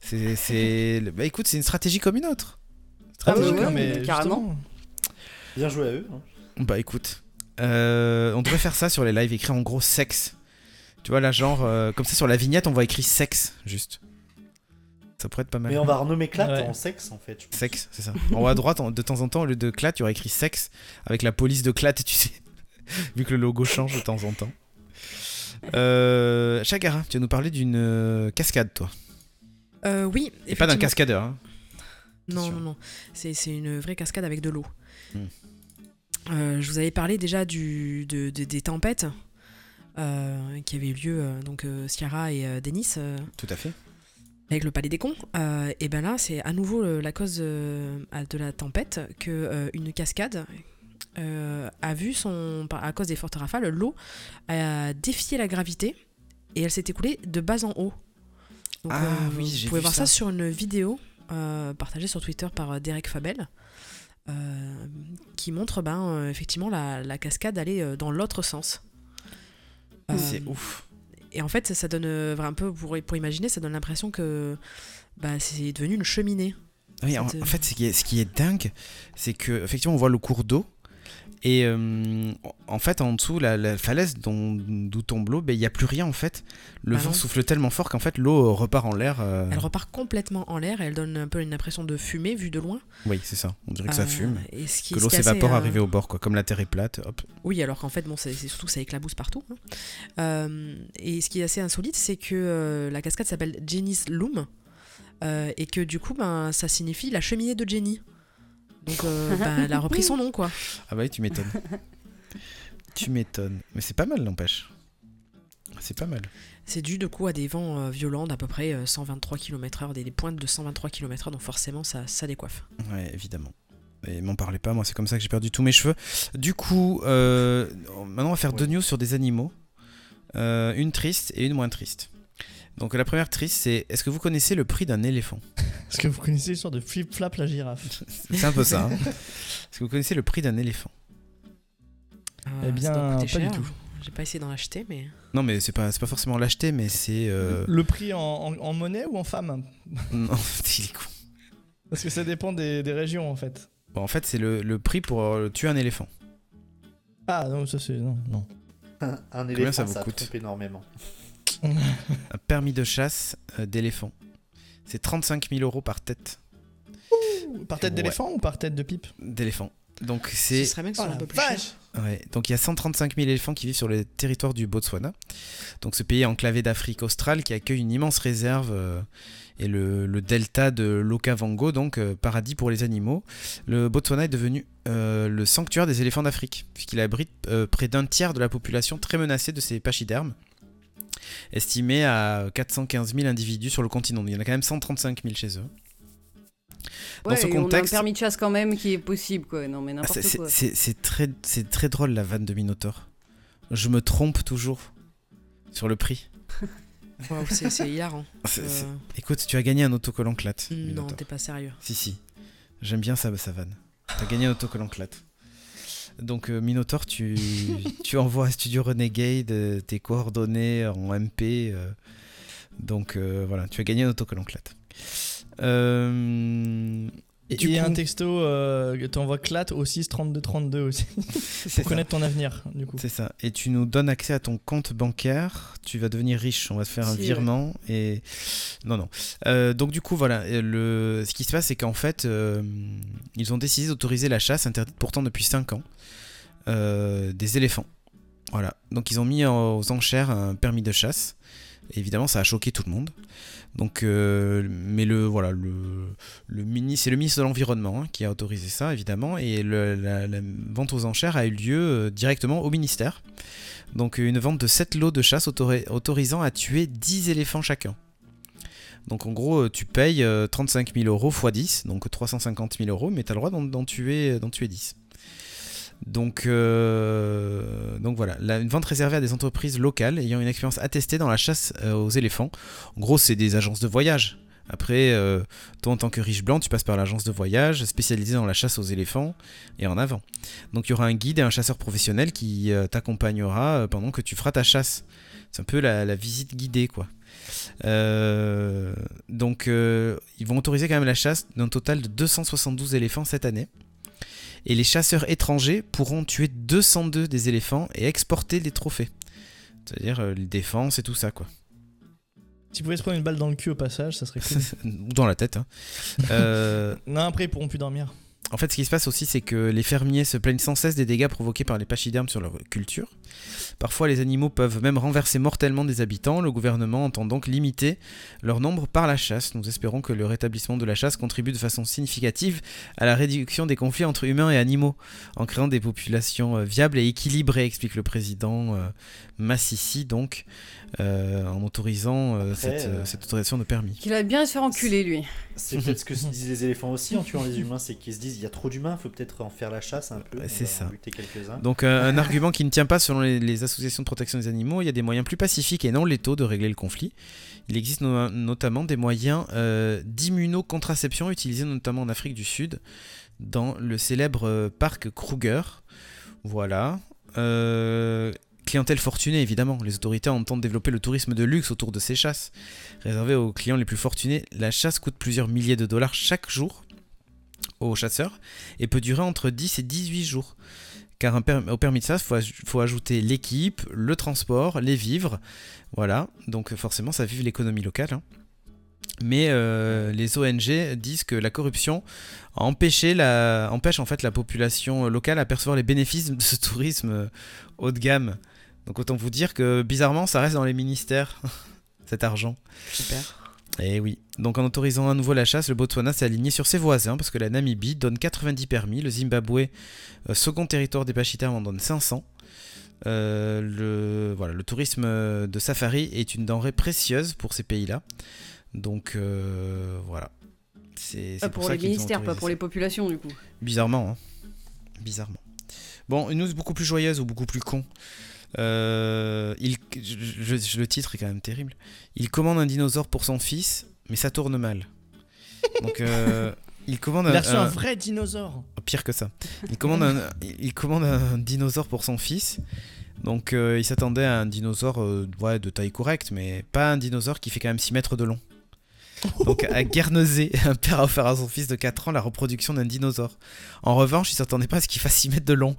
C'est, c'est... Bah écoute, c'est une stratégie comme une autre. Ah oui, ouais, oui, ouais, mais carrément. justement. Bien joué à eux. hein. Bah écoute, euh, on devrait faire ça sur les lives, écrire en gros sexe. Tu vois, là, genre, euh, comme ça, sur la vignette, on voit écrit sexe, juste. Ça pourrait être pas mal. Mais on va renommer Clat Ouais. en sexe en fait. Sexe, c'est ça. En haut à droite, de temps en temps, au lieu de Clat, il y aurait écrit sexe avec la police de Clat, tu sais. Vu que le logo change de temps en temps. Euh, Chagara, tu vas nous parler d'une euh, cascade, toi. Euh, oui. Et pas d'un cascadeur. hein. Non, non, non. C'est c'est une vraie cascade avec de l'eau. Hmm. Euh, je vous avais parlé déjà du, de- de- des tempêtes euh, qui avaient eu lieu, donc euh, Sciarra et euh, Denis, euh, Tout à fait. Avec le Palais des Cons. Euh, et ben là, c'est à nouveau euh, la cause euh, de la tempête que euh, une cascade euh, a vu son. À cause des fortes rafales, l'eau a défié la gravité et elle s'est écoulée de bas en haut. Donc, Ah oui, vous pouvez vu voir ça. ça. sur une vidéo partagée sur Twitter par Derek Fabel. qui montre ben, effectivement la, la cascade aller dans l'autre sens. C'est ouf. Et en fait, ça, ça donne euh, un peu, pour, pour imaginer, ça donne l'impression que bah, c'est devenu une cheminée. Oui, en, euh, fait, ce qui est, ce qui est dingue, c'est que effectivement, on voit le cours d'eau. Et euh, en fait, en dessous, la, la falaise d'où tombe l'eau, ben, il n'y a plus rien en fait. Le Bah vent non. souffle tellement fort qu'en fait, l'eau euh, repart en l'air. euh, Elle repart complètement en l'air et elle donne un peu une impression de fumée vue de loin. Oui, c'est ça. On dirait que ça fume. et ce qui- Que l'eau s'évapore euh, arrivé au bord, quoi. Comme la terre est plate, hop. Oui, alors qu'en fait, bon, c'est surtout que ça éclabousse partout. hein. Et ce qui est assez insolite, c'est que la cascade s'appelle Jenny's Loom et que du coup, ben, ça signifie la cheminée de Jenny. Donc, euh, ben, elle a repris son nom, quoi. Ah bah oui, tu m'étonnes. tu m'étonnes. Mais c'est pas mal, n'empêche. C'est pas mal. C'est dû, du coup, à des vents euh, violents d'à peu près euh, 123 km/h, des, des pointes de 123 km/h, donc forcément, ça, ça décoiffe. Ouais, évidemment. Et m'en parlez pas, moi c'est comme ça que j'ai perdu tous mes cheveux. Du coup, euh, maintenant on va faire deux news sur des animaux. Euh, une triste et une moins triste. Donc la première triste, c'est est-ce que vous connaissez le prix d'un éléphant? Est-ce que vous connaissez l'histoire de Flip Flap la girafe? C'est un peu ça. hein. Est-ce que vous connaissez le prix d'un éléphant? Euh, Eh ça bien, pas du tout. J'ai pas essayé d'en acheter, mais. Non, mais c'est pas, c'est pas forcément l'acheter, mais c'est. euh, Le prix en, en- en monnaie ou en femme? Non, il est con. Parce que ça dépend des, des régions en fait. Bon, en fait, c'est le, le prix pour euh, tuer un éléphant. Ah non, ça c'est. Non, non. Un, éléphant, ça ça, vous coûte? trompe énormément. Un permis de chasse euh, d'éléphant. C'est 35 000 euros par tête Par tête Ouais. d'éléphant ou par tête de pipe? D'éléphant. Donc Ce c'est serait bien que ce Oh soit un peu plus vache cher. Ouais, donc il y a 135 000 éléphants qui vivent sur le territoire du Botswana. Donc ce pays enclavé d'Afrique australe qui accueille une immense réserve euh, et le, le delta de l'Okavango, donc euh, paradis pour les animaux. Le Botswana est devenu euh, le sanctuaire des éléphants d'Afrique, puisqu'il abrite euh, près d'un tiers de la population très menacée de ces pachydermes, estimé à 415 000 individus sur le continent. Il y en a quand même 135 000 chez eux. Dans Ouais, ce et on a un contexte- permis de chasse quand même qui est possible, quoi. Non, mais Ah, n'importe c'est- quoi. c'est très, c'est très drôle la vanne de Minotaur. Je me trompe toujours sur le prix. Waouh, c'est hilarant. Euh, Écoute, tu as gagné un autocollant Clat. non, t'es pas sérieux. Si, si. J'aime bien ça, sa vanne. Tu as gagné un autocollant Clat. Donc, euh, Minotaur, tu, tu envoies à Studio Renegade euh, tes coordonnées en MP. euh, donc, euh, voilà, tu as gagné un autocollant Clat. Euh, Et, Du et coup- un texto euh, t'envoies clat au 6 32 32 aussi. c'est Pour ça. connaître ton avenir, du coup. C'est ça. Et tu nous donnes accès à ton compte bancaire. Tu vas devenir riche. On va te faire un virement. Et non, non. Euh, donc du coup, voilà. Le... Ce qui se passe, c'est qu'en fait, euh, ils ont décidé d'autoriser la chasse interdite pourtant depuis 5 ans des éléphants. Voilà. Donc ils ont mis aux enchères un permis de chasse. Évidemment, ça a choqué tout le monde. Donc, euh, mais le voilà, le, le mini, c'est le ministre de l'environnement hein, qui a autorisé ça, évidemment, et la, vente aux enchères a eu lieu euh, directement au ministère. Donc, une vente de 7 lots de chasse autori- autorisant à tuer 10 éléphants chacun. Donc, en gros, euh, tu payes euh, 35 000 euros x 10, donc 350 000 euros, mais tu as le droit d'en, tuer, d'en tuer 10. Donc, euh, donc voilà, une vente réservée à des entreprises locales ayant une expérience attestée dans la chasse euh, aux éléphants. En gros, c'est des agences de voyage. Après, euh, toi en tant que riche blanc, tu passes par l'agence de voyage spécialisée dans la chasse aux éléphants et en avant. Donc il y aura un guide et un chasseur professionnel qui t'accompagnera pendant que tu feras ta chasse. C'est un peu la, visite guidée, quoi. Donc ils vont autoriser quand même la chasse d'un total de 272 éléphants cette année. Et les chasseurs étrangers pourront tuer 202 des éléphants et exporter les trophées. C'est-à-dire euh, les défenses et tout ça, quoi. Si tu pouvais se prendre une balle dans le cul au passage, ça serait cool. Ou dans la tête. hein. Euh, non, après, ils pourront plus dormir. En fait, ce qui se passe aussi, c'est que les fermiers se plaignent sans cesse des dégâts provoqués par les pachydermes sur leur culture. Parfois, les animaux peuvent même renverser mortellement des habitants. Le gouvernement entend donc limiter leur nombre par la chasse. Nous espérons que le rétablissement de la chasse contribue de façon significative à la réduction des conflits entre humains et animaux, en créant des populations euh, viables et équilibrées, explique le président euh, Massissi, donc, en autorisant euh, Après, cette, euh, euh, cette autorisation de permis. Qu'il a bien se faire enculer, lui. C'est peut-être ce que se disent les éléphants aussi en tuant les humains, c'est qu'ils se disent il y a trop d'humains, faut peut-être en faire la chasse un peu. C'est ça. Donc euh, un argument qui ne tient pas selon les, les associations de protection des animaux, il y a des moyens plus pacifiques et non létaux de régler le conflit. Il existe no- notamment des moyens euh, d'immunocontraception utilisés notamment en Afrique du Sud dans le célèbre euh, parc Kruger. Voilà. Euh, clientèle fortunée évidemment. Les autorités entendent développer le tourisme de luxe autour de ces chasses. Réservé aux clients les plus fortunés, la chasse coûte plusieurs milliers de dollars chaque jour aux chasseurs et peut durer entre 10 et 18 jours. Car au permis de chasse, il faut ajouter l'équipe, le transport, les vivres. Voilà, donc forcément ça vive l'économie locale. hein. Mais euh, les ONG disent que la corruption a empêché la, empêche en fait la population locale à percevoir les bénéfices de ce tourisme euh, haut de gamme. Donc autant vous dire que bizarrement ça reste dans les ministères, cet argent. Super. Et oui. Donc en autorisant à nouveau la chasse, le Botswana s'est aligné sur ses voisins parce que la Namibie donne 90 permis, le Zimbabwe, euh, second territoire des pachydermes, en donne 500. Euh, le, voilà, le tourisme de safari est une denrée précieuse pour ces pays-là. Donc euh, voilà. C'est pour, ça les ministères, pas pour les populations, du coup. Bizarrement, hein. Bizarrement. Bon, une news beaucoup plus joyeuse ou beaucoup plus con. Euh, il, je- je- le titre est quand même terrible. Il commande un dinosaure pour son fils, mais ça tourne mal. Donc, euh, il commande Il a un, reçu un un- vrai dinosaure. pire que ça. Il commande un, il commande un dinosaure pour son fils. Donc, euh, il s'attendait à un dinosaure euh, ouais, de taille correcte, mais pas un dinosaure qui fait quand même 6 mètres de long. Donc à Guernesey, un père a offert à son fils de 4 ans la reproduction d'un dinosaure. En revanche, il s'attendait pas à ce qu'il fasse 6 mètres de long.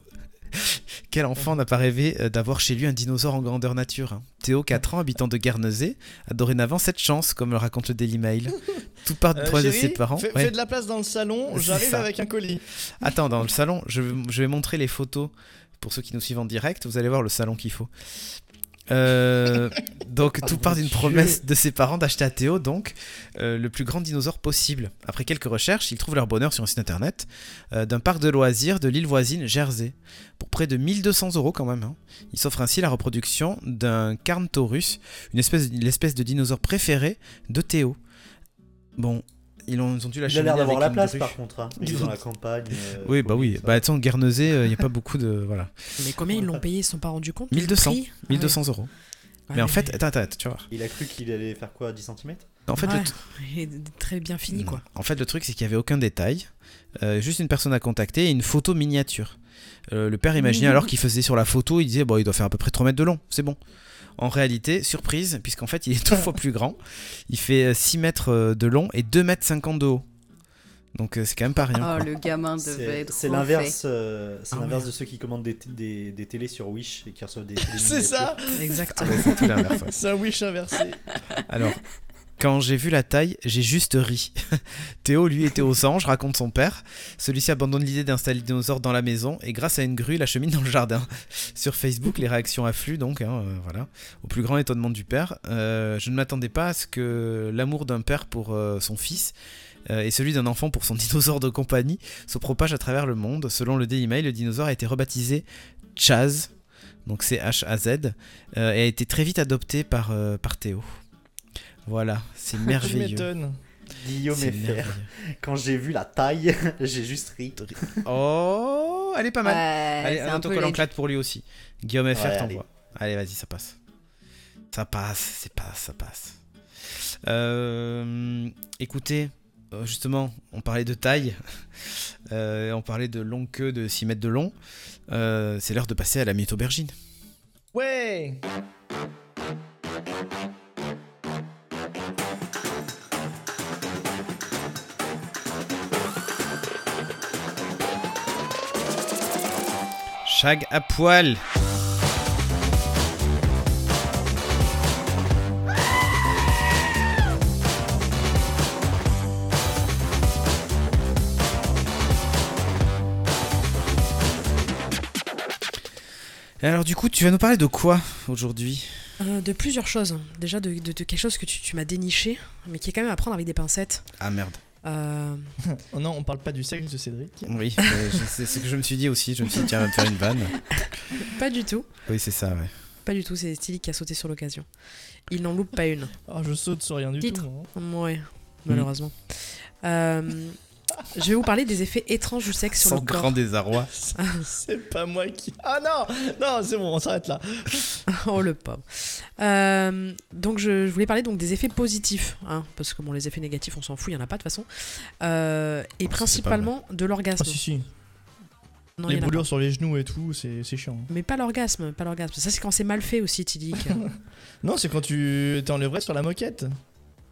Quel enfant n'a pas rêvé euh, d'avoir chez lui un dinosaure en grandeur nature hein Théo, 4 ans, habitant de Guernesey, a dorénavant cette chance, comme le raconte le Daily Mail. Tout part du Euh, de ses parents. Fais, Ouais. fais de la place dans le salon, j'arrive avec un colis. Attends, dans le salon, je, je vais montrer les photos pour ceux qui nous suivent en direct. Vous allez voir le salon qu'il faut. Euh, donc tout mon part d'une promesse de ses parents d'acheter à Théo donc euh, le plus grand dinosaure possible. Après quelques recherches, ils trouvent leur bonheur sur un site internet euh, d'un parc de loisirs de l'île voisine Jersey pour près de 1200 euros quand même. hein. Il s'offre ainsi la reproduction d'un Carnotaurus, une espèce, l'espèce de dinosaure préféré de Théo. Bon, ils ont, ils ont dû la Il a l'air d'avoir la place par contre. Hein. Il est dans la campagne. euh, Oui, bah oui. ça. Bah, attends, Guernesey, il n'y a pas beaucoup de. Voilà. Mais combien ils l'ont payé Ils se sont pas rendus compte du 1200. prix Ah 1200 euros. ouais. mais en fait, attends, attends, tu vas voir. Il a cru qu'il allait faire quoi 10 cm En fait, le, Ouais. très bien fini, quoi. en fait, le truc, c'est qu'il n'y avait aucun détail. Euh, juste une personne à contacter et une photo miniature. Euh, le père imaginait alors qu'il faisait sur la photo, il disait, bon, il doit faire à peu près 3 mètres de long, c'est bon. En réalité, surprise, puisqu'en fait, il est deux fois plus grand. Il fait euh, 6 mètres euh, de long et 2 mètres 50 de haut. Donc, euh, c'est quand même pas rien. Oh, quoi. le gamin devait C'est être. c'est l'inverse euh, c'est Ah l'inverse ouais. de ceux qui commandent des, des, des télés sur Wish et qui reçoivent des télé C'est ça Exactement. Ouais, c'est tout l'inverse, ouais. C'est un wish inversé. Alors, quand j'ai vu la taille, j'ai juste ri. Théo, lui, était aux anges, raconte son père. Celui-ci abandonne l'idée d'installer le dinosaure dans la maison et grâce à une grue, il achemine dans le jardin. Sur Facebook, les réactions affluent donc, hein, euh, voilà. Au plus grand étonnement du père, euh, je ne m'attendais pas à ce que l'amour d'un père pour euh, son fils et celui d'un enfant pour son dinosaure de compagnie se propage à travers le monde. Selon le Daily Mail, le dinosaure a été rebaptisé Chaz, donc c'est H-A-Z, euh, et a été très vite adopté par Théo. Voilà, c'est Tu merveilleux. m'étonnes. Guillaume C'est et Fer. merveilleux. Quand j'ai vu la taille, j'ai juste ri. Oh, elle est pas mal. Ouais, Allez, un autocollant les- clade pour lui aussi. Guillaume FR Ouais, t'envoie. Allez, vas-y, ça passe. Ça passe, c'est passe, ça passe. Euh, écoutez, euh, justement, on parlait de taille. Euh, on parlait de longue queue de 6 mètres de long. Euh, c'est l'heure de passer à la minute aubergine. Ouais Chag à poil. Alors du coup, tu vas nous parler de quoi aujourd'hui? Euh, de plusieurs choses. Déjà de, quelque chose que tu m'as déniché, mais qui est quand même à prendre avec des pincettes. Ah merde. Euh, Oh non, on parle pas du sexe de Cédric. Oui, euh, c'est ce que je me suis dit aussi. Je me suis dit, tiens, on va me faire une vanne. pas du tout. Oui, c'est ça, ouais. Pas du tout, c'est Stili qui a sauté sur l'occasion. Il n'en loupe pas une. Oh, je saute sur rien du Titre. tout. hein. Ouais, malheureusement. Euh, je vais vous parler des effets étranges du sexe sur Sans le corps. grand désarroi. C'est pas moi qui. Ah non Non, c'est bon, on s'arrête là. oh le pauvre. Euh, donc je, je voulais parler donc des effets positifs, hein, parce que bon les effets négatifs on s'en fout, il y en a pas de toute façon. Euh, et principalement de Ah l'orgasme. si, si. Non, Les brûlures sur les genoux et tout, c'est c'est chiant. Mais pas l'orgasme, pas l'orgasme. Ça c'est quand c'est mal fait aussi, Tidic. Non, c'est quand tu t'es enlevé sur la moquette.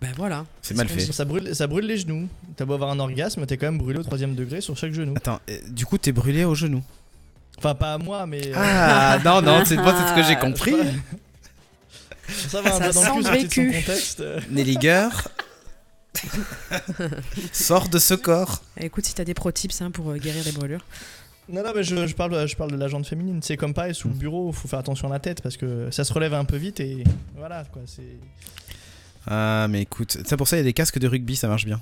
Ben voilà. C'est ce mal fait. Ça brûle, ça brûle les genoux. T'as beau avoir un orgasme, t'es quand même brûlé au troisième degré sur chaque genou. Attends, euh, du coup, t'es brûlé au genou. Enfin, pas à moi, mais. euh, Ah non, non, c'est moi, c'est ce que j'ai compris. Ça va un Ça peu dans sent le cul, le sorti de son vécu. contexte. euh. Nelliger, sors de ce corps. Écoute, si t'as des pro tips hein, pour euh, guérir les brûlures. Non, non, mais je, je parle, je parle de la jante féminine. C'est comme pareil, sous le bureau, faut faire attention à la tête parce que ça se relève un peu vite et voilà quoi. C'est Ah, mais écoute, ça pour ça, il y a des casques de rugby, ça marche bien.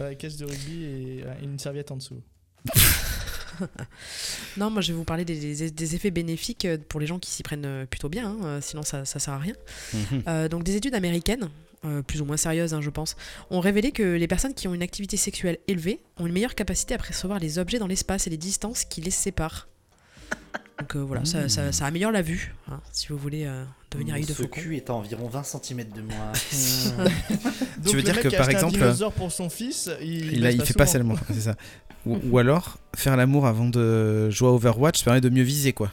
ouais, caisse de rugby et une serviette en dessous. Non, moi je vais vous parler des, des- des effets bénéfiques euh, pour les gens qui s'y prennent euh, plutôt bien, hein, euh, sinon ça, ça sert à rien. Mhm. Euh, donc des études américaines, euh, plus ou moins sérieuses hein, je pense, ont révélé que les personnes qui ont une activité sexuelle élevée ont une meilleure capacité à percevoir les objets dans l'espace et les distances qui les séparent. Donc euh, voilà, ça, ça- ça améliore la vue, hein, si vous voulez euh, devenir œil de Ce faucon. cul est à environ 20 cm de moi. Donc, veux le dire que, par exemple, pour son fils, il, Il, a- baisse il fait pas seulement, c'est ça. Ou, ou alors, faire l'amour avant de jouer à Overwatch ça permet de mieux viser, quoi.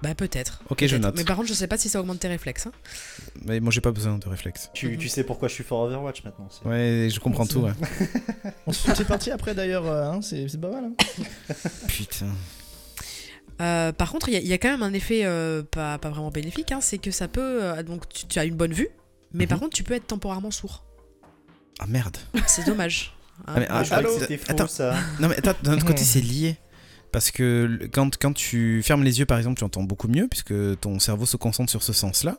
Bah peut-être. Ok, je note. Mais par contre, je sais pas si ça augmente tes réflexes. hein. Mais moi, j'ai pas besoin de réflexe. tu, tu sais pourquoi je suis fort Overwatch maintenant. Ouais, je comprends tout, ouais. On se fait partie après d'ailleurs, euh, hein, c'est c'est pas mal. hein. Putain. Euh, par contre, il y, a- il y a quand même un effet euh, pas, pas vraiment bénéfique, hein, c'est que ça peut... euh, donc tu, tu as une bonne vue, mais par Mhm. contre tu peux être temporairement sourd. Ah merde. C'est dommage. hein. Ah, mais, ah, faux Attends. ça. Non mais attends, d'un autre côté c'est lié. Parce que quand, quand tu fermes les yeux par exemple, tu entends beaucoup mieux puisque ton cerveau se concentre sur ce sens-là.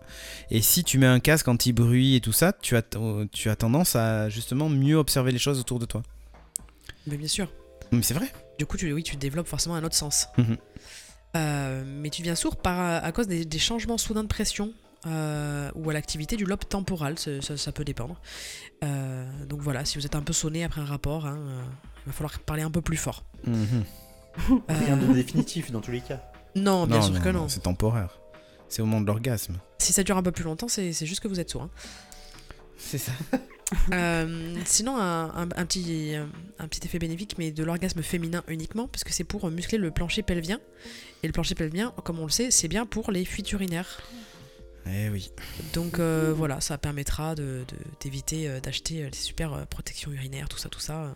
Et si tu mets un casque anti-bruit et tout ça, tu as, tu as tendance à justement mieux observer les choses autour de toi. Mais bien sûr. Mais c'est vrai. Du coup, tu, oui, tu développes forcément un autre sens. Mhm. Euh, mais tu deviens sourd par, à cause des, des changements soudains de pression euh, ou à l'activité du lobe temporal, ça, ça- ça peut dépendre. Euh, donc voilà, si vous êtes un peu sonné après un rapport, hein, euh, il va falloir parler un peu plus fort. Mhm. Rien Euh, de définitif dans tous les cas. Non, bien sûr que non. C'est temporaire. C'est au moment de l'orgasme. Si ça dure un peu plus longtemps, c'est c'est juste que vous êtes sourd. hein. C'est ça. Euh, sinon, un, un- un petit, un petit effet bénéfique, mais de l'orgasme féminin uniquement, parce que c'est pour muscler le plancher pelvien. Et le plancher pelvien, comme on le sait, c'est bien pour les fuites urinaires. Eh oui. Donc euh, voilà, ça permettra de- de- d'éviter euh, d'acheter euh, des super protections urinaires, tout ça, tout ça.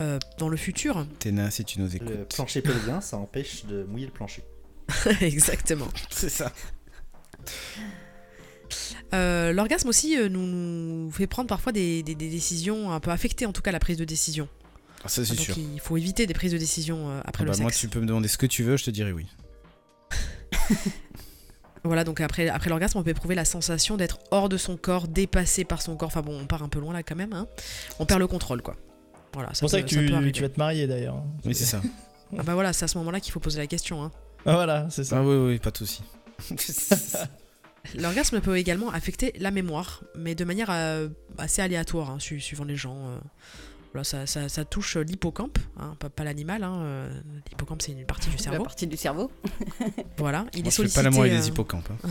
euh, dans le futur, Téna, si tu nous Le écoutes. plancher pelvien, ça empêche de mouiller le plancher. exactement. C'est ça. Euh, L'orgasme aussi euh, nous, nous fait prendre parfois des, des- des décisions un peu affecter en tout cas la prise de décision. Ah, ça c'est Donc sûr. il faut éviter des prises de décision euh, après Ah le bah, moi, sexe. tu peux me demander ce que tu veux, je te dirai oui. Voilà, donc après, après l'orgasme, on peut éprouver la sensation d'être hors de son corps, dépassé par son corps. Enfin bon, on part un peu loin là quand même. hein. On perd le contrôle, quoi. Voilà, C'est pour ça que tu, tu vas te marier d'ailleurs. hein. Oui, c'est ça. Ah bah voilà, c'est à ce moment-là qu'il faut poser la question. hein. Ah, voilà, c'est ça. Ah oui, oui, pas de souci. L'orgasme peut également affecter la mémoire, mais de manière euh, assez aléatoire, hein, su- suivant les gens. euh. Voilà, ça, ça- ça touche l'hippocampe, hein, pas, pas l'animal. hein, euh, L'hippocampe, c'est une partie du La cerveau. partie du cerveau. Voilà, il Moi, est je fais sollicité. pas l'amour euh, des hippocampes. hein.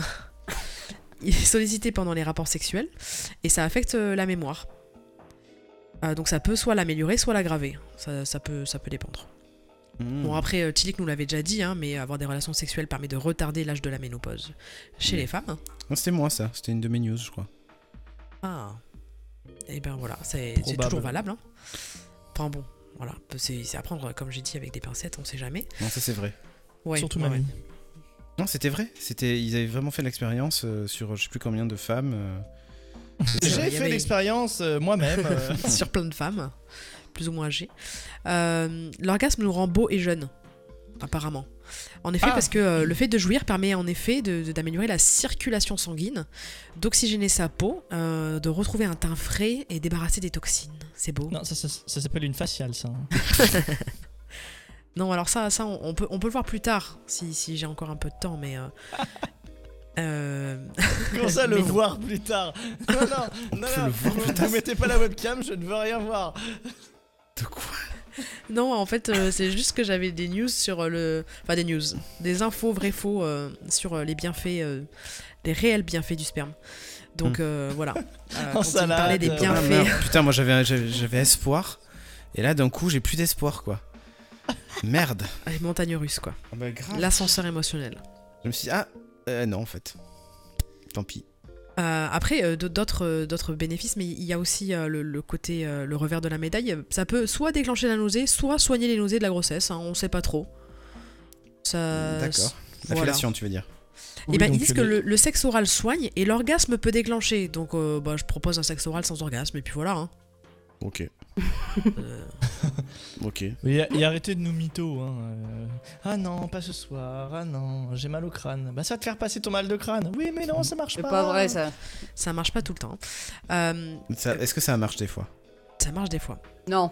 il est sollicité pendant les rapports sexuels et ça affecte euh, la mémoire. Euh, donc ça peut soit l'améliorer, soit l'aggraver. Ça, ça peut, ça peut dépendre. Hmm. Bon après, euh, Tilik nous l'avait déjà dit, hein, mais avoir des relations sexuelles permet de retarder l'âge de la ménopause chez Oui. les femmes. Non, c'était moi ça, c'était une de mes news, je crois. Ah. Et ben voilà, c'est toujours valable. hein. Enfin bon, voilà, c'est à prendre, comme j'ai dit, avec des pincettes, on sait jamais. Non, ça c'est vrai. Ouais, Surtout ouais, mamie. Non, c'était vrai. C'était, ils avaient vraiment fait l'expérience euh, sur je sais plus combien de femmes. euh. J'ai fait avait- l'expérience euh, moi-même. euh, sur plein de femmes, plus ou moins âgées. Euh, L'orgasme nous rend beau et jeune. apparemment. En effet, Ah. parce que euh, le fait de jouir permet en effet d'améliorer la circulation sanguine, d'oxygéner sa peau, euh, de retrouver un teint frais et débarrasser des toxines. C'est beau. Non, ça, ça, ça s'appelle une faciale, ça. Non, alors ça, ça on, on peut, on peut le voir plus tard, si, si j'ai encore un peu de temps, mais... euh, euh, Comment ça, le non. voir plus tard? Non, non, non, non, vous, vous mettez pas la webcam, je ne veux rien voir. Non, en fait, euh, c'est juste que j'avais des news sur euh, le. Enfin, des news. Des infos vrai faux euh, sur les bienfaits, euh, les réels bienfaits du sperme. Donc euh, voilà. Euh, il parlait des salade, Ah, bienfaits. Putain, moi j'avais j'avais j'avais espoir. Et là, d'un coup, j'ai plus d'espoir, quoi. Merde. Les montagnes russes, quoi. Ah bah grave. L'ascenseur émotionnel. Je me suis dit, ah, euh, non, en fait. Tant pis. Euh, après, euh, d'autres euh, d'autres bénéfices, mais il y a aussi le, le côté, le revers de la médaille. Ça peut soit déclencher la nausée, soit soigner les nausées de la grossesse. hein, on sait pas trop. Ça. D'accord. La voilà. fellation, tu veux dire. Et ben, donc ils disent que le, le sexe oral soigne et l'orgasme peut déclencher. Donc, euh, bah, je propose un sexe oral sans orgasme, et puis voilà. hein. Ok. Euh, Ok. Et, et arrêtez de nous mytho. Hein. euh. Ah non, pas ce soir. Ah non, j'ai mal au crâne. Bah ça va te faire passer ton mal de crâne. Oui, mais non, ça marche C'est pas. pas vrai ça. ça marche pas tout le temps. Euh, Est-ce que ça marche des fois? Ça marche des fois. Non.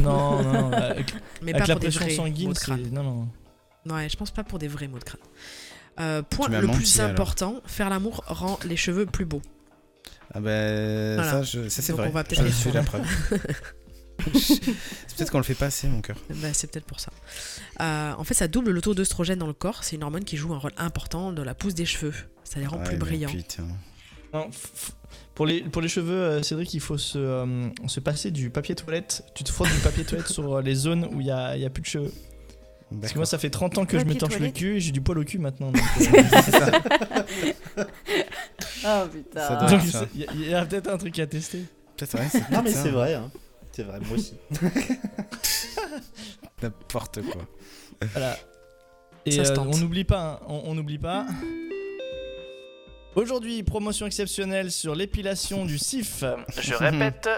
Non, non, avec, Mais avec pas la pour des vrais sanguine, maux de crâne. Non, non. Ouais, je pense pas pour des vrais maux de crâne. Euh, point le menti, plus alors. important, faire l'amour rend les cheveux plus beaux. Ah ben Voilà. ça, je- ça c'est vrai. on va peut-être Je suis faire. la preuve. c'est peut-être qu'on le fait pas assez, mon cœur. Bah, c'est peut-être pour ça. Euh, en fait, ça double le taux d'œstrogène dans le corps. C'est une hormone qui joue un rôle important dans la pousse des cheveux. Ça les rend plus brillants. Non, pour, les, pour les cheveux, euh, Cédric, il faut se, euh, se passer du papier toilette. Tu te frottes du papier toilette sur les zones où il y a, il y a plus de cheveux. Parce que moi, ça fait 30 ans que je me torche le cul et j'ai du poil au cul maintenant. donc, euh, Ah Ça putain. il y a- il y, a peut-être un truc à tester. Peut-être ouais, c'est Non, mais c'est vrai, hein. C'est vrai, moi aussi. N'importe quoi. Voilà. Et Ça se euh, tente. on n'oublie pas, hein, on n'oublie pas. Aujourd'hui, promotion exceptionnelle sur l'épilation du CIF. Je répète,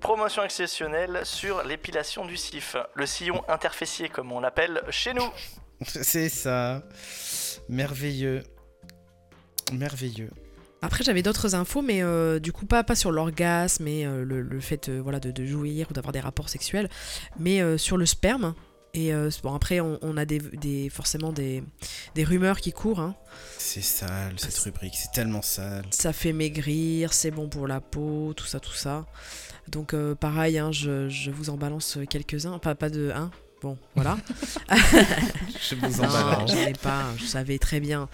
promotion exceptionnelle sur l'épilation du CIF. Le sillon interfessier, comme on l'appelle chez nous. C'est ça. Merveilleux. Merveilleux. Après, j'avais d'autres infos, mais euh, du coup, pas, pas sur l'orgasme et euh, le, le fait euh, voilà, de, de jouir ou d'avoir des rapports sexuels, mais sur le sperme. Et bon, après, on, on a des, des- forcément des, des rumeurs qui courent. hein. C'est sale cette rubrique, c'est tellement sale. Ça fait maigrir, c'est bon pour la peau, tout ça, tout ça. Donc, pareil, hein, je, je vous en balance quelques-uns. Pas, pas de un. Bon, voilà. Je vous en Non, balance. j'en ai pas, je savais très bien.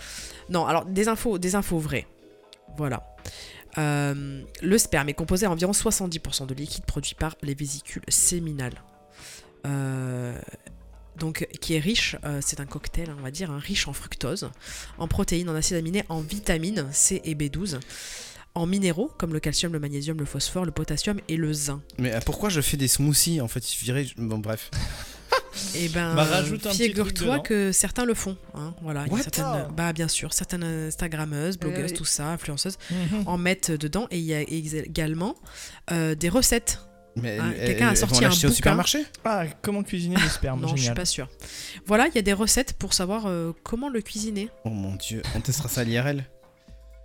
Non, alors des infos, des infos vraies. Voilà. Euh, le sperme est composé à environ 70% de liquide produit par les vésicules séminales. Euh, donc, qui est riche, euh, c'est un cocktail, on va dire, hein, riche en fructose, en protéines, en acides aminés, en vitamines C et B12, en minéraux comme le calcium, le magnésium, le phosphore, le potassium et le zinc. Mais pourquoi je fais des smoothies en fait? Il suffirait. Bon, bref. Et ben, Bah, figure-toi que certains le font. hein, voilà, il y a certaines, Ah. bah bien sûr, certaines Instagrammeuses, blogueuses, oui. tout ça, influenceuses, Mhm. en mettent dedans. Et il y a également euh, des recettes. Mais Ah, quelqu'un a sorti un l'acheter au bouquin. supermarché? Ah, comment cuisiner le sperme non, je suis Génial. pas sûre. Voilà, il y a des recettes pour savoir euh, comment le cuisiner Oh mon dieu, on testera ça à l'IRL.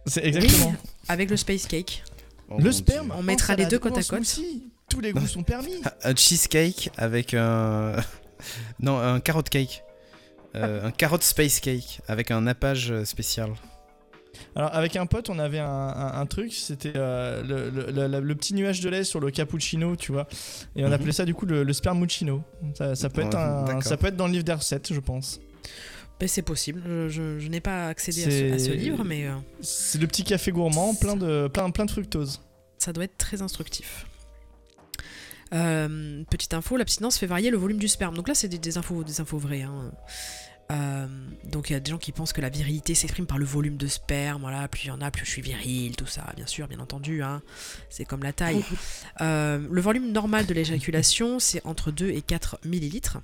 C'est exactement. avec le space cake. Oh le sperme. On mettra les deux côte à côte. smoothie. Tous les goûts sont permis. Un cheesecake avec un. non, un carrot cake. Euh, un carrot space cake avec un nappage spécial. Alors avec un pote, on avait un, un- un truc, c'était euh, le, le- le- le- le petit nuage de lait sur le cappuccino, tu vois. Et on Mhm. appelait ça du coup le, le spermuccino. Ça, ça peut être Ouais, un- d'accord. ça peut être dans le livre des recettes, je pense. Ben, c'est possible. Je, je- je n'ai pas accédé à ce, à ce C'est- livre, mais euh, C'est le petit café gourmand, plein de plein, plein de fructose. ça doit être très instructif. Euh, petite info, l'abstinence fait varier le volume du sperme. Donc là, c'est des, des infos, des infos vraies. hein. Euh, donc il y a des gens qui pensent que la virilité s'exprime par le volume de sperme. Voilà, plus il y en a, plus je suis viril, tout ça. Bien sûr, bien entendu. hein. C'est comme la taille. Euh, le volume normal de l'éjaculation, c'est entre 2 et 4 millilitres.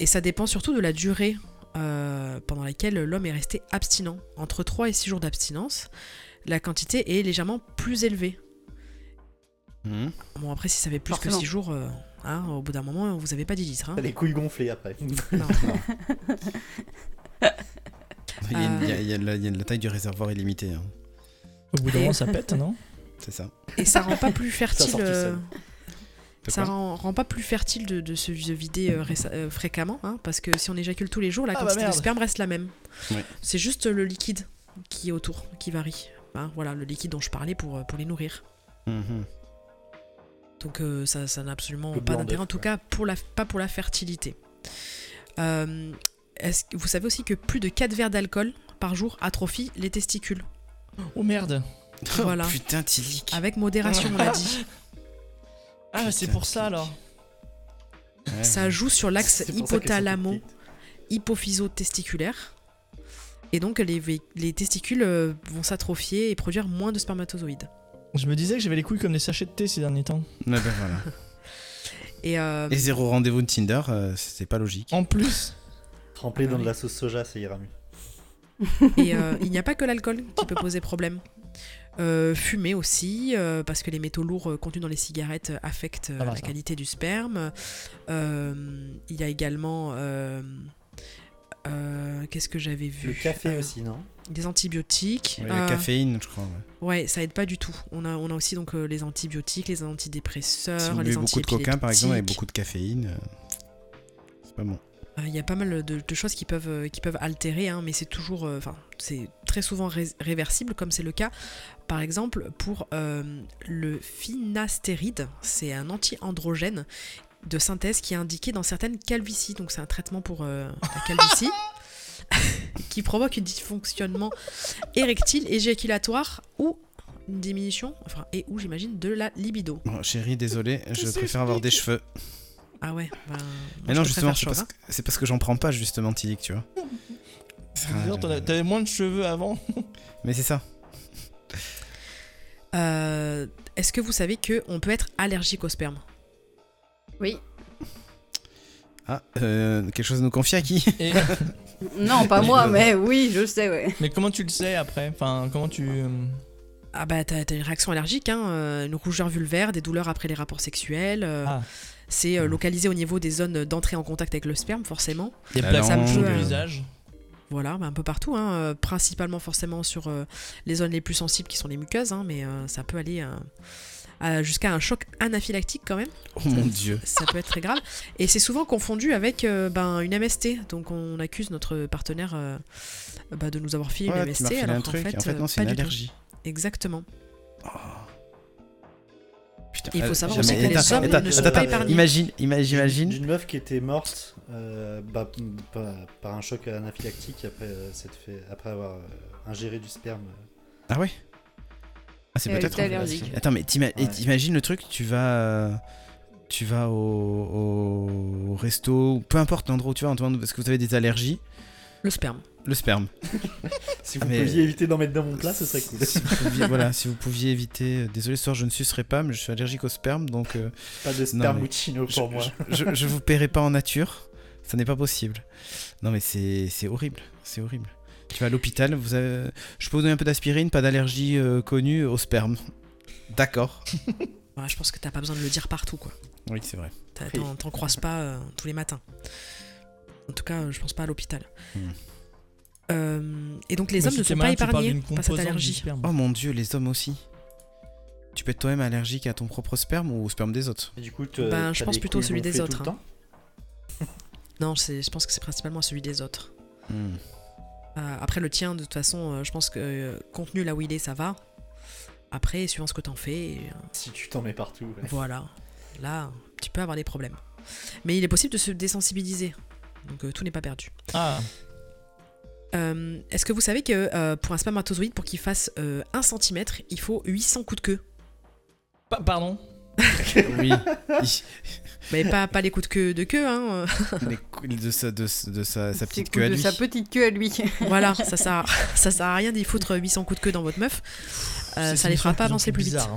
Et ça dépend surtout de la durée euh, pendant laquelle l'homme est resté abstinent. Entre 3 et 6 jours d'abstinence, la quantité est légèrement plus élevée. Hmm. Bon, après, si ça fait plus Forcément. que 6 jours, euh, Hein, au bout d'un moment, vous avez pas 10 litres. hein. T'as les couilles gonflées après. Non. Il y, a, une- il y a- il y a la, il y a la taille du réservoir est limitée. hein. Au bout d'un moment, ça pète, non? C'est ça. Et ça rend pas plus fertile. euh, ça rend, rend pas plus fertile de, de se de vider euh, euh, fréquemment, hein, parce que si on éjacule tous les jours, la Ah bah quantité de sperme reste la même. Ouais. C'est juste le liquide qui est autour, qui varie. Hein, voilà, le liquide dont je parlais pour, pour les nourrir. Mhm. Donc euh, ça ça n'a absolument pas d'intérêt, en tout cas pour la, pas pour la fertilité. Euh, vous savez aussi que plus de 4 verres d'alcool par jour atrophient les testicules Oh merde Voilà. Oh, putain, Tilic. Avec modération, on l'a dit. Ah, c'est pour ça alors Ouais. Ça joue sur l'axe hypothalamo hypophyso-testiculaire. Et donc les testicules euh, vont s'atrophier et produire moins de spermatozoïdes. Je me disais que j'avais les couilles comme des sachets de thé ces derniers temps. Ouais, ben voilà. Et, euh, Et zéro rendez-vous de Tinder, euh, c'est pas logique. En plus, Trempé dans Ah de la sauce soja, ça ira mieux. et, euh, il n'y a pas que l'alcool qui peut poser problème. Euh, fumer aussi, euh, parce que les métaux lourds contenus dans les cigarettes affectent euh, la ça. qualité du sperme. Euh, il y a également... euh, euh, Qu'est-ce que j'avais vu? Le café Euh, aussi, non? Des antibiotiques. Ouais, Euh, La caféine, je crois. ouais. Ouais, ça aide pas du tout. On a, on a aussi donc euh, les antibiotiques, les antidépresseurs, Si vous les beaucoup de coca, par exemple, avec beaucoup de caféine, euh, c'est pas bon. Euh, Il y a pas mal de, de choses qui peuvent, qui peuvent altérer, hein, mais c'est toujours, enfin, c'est très souvent ré- réversible, comme c'est le cas, par exemple, pour le finastéride. C'est un anti-androgène de synthèse qui est indiqué dans certaines calvities. Donc, c'est un traitement pour la calvitie qui provoque un dysfonctionnement érectile, éjaculatoire ou une diminution, enfin, et ou j'imagine, de la libido. Bon, chérie, désolé, je préfère avoir des cheveux. Ah ouais, moi, Mais non, te justement, c'est parce, hein. que- c'est parce que j'en prends pas, justement, Tilic, tu vois. As- t'avais moins de cheveux avant. Mais c'est ça. Euh, Est-ce que vous savez que on peut être allergique au sperme? Oui. Ah, euh, quelque chose à nous confier à qui? Non, pas moi, mais oui, je sais, ouais. mais comment tu le sais après? Enfin, comment tu. euh, Ah bah t'as une réaction allergique, hein, euh, une rougeur vulvaire, des douleurs après les rapports sexuels. euh, Ah. C'est euh, localisé au niveau des zones d'entrée en contact avec le sperme, forcément. Des La plaques langue, sur le euh, visage Voilà, bah, un peu partout, hein, euh, principalement forcément sur euh, les zones les plus sensibles qui sont les muqueuses, hein, mais euh, ça peut aller euh, jusqu'à un choc anaphylactique quand même. Oh mon dieu. Ça peut être très grave. Et c'est souvent confondu avec euh, ben, une MST. Donc on accuse notre partenaire euh, bah, de nous avoir filé Ouais, une MST. alors un truc. fait, en fait, euh, non, c'est pas une allergie. Exactement. Oh. Putain, il faut savoir aussi que les hommes attends, ne sont attends, pas épargnés. Imagine, imagine, imagine. D'une meuf qui était morte euh, bah, m- par, un choc anaphylactique après, euh, fait, après avoir euh, ingéré du sperme. Ah ouais? Ah, c'est peut-être. en- allergique. Attends, mais Ouais. t'imagines le truc, tu vas. euh, Tu vas au, au resto, ou peu importe l'endroit où tu vas, Antoine, parce que vous avez des allergies, Le sperme. le sperme. Si vous Mais- pouviez éviter d'en mettre dans mon plat, ce serait cool. si, vous pouviez, voilà, si vous pouviez éviter. Désolé, ce soir je ne sucerai pas, mais je suis allergique au sperme, donc euh, Pas de spermuccino je, pour moi. je, je- je vous paierai pas en nature. Ça n'est pas possible. Non, mais c'est c'est horrible. C'est horrible. Tu vas à l'hôpital, vous avez... je peux vous donner un peu d'aspirine, pas d'allergie euh, connue au sperme. D'accord. Ouais, je pense que t'as pas besoin de le dire partout, quoi. Oui, c'est vrai. T'en t'en croises pas euh, tous les matins. En tout cas, euh, je pense pas à l'hôpital. Hmm. Euh, et donc les Mais hommes si ne sont pas malade, épargnés par cette allergie. sperme. Oh mon dieu, les hommes aussi. Tu peux être toi-même allergique à ton propre sperme ou au sperme des autres Et du coup, Ben, je pense plutôt celui des autres, hein. Non, c'est- je pense que c'est principalement celui des autres. Hmm. Euh, après le tien, de toute façon, euh, je pense que euh, contenu là où il est, ça va. Après, suivant ce que t'en fais, euh, Si tu t'en mets partout. ouais. voilà. Là, tu peux avoir des problèmes. Mais il est possible de se désensibiliser. Donc euh, tout n'est pas perdu. Ah, Euh, Est-ce que vous savez que euh, pour un spermatozoïde, pour qu'il fasse 1 cm, il faut 800 coups de queue? Pa- pardon? Oui. Mais pas, pas les coups de queue de queue, hein. Les cou- de sa, de, de sa, petite queue à de lui. sa petite queue à lui. voilà, ça sert, ça sert à rien d'y foutre 800 coups de queue dans votre meuf. Euh, ça les fera pas de plus avancer plus vite. bizarre,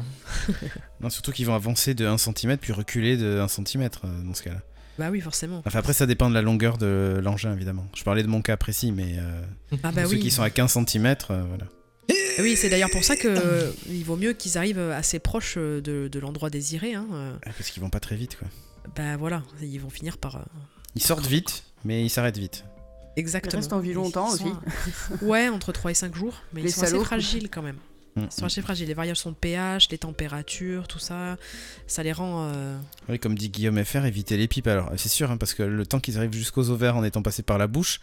hein. Non, surtout qu'ils vont avancer de 1 cm puis reculer de 1 cm dans ce cas-là. Bah oui, forcément. Enfin, après, ça dépend de la longueur de l'engin, évidemment. Je parlais de mon cas précis, mais euh, Ah bah ceux oui. qui sont à 15 cm, voilà. Oui, c'est d'ailleurs pour ça que euh, il vaut mieux qu'ils arrivent assez proches euh, de, de l'endroit désiré. Hein. euh. Ah, Parce qu'ils vont pas très vite, quoi. bah voilà, ils vont finir par. euh, Ils sortent vite, mais ils s'arrêtent vite. Exactement. restent en vie Ils longtemps sont- Ouais, entre 3 et 5 jours, mais Les ils sont assez fragiles quand même. Mm. Ils sont assez fragiles. Les variations de pH, les températures, tout ça, ça les rend. euh, Oui, comme dit Guillaume FR, éviter les pipes. Alors, c'est sûr, hein, parce que le temps qu'ils arrivent jusqu'aux ovaires en étant passés par la bouche,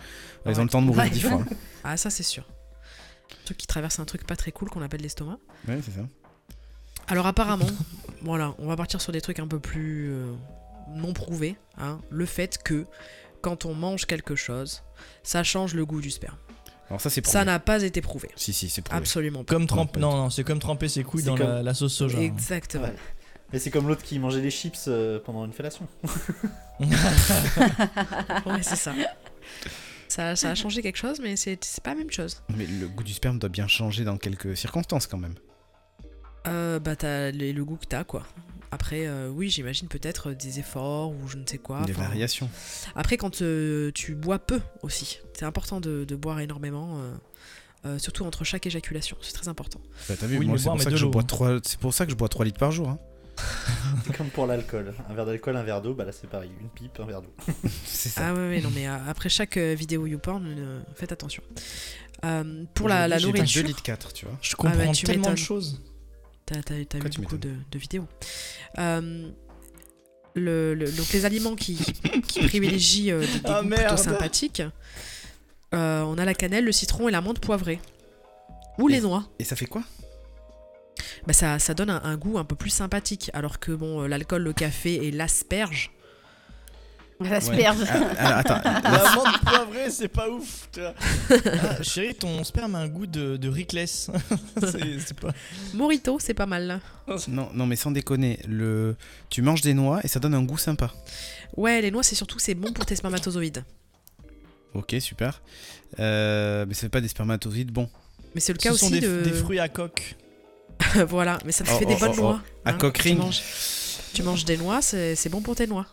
ils Ouais. ont le temps de mourir Ouais. dix fois. Ah, ça c'est sûr. Un truc qui traverse un truc pas très cool qu'on appelle l'estomac. Oui, c'est ça. Alors apparemment, voilà, on va partir sur des trucs un peu plus euh, non prouvés. hein. Le fait que quand on mange quelque chose, ça change le goût du sperme. Alors, ça, c'est Ça prouvé. n'a pas été prouvé. Si, si, c'est prouvé. Absolument pas. Comme Non, non, non, c'est comme tremper ses couilles dans comme- la, la sauce soja. Exactement. Ouais. Mais c'est comme l'autre qui mangeait des chips euh, pendant une fellation. Ouais, c'est ça. ça. Ça a changé quelque chose, mais c'est c'est pas la même chose. Mais le goût du sperme doit bien changer dans quelques circonstances quand même. Euh, bah, t'as le, le goût que t'as, quoi. Après, euh, oui, j'imagine peut-être des efforts ou je ne sais quoi. Des enfin, variations. Après, quand euh, tu bois peu aussi, c'est important de, de boire énormément, euh, euh, surtout entre chaque éjaculation, c'est très important. Bah, T'as vu, Oui, moi, c'est pour, ça que je bois hein. trois- c'est pour ça que je bois 3 litres par jour. hein. C'est comme pour l'alcool. Un verre d'alcool, un verre d'eau, bah là c'est pareil. Une pipe, un verre d'eau. C'est ça. Ah ouais, ouais, non, mais euh, après chaque euh, vidéo YouPorn, euh, faites attention. Euh, pour la, la nourriture, 2 litres 4, tu vois. Je comprends bah, tu tellement de m'étonnes. choses. t'as Quoi, tu beaucoup de, m'étonnes de vidéos. Euh, le, le- donc les aliments qui, qui privilégient euh, des, des Ah, goûts merde. plutôt sympathiques, euh, on a la cannelle, le citron et la menthe poivrée. Ou les noix. Et ça fait quoi? Bah ça, ça donne un, un goût un peu plus sympathique. Alors que bon, euh, l'alcool, le café et l'asperge, L'asperge. Ah, alors, attends. La menthe poivrée, c'est pas ouf. Ah, chérie, ton sperme a un goût de, de Rickless. c'est c'est pas. Morito, c'est pas mal. Non, non, mais sans déconner, le... tu manges des noix et ça donne un goût sympa. Ouais, les noix, c'est surtout c'est bon pour tes spermatozoïdes. Ok, super. Euh, mais fait pas des spermatozoïdes bons. Mais c'est le cas Ce aussi sont des, de. des fruits à coque. voilà, mais ça te Oh, fait des oh, bonnes oh, oh. noix. À hein. coque tu manges, tu manges des noix, c'est c'est bon pour tes noix.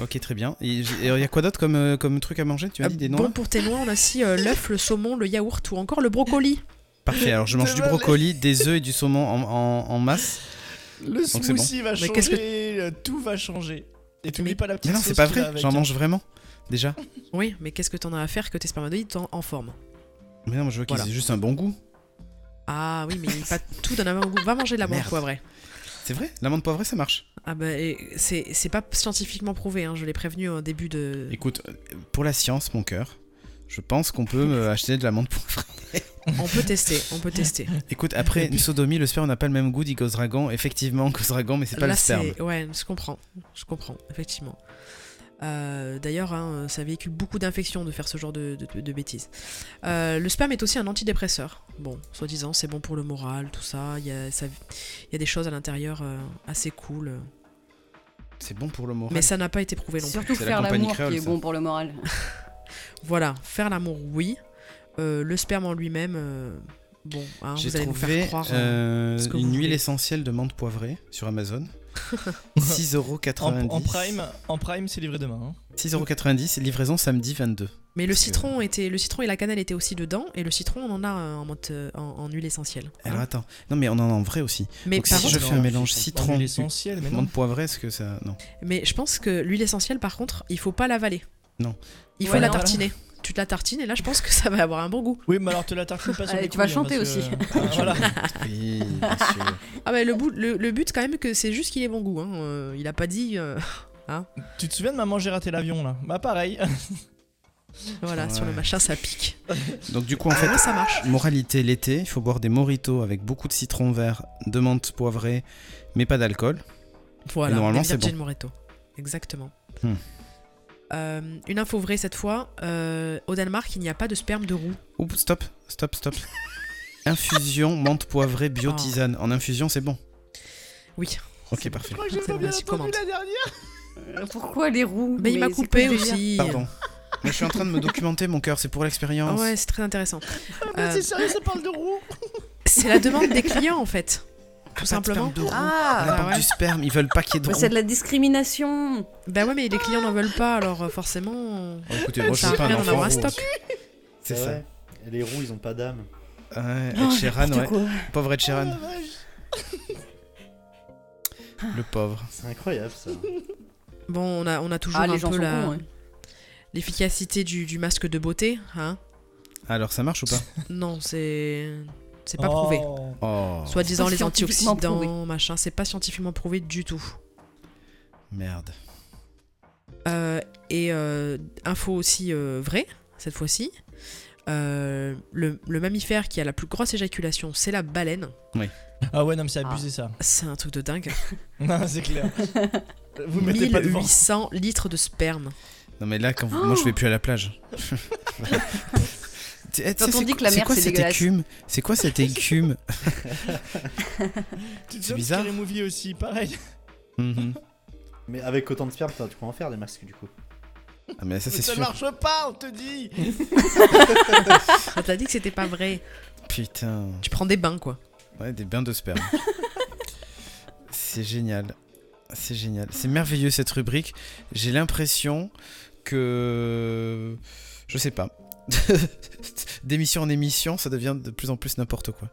Ok, très bien. Et il y a quoi d'autre comme, euh, comme truc à manger? Tu as dit Euh, des noix? bon pour tes noix, on a aussi euh, l'œuf, le saumon, le yaourt ou encore le brocoli. Parfait, alors je mange du brocoli, des œufs et du saumon en, en- en masse. Le c'est smoothie va changer, euh, tout va changer. Et t'oublies Mais- pas la petite Mais non, c'est pas vrai, j'en hein. mange vraiment. Déjà Oui, mais qu'est-ce que t'en as à faire que tes spermatozoïdes sont en forme? Mais non, je vois qu'ils Voilà. aient juste un bon goût. Ah oui, mais pas tout donne un même goût. Va manger de la menthe Merde. poivrée. C'est vrai L'amande poivrée, ça marche. Ah bah, c'est pas scientifiquement prouvé, hein, je l'ai prévenu au début de... Écoute, pour la science, mon cœur, je pense qu'on peut me acheter de l'amande poivrée. On peut tester, on peut tester. Écoute, après une sodomie, le sperme n'a pas le même goût, dit Ghost Dragon. Effectivement, Ghost Dragon, mais c'est pas Là, le sperme. Ouais, je comprends, je comprends, effectivement. Euh, D'ailleurs, hein, ça véhicule beaucoup d'infections de faire ce genre de, de- de bêtises. Euh, le sperme est aussi un antidépresseur. Bon, soi-disant, c'est bon pour le moral, tout ça. Il y a, ça- il y a des choses à l'intérieur euh, assez cool. C'est bon pour le moral. Mais ça n'a pas été prouvé non plus. Surtout la faire l'amour qui est ça. bon pour le moral. Voilà, faire l'amour, oui. Euh, le sperme en lui-même, euh, bon, hein, J'ai vous allez nous trouvé faire croire. euh, une huile voulez. essentielle de menthe poivrée sur Amazon. En, 6,90€. en prime, en prime c'est livré demain. hein. 6,90€, livraison samedi 22. Mais le que- citron était, le citron et la cannelle étaient aussi dedans, et le citron on en a euh, en, euh, en, en huile essentielle. Alors hein. attends, non mais on en a en vrai aussi. mais Donc par si contre, je fais un mélange En citron, huile essentielle, mais non. menthe poivrée, est-ce que ça... Non. mais je pense que l'huile essentielle, par contre, il faut pas l'avaler. Non. Il faut Ouais, la non, tartiner. Tu te la tartines et là, je pense que ça va avoir un bon goût. Oui, mais alors te la tartine pas sur Allez, les tu vas couilles, hein, chanter parce que- aussi. Ah, voilà. Oui, bien sûr. Ah le, bout, le, le but quand même que c'est juste qu'il ait bon goût. Hein. Euh, il a pas dit, euh, Tu te souviens de maman j'ai raté l'avion là? Bah pareil. voilà, sur le Ouais. machin ça pique. Donc du coup, en fait, Ouais, ça marche. moralité, l'été, il faut boire des moritos avec beaucoup de citron vert, de menthe poivrée, mais pas d'alcool. Voilà, Et normalement, des c'est Virgin Moreto. Exactement. Hmm. Euh, une info vraie cette fois. euh, au Danemark, il n'y a pas de sperme de roux. Oups, stop, stop, stop. Infusion, menthe poivrée, bio Oh. tisane. En infusion, c'est bon. Oui. Ok, parfait. crois que j'ai C'est pas bon, bien vas-y, entendu commande. la dernière. Euh, Pourquoi les roues Mais il m'a coupé aussi. Pardon. Mais je suis en train de me documenter, mon cœur, c'est pour l'expérience. Ouais, c'est très intéressant. Ah, mais Euh, c'est sérieux, ça parle de roux. C'est la demande des clients en fait. Tout de simplement. sperme de roux. Ah, On apporte Ah ouais. du sperme, ils veulent pas qu'il y ait de mais roux. c'est de la discrimination. Bah ouais, mais les clients n'en veulent pas, alors euh, forcément. Oh, écoutez, moi je suis pas un enfant roux. stock. C'est ça. les roues, ils ont pas d'âme. Ouais, Oh, Ed Sheeran, n'importe ouais. quoi. Pauvre Ed Oh, Sheeran, la vache. le pauvre. C'est incroyable ça. Bon, on a, on a toujours Ah, un les gens peu la- ouais. l'efficacité du, du masque de beauté, hein Alors ça marche ou pas? Non, c'est c'est pas prouvé. Oh. Oh, Soit disant pas les antioxydants, prouvé. machin, c'est pas scientifiquement prouvé du tout. merde. Euh, et euh, info aussi euh, vraie, cette fois-ci. euh, le, le mammifère qui a la plus grosse éjaculation, c'est la baleine. Ah ouais, non, mais c'est abusé ça. C'est un truc de dingue. Non, c'est clair. Vous mettez pas devant. 1800 litres de sperme. Non mais là, quand vous- moi je vais plus à la plage. Quand on c'est dit quoi- que la mer, c'est dégueulasse. écume? C'est quoi cette écume? C'est bizarre. Scary Movie aussi, pareil. Mhm. Mais avec autant de sperme, tu peux en faire des masques du coup. Ah mais ça marche pas, on te dit. Ça t'a dit que c'était pas vrai. Putain. Tu prends des bains, quoi. Ouais, des bains de sperme. c'est génial. C'est génial. C'est merveilleux cette rubrique. J'ai l'impression que. Je sais pas. D'émission en émission, ça devient de plus en plus n'importe quoi.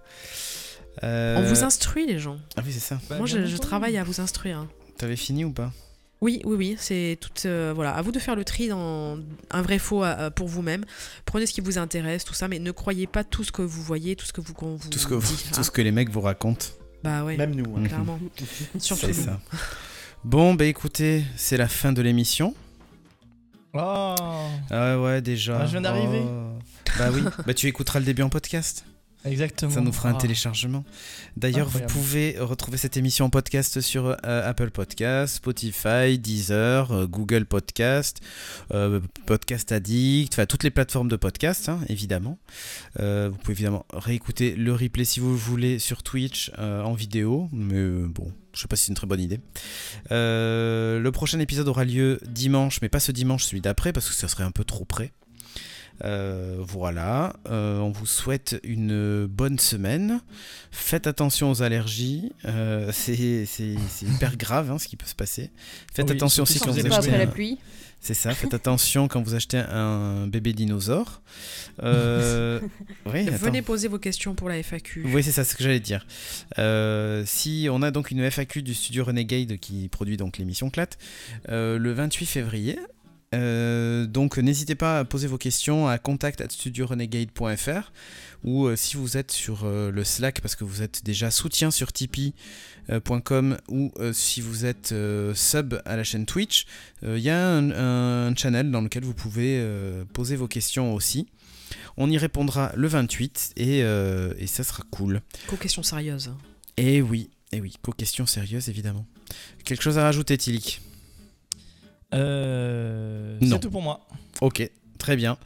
Euh, On vous instruit, les gens. Ah oui, c'est ça. Bah, Moi, je, travaille à vous instruire. hein. T'avais fini ou pas? Oui, oui, oui, c'est tout. euh, voilà, à vous de faire le tri dans un vrai faux euh, pour vous-même. Prenez ce qui vous intéresse, tout ça, mais ne croyez pas tout ce que vous voyez, tout ce que vous, qu'on vous tout ce, que vous- dit. tout hein. ce que les mecs vous racontent. Bah ouais, Même nous. hein. Mhm. clairement. Surtout C'est nous. ça. Bon, bah écoutez, c'est la fin de l'émission. Oh. Ah ouais, déjà. Ah, je viens d'arriver. Oh. Bah oui, bah tu écouteras le début en podcast. Exactement. Ça nous fera un Ah. téléchargement. D'ailleurs, vous pouvez retrouver cette émission en podcast sur euh, Apple Podcast, Spotify, Deezer, euh, Google Podcast, euh, Podcast Addict, enfin toutes les plateformes de podcast, hein, évidemment. Vous pouvez évidemment réécouter le replay si vous le voulez sur Twitch en vidéo, mais bon, je sais pas si c'est une très bonne idée. Euh, le prochain épisode aura lieu dimanche, mais pas ce dimanche, celui d'après, parce que ça serait un peu trop près. Euh, voilà, Euh, on vous souhaite une bonne semaine. Faites attention aux allergies, euh, c'est hyper grave hein, ce qui peut se passer. Faites Oui, attention aussi quand vous vous Pas achetez après la pluie. C'est ça, faites attention quand vous achetez un bébé dinosaure. Euh, oui. Venez poser vos questions pour la FAQ. Oui, c'est ça, ce que j'allais dire. Euh, si on a donc une FAQ du studio Renegade qui produit donc l'émission Clat euh, le 28 février. Euh, donc n'hésitez pas à poser vos questions à contact@studiorenegade.fr ou euh, si vous êtes sur euh, le Slack parce que vous êtes déjà soutien sur tipeee.com ou si vous êtes sub à la chaîne Twitch, il y a un, un channel dans lequel vous pouvez poser vos questions aussi. On y répondra le 28 et, et ça sera cool. Qu'aux questions sérieuses. Et oui, et oui, co-question sérieuse évidemment. Quelque chose à rajouter, Tilik? Euh, Non. c'est tout pour moi. Ok, très bien.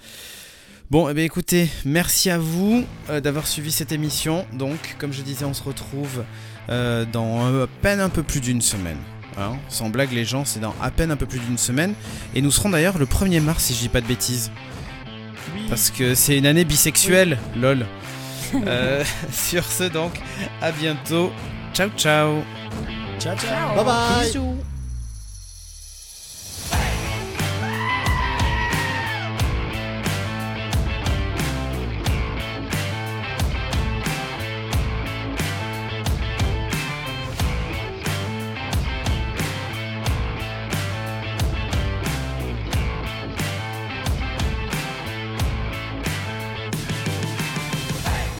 Bon, eh bien, écoutez, merci à vous euh, d'avoir suivi cette émission. Donc, comme je disais, on se retrouve euh, dans euh, à peine un peu plus d'une semaine. Hein. Sans blague, les gens, c'est dans à peine un peu plus d'une semaine. Et nous serons d'ailleurs le 1er mars, si je dis pas de bêtises. Oui. Parce que c'est une année bisexuelle, lol. Euh, sur ce, donc, à bientôt. Ciao, ciao. Ciao, ciao. Bye bye Bisous.